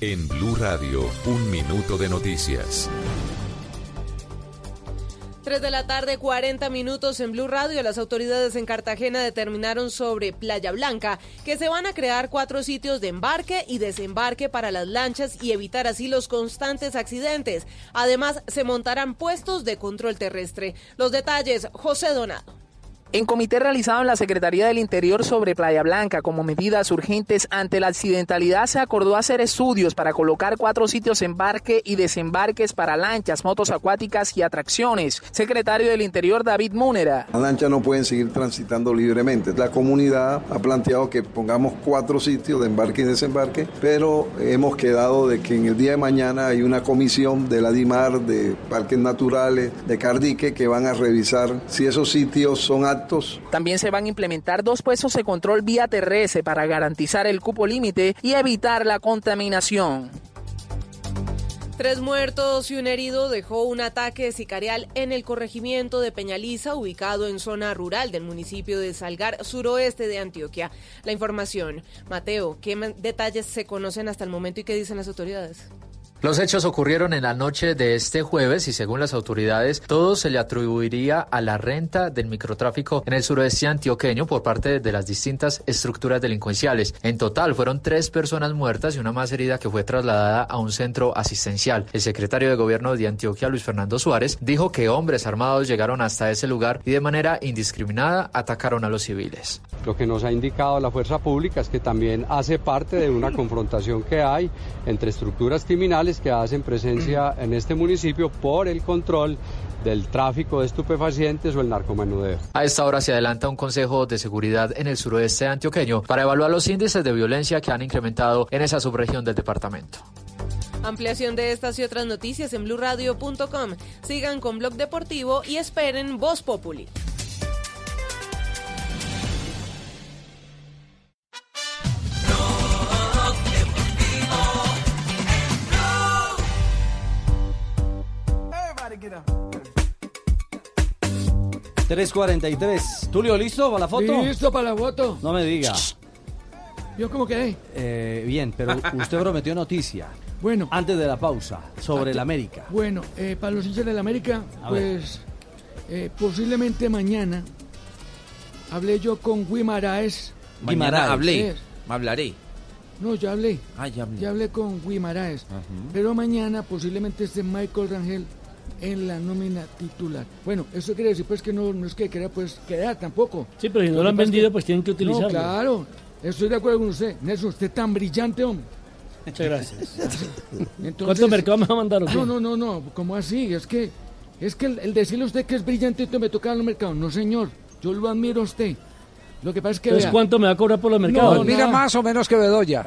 En Blue Radio, un minuto de noticias. 3 de la tarde, 40 minutos en Blue Radio. Las autoridades en Cartagena determinaron sobre Playa Blanca que se van a crear cuatro sitios de embarque y desembarque para las lanchas y evitar así los constantes accidentes. Además, se montarán puestos de control terrestre. Los detalles, José Donado. En comité realizado en la Secretaría del Interior sobre Playa Blanca como medidas urgentes ante la accidentalidad se acordó hacer estudios para colocar cuatro sitios embarque y desembarques para lanchas, motos acuáticas y atracciones. Secretario del Interior David Múnera. Las lanchas no pueden seguir transitando libremente. La comunidad ha planteado que pongamos cuatro sitios de embarque y desembarque, pero hemos quedado de que en el día de mañana hay una comisión de la DIMAR, de Parques Naturales, de Cardique, que van a revisar si esos sitios son También se van a implementar dos puestos de control vía terrestre para garantizar el cupo límite y evitar la contaminación. Tres muertos y un herido dejó un ataque sicarial en el corregimiento de Peñaliza, ubicado en zona rural del municipio de Salgar, suroeste de Antioquia. La información. Mateo, ¿qué detalles se conocen hasta el momento y qué dicen las autoridades? Los hechos ocurrieron en la noche de este jueves y según las autoridades todo se le atribuiría a la renta del microtráfico en el suroeste antioqueño por parte de las distintas estructuras delincuenciales. En total fueron tres personas muertas y una más herida que fue trasladada a un centro asistencial. El secretario de gobierno de Antioquia, Luis Fernando Suárez, dijo que hombres armados llegaron hasta ese lugar y de manera indiscriminada atacaron a los civiles. Lo que nos ha indicado la fuerza pública es que también hace parte de una confrontación que hay entre estructuras criminales que hacen presencia en este municipio por el control del tráfico de estupefacientes o el narcomenudeo. A esta hora se adelanta un consejo de seguridad en el suroeste antioqueño para evaluar los índices de violencia que han incrementado en esa subregión del departamento. Ampliación de estas y otras noticias en blurradio.com. Sigan con Blog Deportivo y esperen Voz Populi. 3.43. Tulio, ¿listo para la foto? Listo para la foto. No me diga. ¿Yo cómo quedé? Eh, bien, pero usted prometió noticia. Bueno. Antes de la pausa, sobre el América. Bueno, eh, para los hinchas del América, A pues eh, posiblemente mañana hablé yo con Guimaraes. Mañana hablé. Hablaré. No, ya hablé. Ah, ya hablé. Ya hablé con Guimaraes. Pero mañana posiblemente esté Michael Rangel en la nómina titular. Bueno, eso quiere decir pues que no, no es que quiera pues quedar tampoco. Sí, pero si no Lo han vendido, que- pues tienen que utilizarlo. No, claro. Estoy de acuerdo con usted. Nelson, usted tan brillante, hombre. Muchas gracias. Entonces- ¿Cuánto mercado me va a mandar? qué? No, no, no, no. ¿Cómo así? Es que, es que el, el decirle a usted que es brillante me toca en el mercado. No, señor. Yo lo admiro a usted. Lo que pasa es que. Entonces, vea, ¿cuánto me va a cobrar por los mercados? No, Mira más o menos que Bedoya.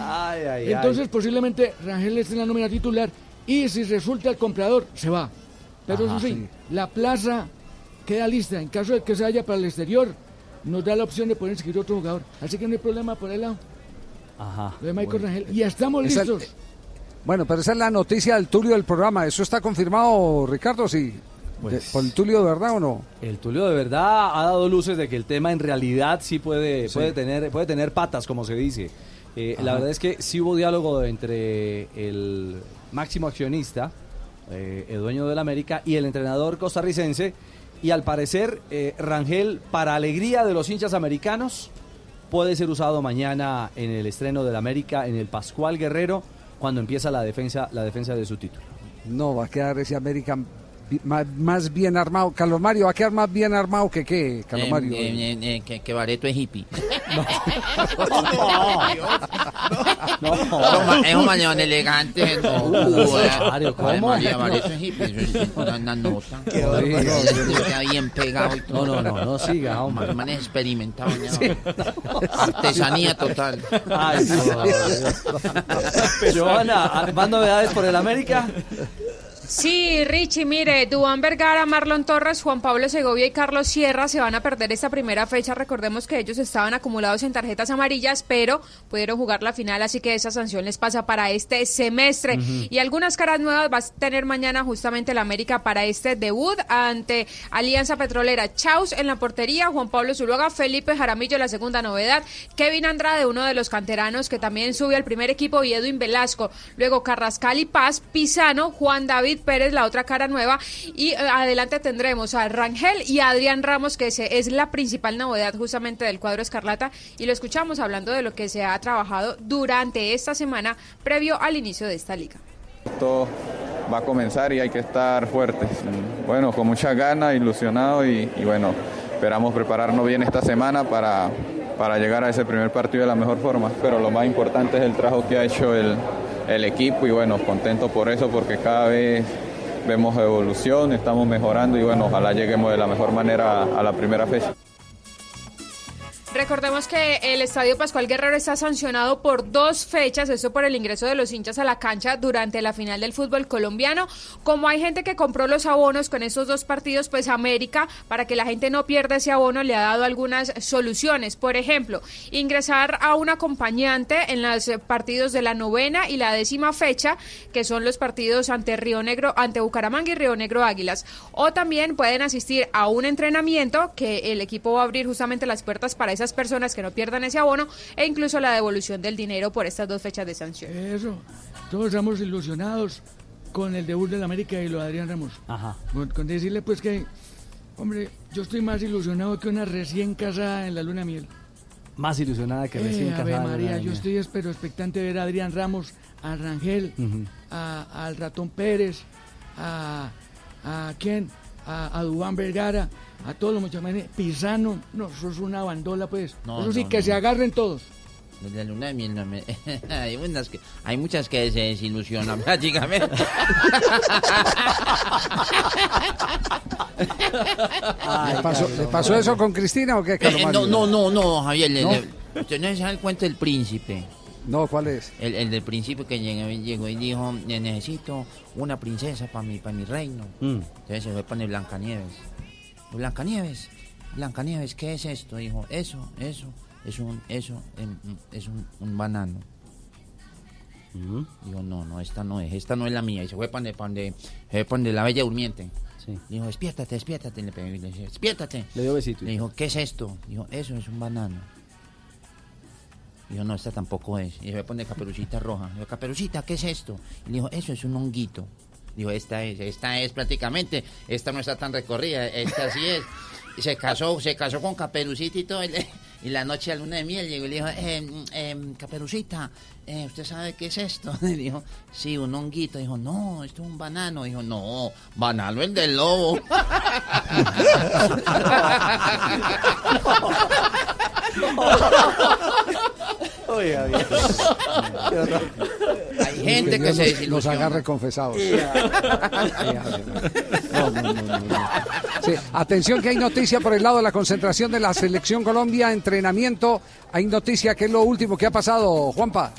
Ay, ay, Entonces, posiblemente Rangel esté en la nómina titular. Y si resulta el comprador, se va. Pero Ajá, eso sí, sí. la plaza queda lista. En caso de que se vaya para el exterior, nos da la opción de poder inscribir otro jugador. Así que no hay problema por el lado. Ajá. Lo de Michael Rangel. Y ya estamos Es el- listos. Bueno, pero esa es la noticia del Tulio del programa. ¿Eso está confirmado, Ricardo? Sí. Pues- De- ¿Por el Tulio de verdad o no? El Tulio de verdad ha dado luces de que el tema en realidad sí puede, Sí. puede, tener, puede tener patas, como se dice. Eh, la verdad es que sí hubo diálogo entre el máximo accionista, eh, el dueño del América, y el entrenador costarricense. Y al parecer, eh, Rangel, para alegría de los hinchas americanos, puede ser usado mañana en el estreno del América, en el Pascual Guerrero, cuando empieza la defensa, la defensa de su título. No, va a quedar ese América más, más bien armado. Carlos Mario va a quedar más bien armado que qué, Carlos Eh, Mario. eh, eh, eh, que, que Bareto es hippie. No. Es un mañón elegante. No, Mario, es hippie. Eso es una, una nota. Qué barbaridad. Está bien pegado y todo. No, no, no, no siga, hombre. Man es experimentado. Artesanía total. Ay, ¿más novedades por el América? Sí, Richie, mire, Dubán Vergara, Marlon Torres, Juan Pablo Segovia y Carlos Sierra se van a perder esta primera fecha. Recordemos que ellos estaban acumulados en tarjetas amarillas, pero pudieron jugar la final, así que esa sanción les pasa para este semestre. Y algunas caras nuevas va a tener mañana justamente el América para este debut ante Alianza Petrolera. Chaus en la portería, Juan Pablo Zuluaga, Felipe Jaramillo, la segunda novedad, Kevin Andrade, uno de los canteranos que también sube al primer equipo, y Edwin Velasco. Luego Carrascal y Paz, Pisano, Juan David Pérez, la otra cara nueva. Y eh, adelante tendremos a Rangel y a Adrián Ramos, que es la principal novedad justamente del cuadro Escarlata. Y lo escuchamos hablando de lo que se ha trabajado durante esta semana previo al inicio de esta liga. Esto va a comenzar y hay que estar fuertes. Bueno, con mucha ganas, ilusionado y, y bueno, esperamos prepararnos bien esta semana para, para llegar a ese primer partido de la mejor forma. Pero lo más importante es el trabajo que ha hecho el, el equipo y bueno, contento por eso porque cada vez vemos evolución, estamos mejorando y bueno, ojalá lleguemos de la mejor manera a la primera fecha. Recordemos que el Estadio Pascual Guerrero está sancionado por dos fechas, esto por el ingreso de los hinchas a la cancha durante la final del fútbol colombiano. Como hay gente que compró los abonos con estos dos partidos, pues América, para que la gente no pierda ese abono, le ha dado algunas soluciones. Por ejemplo, ingresar a un acompañante en los partidos de la novena y la décima fecha, que son los partidos ante Río Negro, ante Bucaramanga y Río Negro Águilas. O también pueden asistir a un entrenamiento que el equipo va a abrir justamente las puertas para esas personas que no pierdan ese abono e incluso la devolución del dinero por estas dos fechas de sanción. Eso. Todos estamos ilusionados con el debut del América y lo de Adrián Ramos. Ajá. Con, con decirle pues que, hombre, yo estoy más ilusionado que una recién casada en la luna de miel. Más ilusionada que recién Eh, Ave casada. María, yo estoy espero expectante de ver a Adrián Ramos, a Rangel, a- al Ratón Pérez, a, a quién, a, a Dubán Vergara, a todos los muchachos, Pisano, no, eso es una bandola pues. No, eso sí, no, que no. se agarren todos. Los de la luna de miel no me- hay, unas que, hay muchas que se desilusionan prácticamente. ¿Le pasó, le pasó eso con Cristina o qué, Eh, Mario? no, no, no, no, Javier. le- ¿No? le- usted no sabe el cuento del príncipe. No, ¿cuál es? El, el del príncipe que llegó, llegó y dijo, "Ne- necesito una princesa para mi, para mi reino. Mm. Entonces se fue para el Blancanieves. Blancanieves, Blancanieves, ¿qué es esto? Dijo, eso, eso, es un, eso, em, es un, un banano. Dijo, no, no, esta no es, esta no es la mía. Y se fue para donde, para donde, se fue para donde la bella durmiente. Dijo, despiértate, despiértate. Le pegó y le dijo, despiértate. Le dio besito. Le dijo, ¿qué es esto? Dijo, eso es un banano. Dijo, no, esta tampoco es. Y se poner caperucita roja. Dijo, caperucita, ¿qué es esto? Y le dijo, eso es un honguito. Dijo, esta es, esta es prácticamente, esta no está tan recorrida, esta sí es. Y se casó, se casó con Caperucita y todo. Y, y la noche a luna de miel llegó y le dijo, eh, eh, Caperucita, eh, ¿usted sabe qué es esto? Y dijo, sí, un honguito. Dijo, no, esto es un banano. Dijo, no, banano el del lobo. Oiga, bien. Hay gente que Dios se los, desilusiona. los agarre confesados. Ya. No, no, no, no, no. Sí, atención que hay noticia por el lado de la concentración de la selección Colombia, entrenamiento. Hay noticia que es lo último que ha pasado, Juanpa.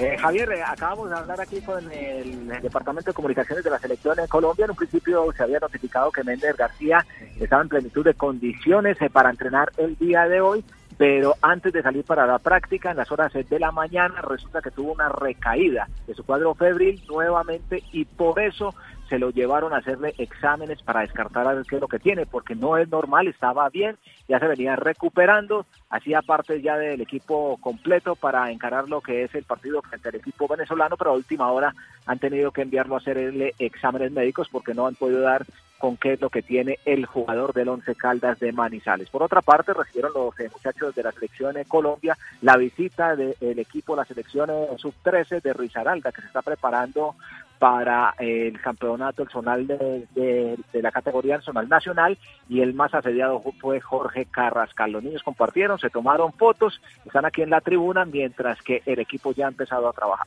Eh, Javier, eh, acabamos de hablar aquí con el, el Departamento de Comunicaciones de la Selección en Colombia. En un principio se había notificado que Méndez García estaba en plenitud de condiciones eh, para entrenar el día de hoy, pero antes de salir para la práctica, en las horas de la mañana, resulta que tuvo una recaída de su cuadro febril nuevamente y por eso se lo llevaron a hacerle exámenes para descartar a ver qué es lo que tiene, porque no es normal, estaba bien, ya se venía recuperando, hacía parte ya del equipo completo para encarar lo que es el partido frente al equipo venezolano, pero a última hora han tenido que enviarlo a hacerle exámenes médicos porque no han podido dar con qué es lo que tiene el jugador del Once Caldas de Manizales. Por otra parte, recibieron los eh, muchachos de la selección de Colombia la visita del equipo, la selección eh, sub-13 de Risaralda, que se está preparando para eh, el campeonato el zonal de, de- de la categoría el zonal nacional y el más asediado fue Jorge Carrascal. Los niños compartieron, se tomaron fotos, están aquí en la tribuna mientras que el equipo ya ha empezado a trabajar.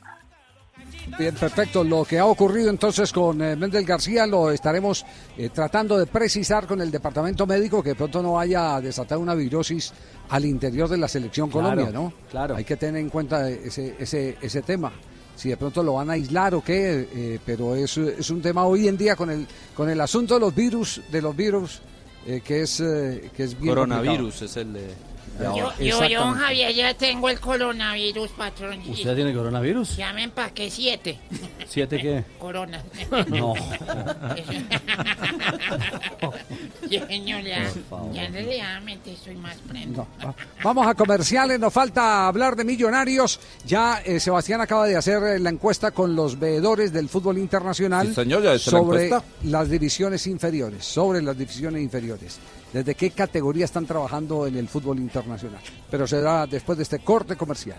Bien, perfecto. Lo que ha ocurrido entonces con eh, Méndez García lo estaremos eh, tratando de precisar con el departamento médico que de pronto no vaya a desatar una virosis al interior de la selección Claro, Colombia, ¿no? claro. Hay que tener en cuenta ese, ese, ese tema. Si de pronto lo van a aislar o qué, eh, pero es, es un tema hoy en día con el, con el asunto de los virus, de los virus, eh, que es, eh, que es bien Coronavirus es el de Yo, yo, yo, Javier, ya tengo el coronavirus, patrón. ¿Usted tiene coronavirus? Ya me empaqué siete ¿Siete qué? coronas. No. Señor, ya, ya realmente soy más prendo. Vamos a comerciales, nos falta hablar de millonarios. Ya eh, Sebastián acaba de hacer eh, la encuesta con los veedores del fútbol internacional Sí, señor, ya hizo la sobre las divisiones inferiores, sobre las divisiones inferiores. ¿Desde qué categoría están trabajando en el fútbol internacional? Pero será después de este corte comercial.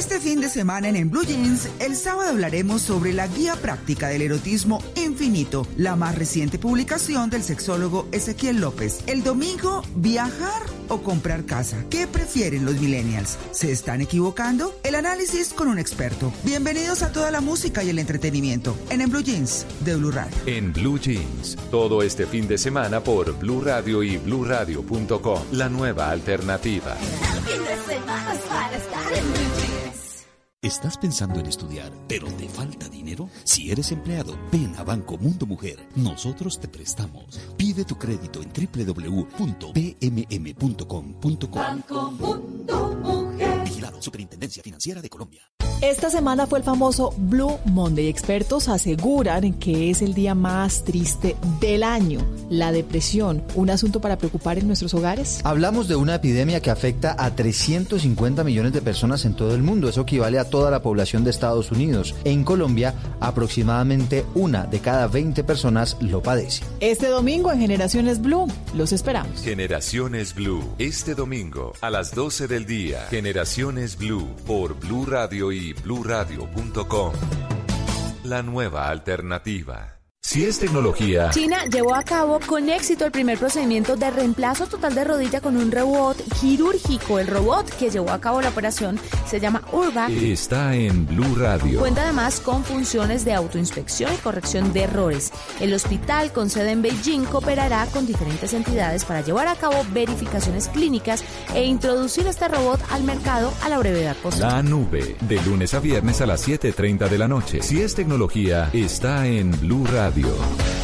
Este fin de semana en, En Blue Jeans, el sábado hablaremos sobre la guía práctica del erotismo infinito, la más reciente publicación del sexólogo Ezequiel López. El domingo, viajar o comprar casa. ¿Qué prefieren los millennials? ¿Se están equivocando? El análisis con un experto. Bienvenidos a toda la música y el entretenimiento en En Blue Jeans de Blue Radio. En Blue Jeans, todo este fin de semana por Blue Radio y BlueRadio.com, la nueva alternativa. ¿Estás pensando en estudiar, pero te falta dinero? Si eres empleado, ven a Banco Mundo Mujer. Nosotros te prestamos. Pide tu crédito en www.pmm.com.co. Banco Mundo Mujer. Vigilado Superintendencia Financiera de Colombia. Esta semana fue el famoso Blue Monday. Expertos aseguran que es el día más triste del año. La depresión, un asunto para preocupar en nuestros hogares. Hablamos de una epidemia que afecta a 350 millones de personas en todo el mundo. Eso equivale a toda la población de Estados Unidos. En Colombia, aproximadamente una de cada 20 personas lo padece. Este domingo en Generaciones Blue, los esperamos. Generaciones Blue, este domingo a las 12 del día. Generaciones Blue por Blue Radio y bluradio.com. La nueva alternativa. Si es tecnología, China llevó a cabo con éxito el primer procedimiento de reemplazo total de rodilla con un robot quirúrgico. El robot que llevó a cabo la operación se llama Urba. está en Blue Radio. Cuenta además con funciones de autoinspección y corrección de errores. El hospital con sede en Beijing cooperará con diferentes entidades para llevar a cabo verificaciones clínicas e introducir este robot al mercado a la brevedad posible. La nube, de lunes a viernes a las 7.30 de la noche. Si es tecnología, está en Blue Radio.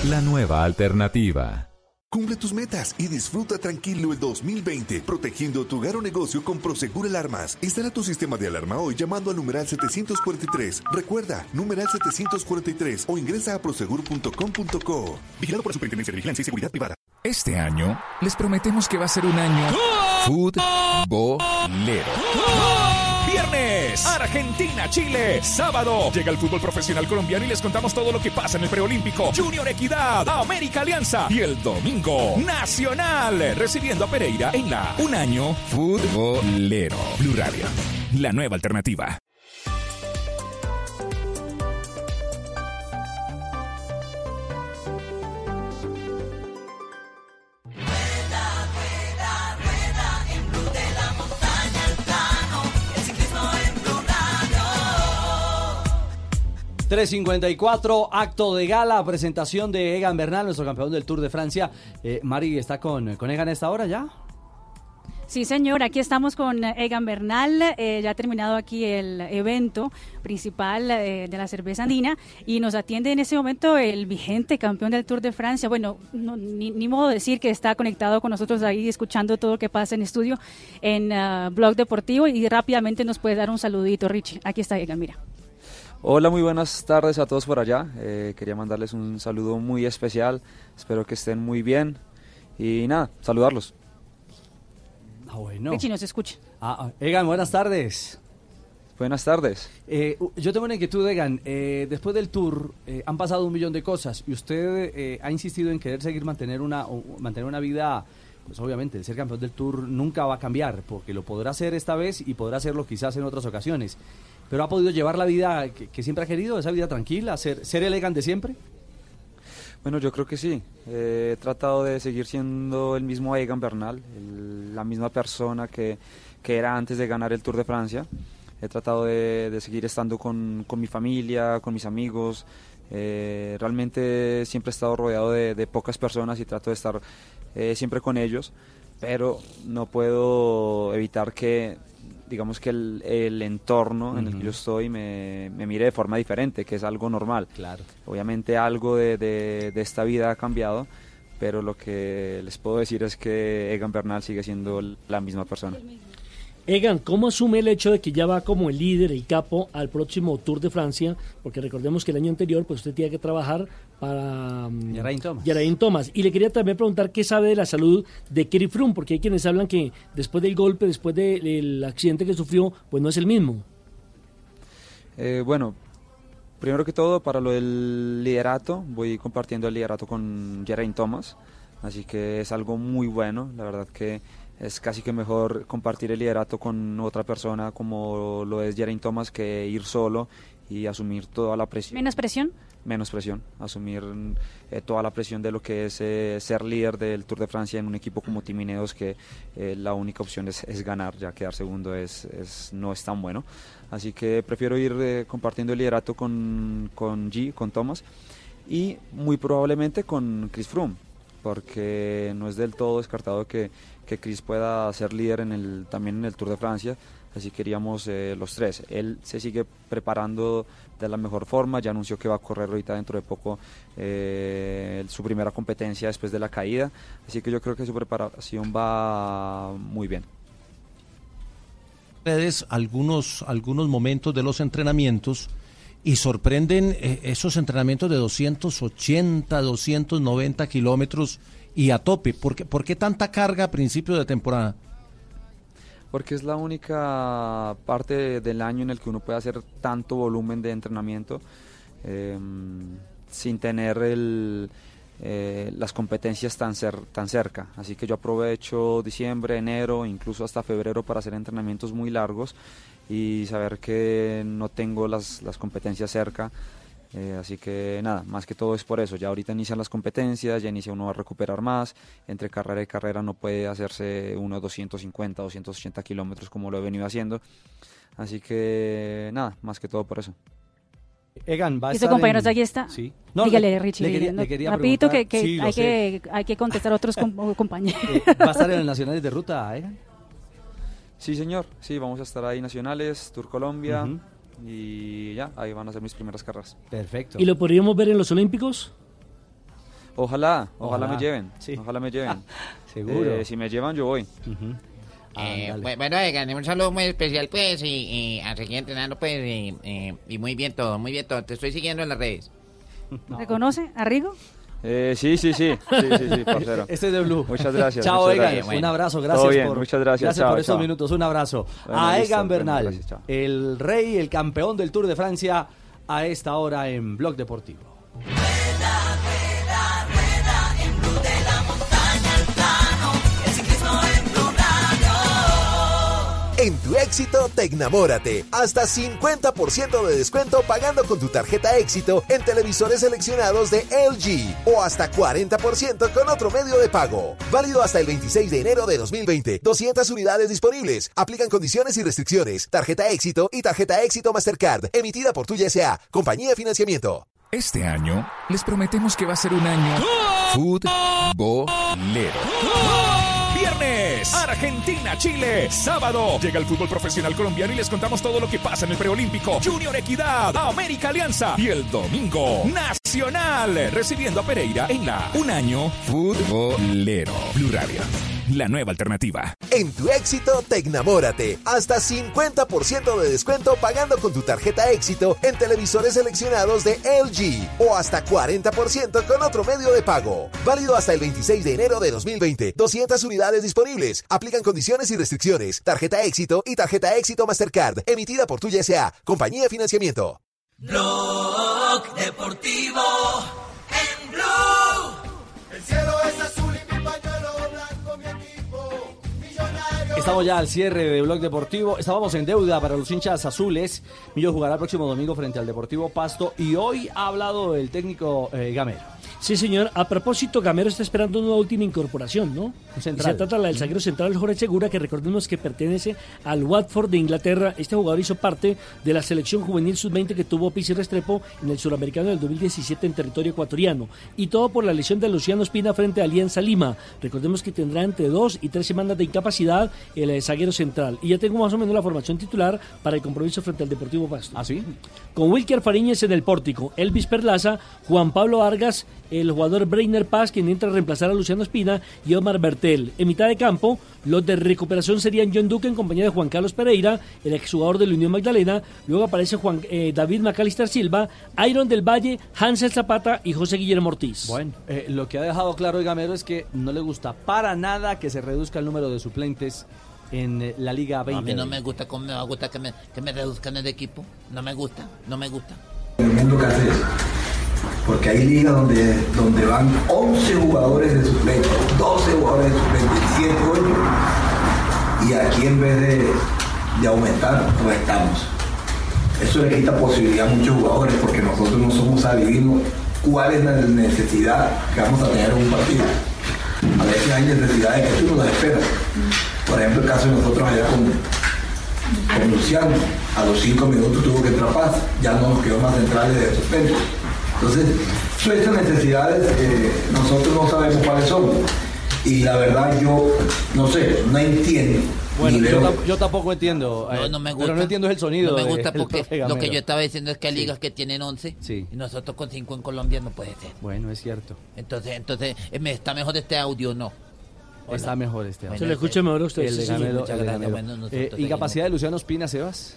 La nueva alternativa. Cumple tus metas y disfruta tranquilo el 2020, protegiendo tu hogar o negocio con Prosegur Alarmas. Instala tu sistema de alarma hoy llamando al numeral 743. Recuerda, numeral 743 o ingresa a prosegur.com.co. Vigilado por la Superintendencia de Vigilancia y Seguridad Privada. Este año les prometemos que va a ser un año futbolero. Argentina, Chile. Sábado, llega el fútbol profesional colombiano y les contamos todo lo que pasa en el preolímpico. Junior Equidad, América Alianza. Y el domingo, Nacional, recibiendo a Pereira en la Un Año Futbolero. Blue Radio, la nueva alternativa. 354, acto de gala, presentación de Egan Bernal, nuestro campeón del Tour de Francia. Eh, Mari, ¿está con, con Egan a esta hora ya? Sí, señor, aquí estamos con Egan Bernal, eh, ya ha terminado aquí el evento principal eh, de la cerveza andina y nos atiende en ese momento el vigente campeón del Tour de Francia. Bueno, no, ni, ni modo de decir que está conectado con nosotros ahí escuchando todo lo que pasa en estudio en ah, Blog Deportivo y rápidamente nos puede dar un saludito, Richie. Aquí está Egan, mira. Hola, muy buenas tardes a todos por allá. Eh, quería mandarles un saludo muy especial. Espero que estén muy bien. Y nada, saludarlos. Ah, bueno. Richie nos escucha. Ah, ah, Egan, buenas tardes. Buenas tardes. Eh, yo tengo una inquietud, Egan. Eh, después del tour eh, han pasado un millón de cosas y usted eh, ha insistido en querer seguir mantener una, o- mantener una vida, pues obviamente el ser campeón del tour nunca va a cambiar, porque lo podrá hacer esta vez y podrá hacerlo quizás en otras ocasiones. Pero ha podido llevar la vida que, siempre ha querido, esa vida tranquila, ser, ser el Egan de siempre. Bueno, yo creo que sí. Eh, he tratado de seguir siendo el mismo Egan Bernal, la misma persona que, que era antes de ganar el Tour de Francia. He tratado de, de seguir estando con, con mi familia, con mis amigos. Eh, realmente siempre he estado rodeado de, de pocas personas y trato de estar eh, siempre con ellos, pero no puedo evitar que digamos que el, el entorno en el que yo estoy me, me mire de forma diferente, que es algo normal. Claro. Obviamente algo de, de- de esta vida ha cambiado, pero lo que les puedo decir es que Egan Bernal sigue siendo la misma persona. Egan, ¿cómo asume el hecho de que ya va como el líder y capo al próximo Tour de Francia? Porque recordemos que el año anterior pues usted tenía que trabajar para mm, Geraint Thomas. Geraint Thomas. Y le quería también preguntar qué sabe de la salud de Kerry Froome, porque hay quienes hablan que después del golpe, después de- del accidente que sufrió, pues no es el mismo. Eh, bueno, primero que todo, para lo del liderato, voy compartiendo el liderato con Geraint Thomas, así que es algo muy bueno, la verdad que es casi que mejor compartir el liderato con otra persona como lo es Geraint Thomas que ir solo y asumir toda la presión. ¿Menos presión? menos presión, asumir eh, toda la presión de lo que es eh, ser líder del Tour de Francia en un equipo como Team Ineos que eh, la única opción es, es ganar, ya quedar segundo es, es- no es tan bueno. Así que prefiero ir compartiendo el liderato con, con G, con Thomas y muy probablemente con Chris Froome, porque no es del todo descartado que, que Chris pueda ser líder también en el Tour de Francia, así queríamos eh, los tres. Él se sigue preparando de la mejor forma, ya anunció que va a correr ahorita dentro de poco eh, su primera competencia después de la caída, así que yo creo que su preparación va muy bien. redes algunos, algunos momentos de los entrenamientos y sorprenden eh, esos entrenamientos de 280, 290 kilómetros y a tope. ¿Por qué, ¿Por qué tanta carga a principio de temporada? Porque es la única parte del año en el que uno puede hacer tanto volumen de entrenamiento eh, sin tener eh, las competencias tan, cer tan cerca. Así que yo aprovecho diciembre, enero, incluso hasta febrero para hacer entrenamientos muy largos y saber que no tengo las, las competencias cerca. Eh, así que nada, más que todo es por eso. Ya ahorita inician las competencias, ya inicia uno a recuperar más. Entre carrera y carrera no puede hacerse uno 250, 280 kilómetros como lo he venido haciendo. Así que nada, más que todo por eso. Egan, va a estar compañero en- aquí está. Sí. Dígale, le- Richie. le quería- no, le quería rapidito que, preguntar- que Sí, hay sé. que hay que contestar a otros com- compañeros. Eh, ¿Va a estar en los nacionales de ruta, Egan? Sí, señor. Sí, vamos a estar ahí nacionales, Tour Colombia. Y ya, ahí van a ser mis primeras carreras. Perfecto. ¿Y lo podríamos ver en los Olímpicos? Ojalá, ojalá, Ojalá. me lleven. Sí. Ojalá me lleven. Seguro. Eh, si me llevan, yo voy. Eh, bu- bueno, oigan, un saludo muy especial, pues, y, y a seguir entrenando, pues, y, y- y muy bien todo, muy bien todo. Te estoy siguiendo en las redes. ¿Reconoce a Rigo? Eh, sí, sí, sí, sí, sí, sí, parcero. Este es de Blue. Muchas gracias. Chao, muchas Egan. gracias. Un abrazo, Todo gracias bien, por, muchas gracias. por chao, estos minutos. Un abrazo. Bueno, a listo, Egan bueno, Bernal, gracias, el rey, el campeón del Tour de Francia, a esta hora en Blog Deportivo. En tu éxito, te enamórate. Hasta 50% de descuento pagando con tu tarjeta éxito en televisores seleccionados de LG o hasta 40% con otro medio de pago. Válido hasta el 26 de enero de 2020. 200 unidades disponibles. Aplican condiciones y restricciones. Tarjeta éxito y tarjeta éxito Mastercard. Emitida por Tuya S.A. Compañía de Financiamiento. Este año les prometemos que va a ser un año futbolero. Viernes, Argentina, Chile. Sábado, llega el fútbol profesional colombiano y les contamos todo lo que pasa en el preolímpico. Junior Equidad, América Alianza. Y el domingo, Nacional, recibiendo a Pereira en la Un Año Futbolero. Blue Radio, la nueva alternativa. En tu éxito, te enamórate. Hasta 50% de descuento pagando con tu tarjeta éxito en televisores seleccionados de LG o hasta 40% con otro medio de pago. Válido hasta el 26 de enero de 2020. 200 unidades disponibles. Aplican condiciones y restricciones. Tarjeta éxito y tarjeta éxito Mastercard. Emitida por Tuya S.A. Compañía de Financiamiento. Blog Deportivo Estamos ya al cierre de Blog Deportivo. Estábamos en deuda para los hinchas azules. Millo jugará el próximo domingo frente al Deportivo Pasto. Y hoy ha hablado el técnico eh, Gamero. Sí, señor. A propósito, Gamero está esperando una última incorporación, ¿no? Central. se trata la del zaguero central Jorge Segura, que recordemos que pertenece al Watford de Inglaterra. Este jugador hizo parte de la selección juvenil sub-20 que tuvo Pizzi Restrepo en el suramericano del 2017 en territorio ecuatoriano. Y todo por la lesión de Luciano Espina frente a Alianza Lima. Recordemos que tendrá entre dos y tres semanas de incapacidad el zaguero central. Y ya tengo más o menos la formación titular para el compromiso frente al Deportivo Pasto. ¿Ah, sí? Con Wilker Fariñez en el pórtico, Elvis Perlaza, Juan Pablo Vargas, el jugador Breiner Paz, quien entra a reemplazar a Luciano Espina, y Omar Bertel. En mitad de campo, los de recuperación serían John Duque en compañía de Juan Carlos Pereira, el exjugador de la Unión Magdalena. Luego aparece Juan eh, David Macalister Silva, Iron del Valle, Hansel Zapata y José Guillermo Ortiz. Bueno, eh, lo que ha dejado claro el Gamero es que no le gusta para nada que se reduzca el número de suplentes en eh, la Liga 20. A mí no me gusta, ¿cómo me va a gustar que me, que me reduzcan el equipo? No me gusta, no me gusta. En el mundo. Porque hay ligas donde, donde van 11 jugadores de suplente, 12 jugadores de suplente, 7 8. Y aquí en vez de, de aumentar, restamos. Eso le quita posibilidad a muchos jugadores porque nosotros no somos adivinos cuál es la necesidad que vamos a tener en un partido. A veces hay necesidades que tú no las esperas. Por ejemplo, el caso de nosotros allá con, con Luciano, a los 5 minutos tuvo que entrar Paz, ya no nos quedó más centrales de suplente. Entonces, todas estas necesidades eh, nosotros no sabemos cuáles son. Y la verdad yo, no sé, no entiendo. Bueno, yo, tampoco entiendo. No, eh, no me gusta. Pero no entiendo el sonido. No me gusta porque lo que yo estaba diciendo es que hay Sí. ligas que tienen 11 Sí. y nosotros con 5 en Colombia no puede ser. Bueno, es cierto. Entonces, entonces eh, me está mejor este audio, ¿no? Está mejor este año. Se le escucha mejor a usted, El sí. Gamero, el gracias. Bueno, Eh, seguimos. ¿Incapacidad de Luciano Espina, Sebas?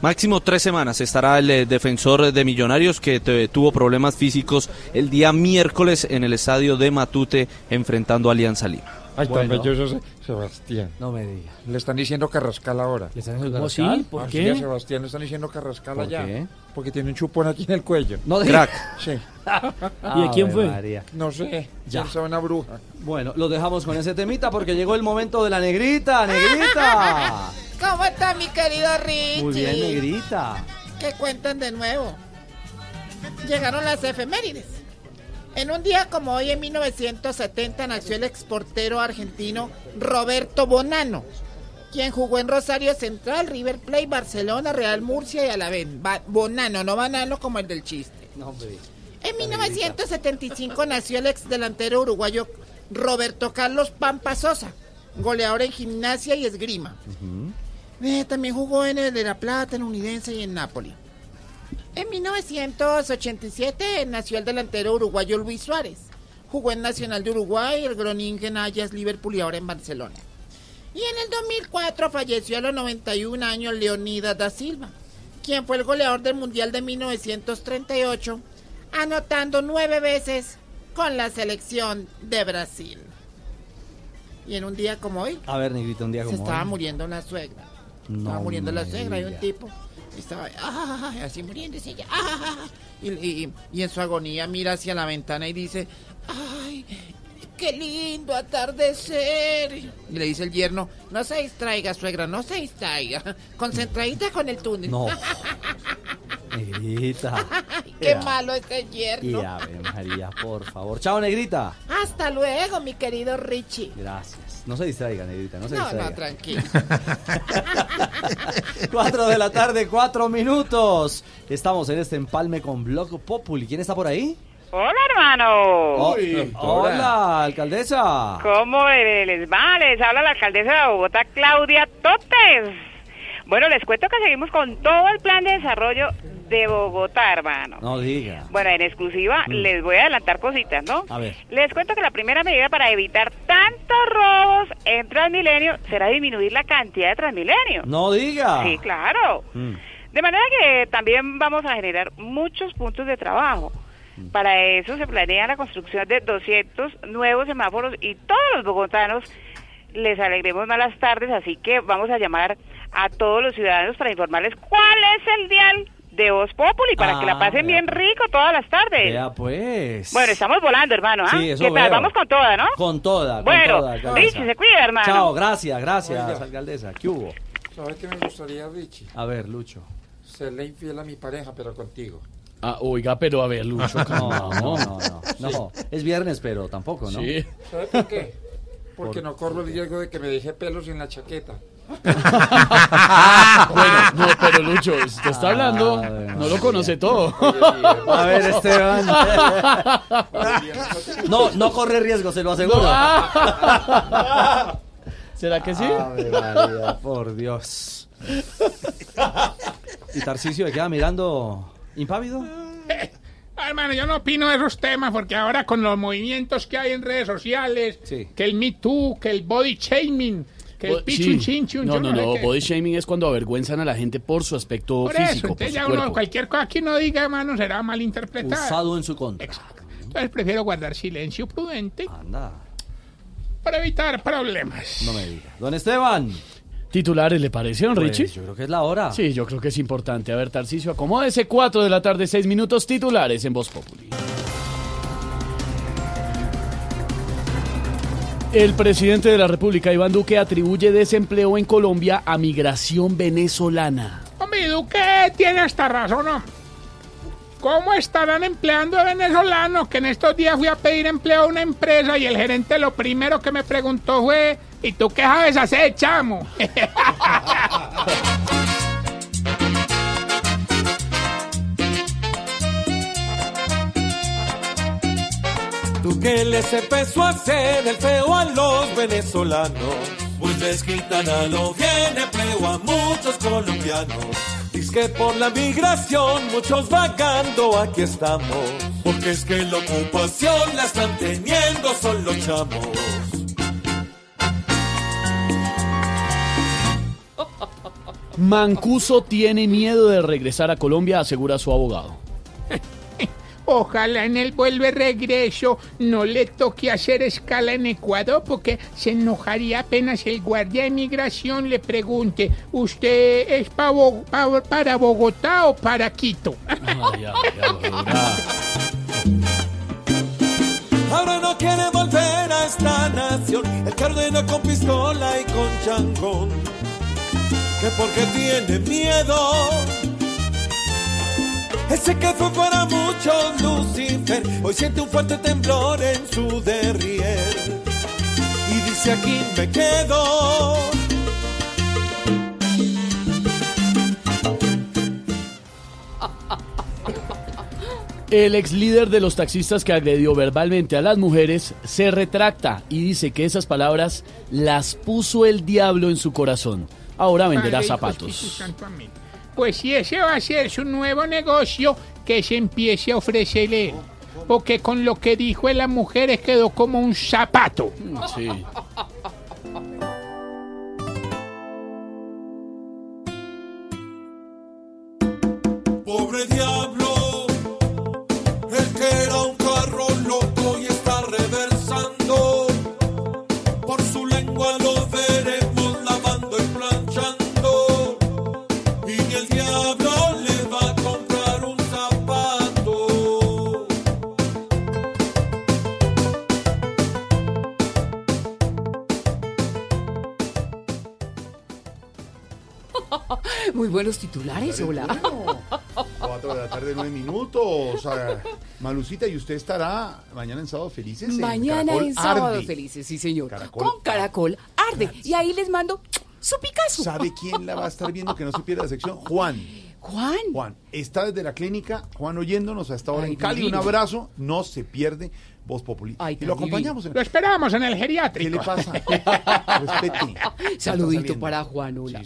Máximo tres semanas estará el eh, defensor de Millonarios que te- tuvo problemas físicos el día miércoles en el estadio de Matute enfrentando a Alianza Lima. Ay, Bueno. tan bello Sebastián. No me diga. Le están diciendo Carrascal ahora. ¿Le están diciendo ¿Cómo Carrascal? así? ¿Por Ah, qué? sí, a Sebastián le están diciendo Carrascal ¿Por allá. qué? Porque tiene un chupón aquí en el cuello. No diga. Sí. ¿Y de quién fue? María. No sé. Ya. Ya. sabe una bruja. Bueno, lo dejamos con ese temita porque llegó el momento de la negrita, negrita. ¿Cómo está mi querido Richie? Muy bien, negrita. ¿Qué cuentan de nuevo? Llegaron las efemérides. En un día como hoy, en 1970, nació el exportero argentino Roberto Bonano, quien jugó en Rosario Central, River Plate, Barcelona, Real Murcia y Alavés. Bonano, no banano como el del chiste. No, hombre. En 1975 nació el ex delantero uruguayo Roberto Carlos Pampa Sosa, goleador en gimnasia y esgrima. Eh, también jugó en el de La Plata, en Unidense y en Napoli. En 1987 nació el delantero uruguayo Luis Suárez. Jugó en Nacional de Uruguay, el Groningen, Ajax, Liverpool y ahora en Barcelona. Y en el 2004 falleció a los 91 años Leonidas da Silva, quien fue el goleador del Mundial de 1938, anotando nueve veces con la selección de Brasil. Y en un día como hoy, A ver, un día se como estaba hoy. muriendo la suegra. No estaba muriendo la suegra y un tipo estaba ah, así muriéndose ella. ah, y, y- y en su agonía mira hacia la ventana y dice, ay, qué lindo atardecer. Y le dice el yerno, no se distraiga, suegra, no se distraiga. Concentradita con el túnel. No. Negrita. qué Ya. malo este yerno. Y Ave María, por favor. Chao, negrita. Hasta luego, mi querido Richie. Gracias. No se distraiga, negrita, no se No, distraiga. no, tranquilo. 4 de la tarde, 4 minutos. Estamos en este empalme con Blog Populi. ¿Quién está por ahí? Hola, hermano. Oh, hola, alcaldesa. ¿Cómo les va? Les habla la alcaldesa de Bogotá, Claudia Totes. Bueno, les cuento que seguimos con todo el plan de desarrollo de Bogotá, hermano. No diga. Bueno, en exclusiva Mm. les voy a adelantar cositas, ¿no? A ver. Les cuento que la primera medida para evitar tantos robos en Transmilenio será disminuir la cantidad de Transmilenio. No diga. Sí, claro. Mm. De manera que también vamos a generar muchos puntos de trabajo. Para eso se planea la construcción de 200 nuevos semáforos y todos los bogotanos les alegremos más las tardes, así que vamos a llamar a todos los ciudadanos para informarles cuál es el dial de Voz Populi para que la Ah, pasen bien rico todas las tardes. Vea pues. Bueno, estamos volando, hermano, ¿ah? Sí, eso ¿Qué tal? Vamos con toda, ¿no? Con toda, con Bueno, toda, alcaldesa. Richie, se cuida, hermano. Chao, gracias, gracias, Oiga. alcaldesa. ¿Qué hubo? ¿Sabes qué me gustaría, Richie? A ver, Lucho. Serle infiel a mi pareja, pero contigo. Ah, oiga, pero a ver, Lucho, No, no, no, no. No, es viernes, pero tampoco, ¿no? Sí. ¿Sabes por qué? Porque Por- no corro el riesgo de que me deje pelos en la chaqueta. Bueno, no, pero Lucho, usted está hablando, no lo conoce todo. A ver, Esteban. No, no corre riesgo, se lo aseguro. ¿Será que sí? Ave María, por Dios. ¿Y Tarcisio me queda mirando impávido? Ah, Hermano, yo no opino de esos temas porque ahora con los movimientos que hay en redes sociales, que el Me Too, que el body shaming, que el pichun chinchun, No, no, no. qué. Body shaming es cuando avergüenzan a la gente por su aspecto Por eso, físico, por entonces su ya uno, cualquier cosa que uno diga, hermano, será malinterpretada. Usado en su contra. Entonces prefiero guardar silencio prudente Anda. para evitar problemas. No me diga. Don Esteban. ¿Titulares le parecieron, Pues, Richie? yo creo que es la hora. Sí, yo creo que es importante. A ver, Tarcicio, acomódese 4 de la tarde, 6 minutos titulares en Voz Populi. El presidente de la República, Iván Duque, atribuye desempleo en Colombia a migración venezolana. Hombre, Duque tiene hasta razón, ¿no? ¿Cómo estarán empleando a venezolanos? Que en estos días fui a pedir empleo a una empresa y el gerente lo primero que me preguntó fue, ¿y tú qué sabes hacer, chamo? ¿Tú qué les empezó a hacer el feo a los venezolanos? A lo bien empleo a muchos colombianos. Dice que por la migración muchos vagando aquí estamos. Porque es que la ocupación la están teniendo son los chamos. Mancuso tiene miedo de regresar a Colombia, asegura su abogado. Ojalá en el vuelve regreso no le toque hacer escala en Ecuador porque se enojaría apenas el guardia de migración le pregunte, ¿usted es pa Bo- pa- para Bogotá o para Quito? Ahora no quiere volver a esta nación, el ordena con pistola y con changón. Que porque tiene miedo, ese que fue para muchos Lucifer, hoy siente un fuerte temblor en su derrier. Y dice aquí me quedo. El ex líder de los taxistas que agredió verbalmente a las mujeres se retracta y dice que esas palabras las puso el diablo en su corazón. Ahora venderá Padre, Hijo, zapatos. Pues si ese va a ser su nuevo negocio, que se empiece a ofrecerle. Porque con lo que dijo de las mujeres quedó como un zapato. Sí. Pobre diablo, el que era un Muy buenos titulares, hola. Cuatro de la tarde, nueve minutos. Ah, Malucita, ¿y usted estará mañana en Sábado Felices? en Mañana en Sábado Arde? Felices, sí señor. Caracol Con Caracol Arde. Y ahí les mando su Picasso. ¿Sabe quién la va a estar viendo que no se pierda la sección? Juan. Juan. Juan, está desde la clínica, Juan oyéndonos a esta hora Ay, en Cali. divino. Un abrazo, no se pierde Voz Populi. y lo acompañamos. En... Lo esperamos en el geriátrico. ¿Qué le pasa? Respete. Saludito para Juan, hola.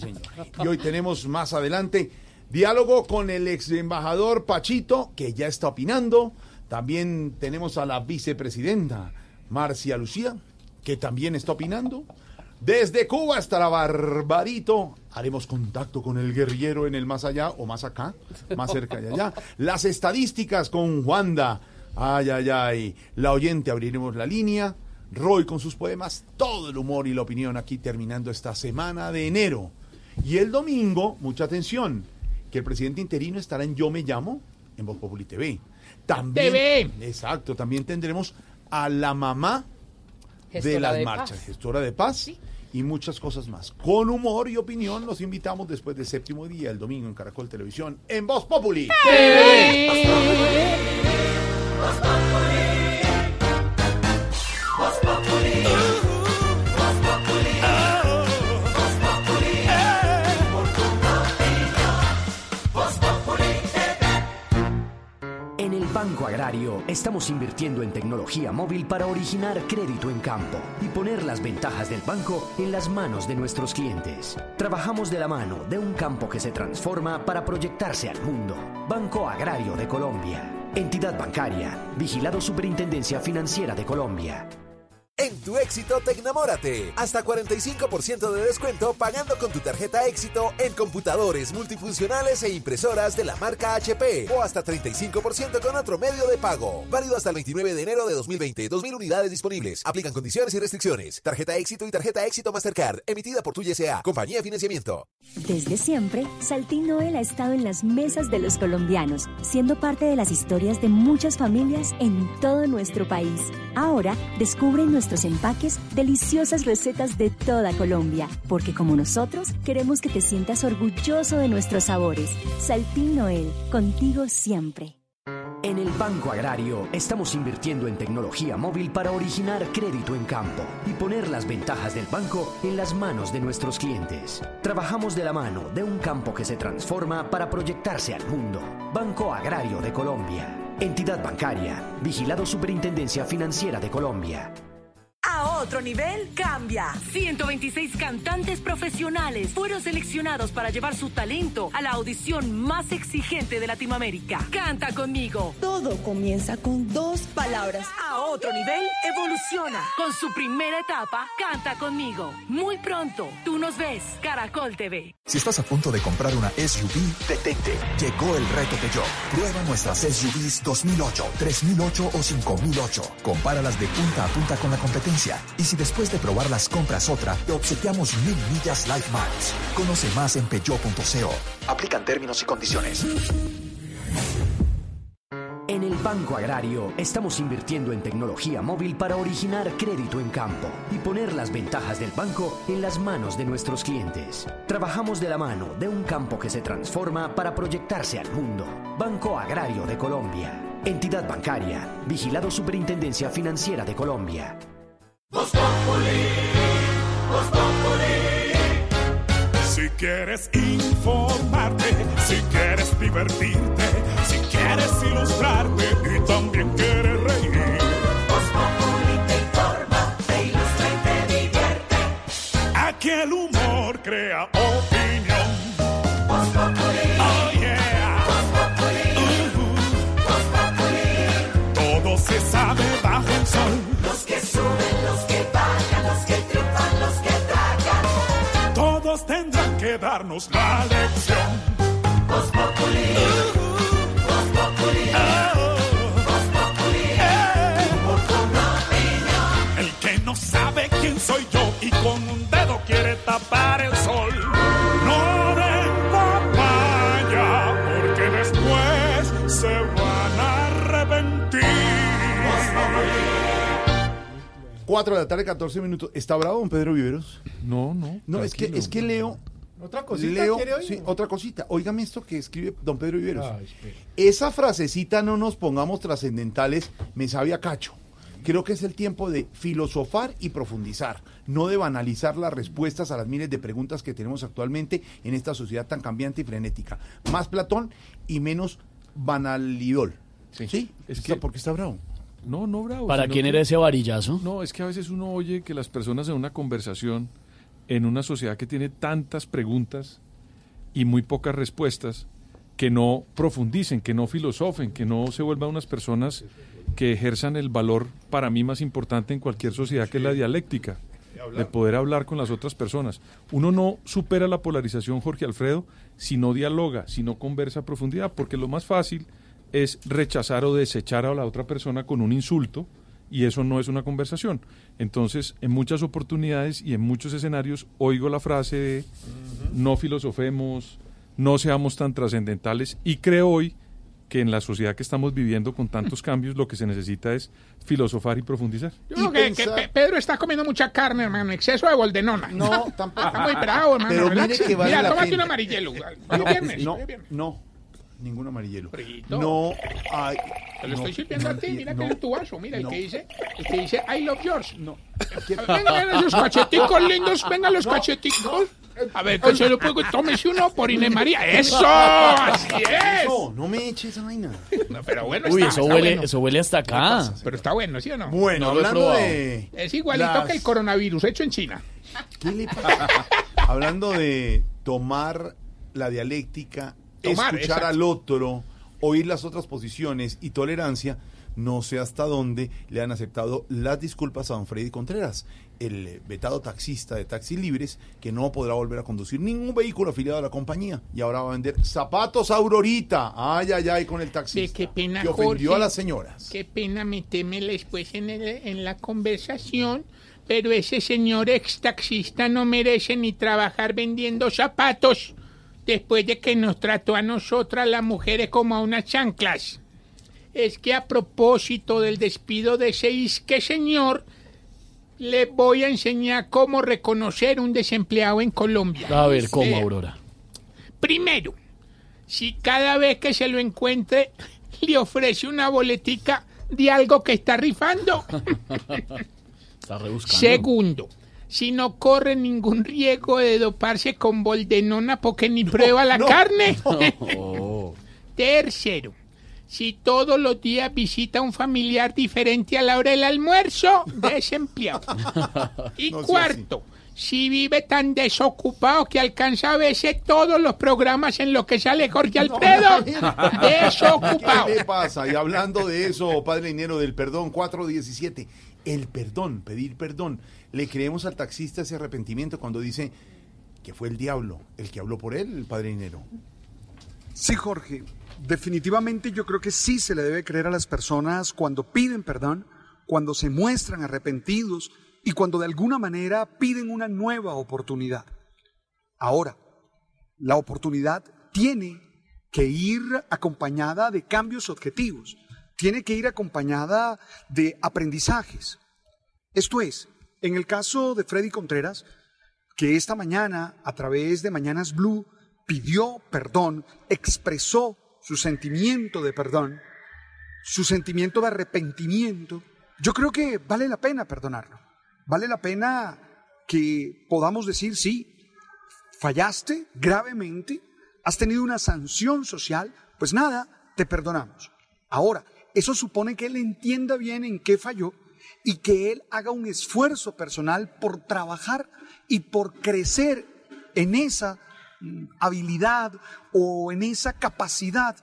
Y hoy tenemos más adelante diálogo con el ex embajador Pachito, que ya está opinando. También tenemos a la vicepresidenta Marcia Lucía, que también está opinando. Desde Cuba hasta la Barbarito haremos contacto con el guerrillero en el más allá o más acá, más cerca de allá. Las estadísticas con Wanda. Ay, ay, ay. La oyente abriremos la línea. Roy con sus poemas. Todo el humor y la opinión aquí terminando esta semana de enero. Y el domingo, mucha atención, que el presidente interino estará en Yo Me Llamo, en Voz Populi TV. También, TV. Exacto, también tendremos a la mamá de las de marchas, paz. gestora de paz y muchas cosas más. Con humor y opinión los invitamos después del séptimo día, el domingo en Caracol Televisión, en Voz Populi. Banco Agrario estamos invirtiendo en tecnología móvil para originar crédito en campo y poner las ventajas del banco en las manos de nuestros clientes. Trabajamos de la mano de un campo que se transforma para proyectarse al mundo. Banco Agrario de Colombia. Entidad bancaria. Vigilado Superintendencia Financiera de Colombia. En tu éxito, Tecnamórate. Hasta 45% de descuento pagando con tu tarjeta éxito en computadores multifuncionales e impresoras de la marca HP. O hasta 35% con otro medio de pago. Válido hasta el 29 de enero de 2020. 2.000 unidades disponibles. Aplican condiciones y restricciones. Tarjeta éxito y tarjeta éxito Mastercard. Emitida por tu YSA. Compañía de Financiamiento. Desde siempre, Saltín Noel ha estado en las mesas de los colombianos, siendo parte de las historias de muchas familias en todo nuestro país. Ahora, descubre en nuestros empaques deliciosas recetas de toda Colombia, porque como nosotros, queremos que te sientas orgulloso de nuestros sabores. Saltín Noel, contigo siempre. En el Banco Agrario estamos invirtiendo en tecnología móvil para originar crédito en campo y poner las ventajas del banco en las manos de nuestros clientes. Trabajamos de la mano de un campo que se transforma para proyectarse al mundo. Banco Agrario de Colombia. Entidad bancaria. Vigilado Superintendencia Financiera de Colombia. I Ahora otro nivel cambia. 126 cantantes profesionales fueron seleccionados para llevar su talento a la audición más exigente de Latinoamérica. Canta conmigo. Todo comienza con dos palabras. A otro nivel evoluciona. Con su primera etapa, Canta conmigo. Muy pronto, tú nos ves. Caracol TV. Si estás a punto de comprar una SUV, detente. Llegó el reto Peugeot. Prueba nuestras SUVs 2008, 3008 o 5008. Compáralas de punta a punta con la competencia. Y si después de probarlas compras otra, te obsequiamos mil millas Life Miles. Conoce más en peugeot.co. Aplican términos y condiciones. En el Banco Agrario estamos invirtiendo en tecnología móvil para originar crédito en campo y poner las ventajas del banco en las manos de nuestros clientes. Trabajamos de la mano de un campo que se transforma para proyectarse al mundo. Banco Agrario de Colombia. Entidad bancaria. Vigilado Superintendencia Financiera de Colombia. Si quieres informarte, si quieres divertirte, si quieres ilustrarte y también quieres reír. Voz te informa, te ilustra y te divierte. Aquí el humor crea opinión. Darnos la lección. Voz Populi. Voz Populi. Voz Populi. Humor con opinión. El que no sabe quién soy yo y con un dedo quiere tapar el sol. No den papaya porque después se van a arrepentir. 4 de la tarde, 14 minutos. ¿Está bravo, don Pedro Viveros? No, no. No, es que, tranquilo. es que leo. ¿Otra cosita Leo, quiere oír? sí, otra cosita. Óigame esto que escribe don Pedro Viveros. Ay. Esa frasecita no nos pongamos trascendentales, me sabe a cacho. Creo que es el tiempo de filosofar y profundizar, no de banalizar las respuestas a las miles de preguntas que tenemos actualmente en esta sociedad tan cambiante y frenética. Más Platón y menos banalidol. ¿Sí? Es que- ¿Por qué está bravo? No, no bravo. ¿Para quién que- era ese varillazo? No, es que a veces uno oye que las personas en una conversación, en una sociedad que tiene tantas preguntas y muy pocas respuestas, que no profundicen, que no filosofen, que no se vuelvan unas personas que ejerzan el valor para mí más importante en cualquier sociedad, que es la dialéctica, de poder hablar con las otras personas. Uno no supera la polarización, Jorge Alfredo, si no dialoga, si no conversa a profundidad, porque lo más fácil es rechazar o desechar a la otra persona con un insulto, y eso no es una conversación. Entonces, en muchas oportunidades y en muchos escenarios oigo la frase de no filosofemos, no seamos tan trascendentales y creo hoy que en la sociedad que estamos viviendo con tantos cambios lo que se necesita es filosofar y profundizar. Yo creo que, que Pe- Pedro está comiendo mucha carne, hermano. Exceso de boldenona. No, tampoco. Está muy bravo, hermano. Pero mire relaxe. que vale Mira, la tómate pena. un amarillelo. Hoy No, es viernes. no, hoy es viernes. no, ningún amarillelo. Frito. No hay. Te lo no, estoy sirviendo a no, ti, mira no, que es tu vaso, mira el no. que dice, el que dice I love yours. No. Venga, venga, esos cacheticos lindos, venga los cacheticos. A ver, que se lo puedo, tómese uno por Inés María. ¡Eso! ¡Así es! No, no me eches esa vaina. No, pero bueno, Uy, está, eso está huele, bueno. eso huele hasta acá. Pero está bueno, ¿sí o no? Bueno, hablando de. Es igualito las- que el coronavirus hecho en China. ¿Qué le pasa? hablando de tomar la dialéctica, Tomar, escuchar exacto. al otro, oír las otras posiciones y tolerancia, no sé hasta dónde le han aceptado las disculpas a don Freddy Contreras, el eh, vetado taxista de Taxis Libres, que no podrá volver a conducir ningún vehículo afiliado a la compañía y ahora va a vender zapatos Aurorita. Ay, ay, ay, con el taxista. qué pena, que ofendió Jorge. a las señoras. Qué pena meterme después en, el- en la conversación, pero ese señor ex taxista no merece ni trabajar vendiendo zapatos después de que nos trató a nosotras las mujeres como a unas chanclas. Es que a propósito del despido de ese isque señor, le voy a enseñar cómo reconocer un desempleado en Colombia. A ver, ¿cómo, Eh, Aurora? Primero, si cada vez que se lo encuentre le ofrece una boletica de algo que está rifando. Está rebuscando. Segundo, si no corre ningún riesgo de doparse con boldenona porque ni prueba la no, carne. no. Tercero, Si todos los días visita un familiar diferente a la hora del almuerzo, desempleado. Y No sea cuarto, si vive tan desocupado que alcanza a veces todos los programas en los que sale Jorge Alfredo, desocupado. ¿Qué le pasa? Y hablando de eso, padre dinero del perdón, 417. El perdón, pedir perdón. Le creemos al taxista ese arrepentimiento cuando dice que fue el diablo el que habló por él, el padre dinero. Sí, Jorge. Definitivamente yo creo que sí se le debe creer a las personas cuando piden perdón, cuando se muestran arrepentidos y cuando de alguna manera piden una nueva oportunidad. Ahora, la oportunidad tiene que ir acompañada de cambios objetivos, tiene que ir acompañada de aprendizajes. Esto es, en el caso de Freddy Contreras, que esta mañana, a través de Mañanas Blue, pidió perdón, expresó su sentimiento de perdón, su sentimiento de arrepentimiento, yo creo que vale la pena perdonarlo. Vale la pena que podamos decir, sí, fallaste gravemente, has tenido una sanción social, pues nada, te perdonamos. Ahora, eso supone que él entienda bien en qué falló y que él haga un esfuerzo personal por trabajar y por crecer en esa mm, habilidad o en esa capacidad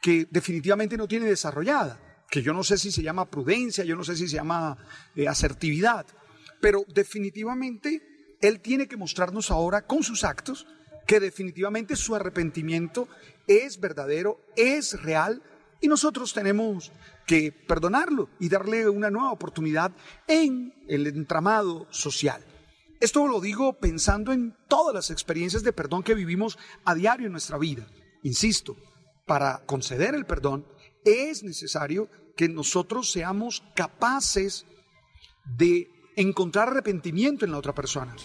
que definitivamente no tiene desarrollada, que yo no sé si se llama prudencia, yo no sé si se llama eh, asertividad, pero definitivamente él tiene que mostrarnos ahora con sus actos que definitivamente su arrepentimiento es verdadero, es real y nosotros tenemos que perdonarlo y darle una nueva oportunidad en el entramado social. Esto lo digo pensando en todas las experiencias de perdón que vivimos a diario en nuestra vida. Insisto, para conceder el perdón es necesario que nosotros seamos capaces de encontrar arrepentimiento en la otra persona.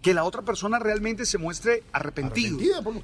Que la otra persona realmente se muestre arrepentido.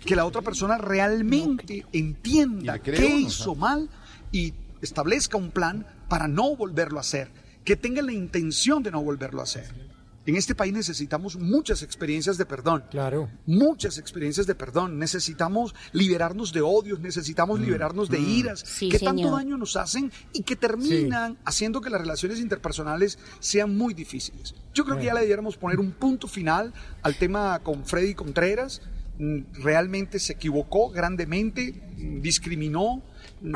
Que la otra persona realmente entienda qué uno, hizo mal y establezca un plan para no volverlo a hacer. Que tenga la intención de no volverlo a hacer. En este país necesitamos muchas experiencias de perdón. Claro. Muchas experiencias de perdón. Necesitamos liberarnos de odios, necesitamos liberarnos de iras Sí, que tanto daño nos hacen y que terminan haciendo que las relaciones interpersonales sean muy difíciles. Yo creo que ya le debiéramos poner un punto final al tema con Freddy Contreras. Mm, Realmente se equivocó grandemente, mm, discriminó. mm,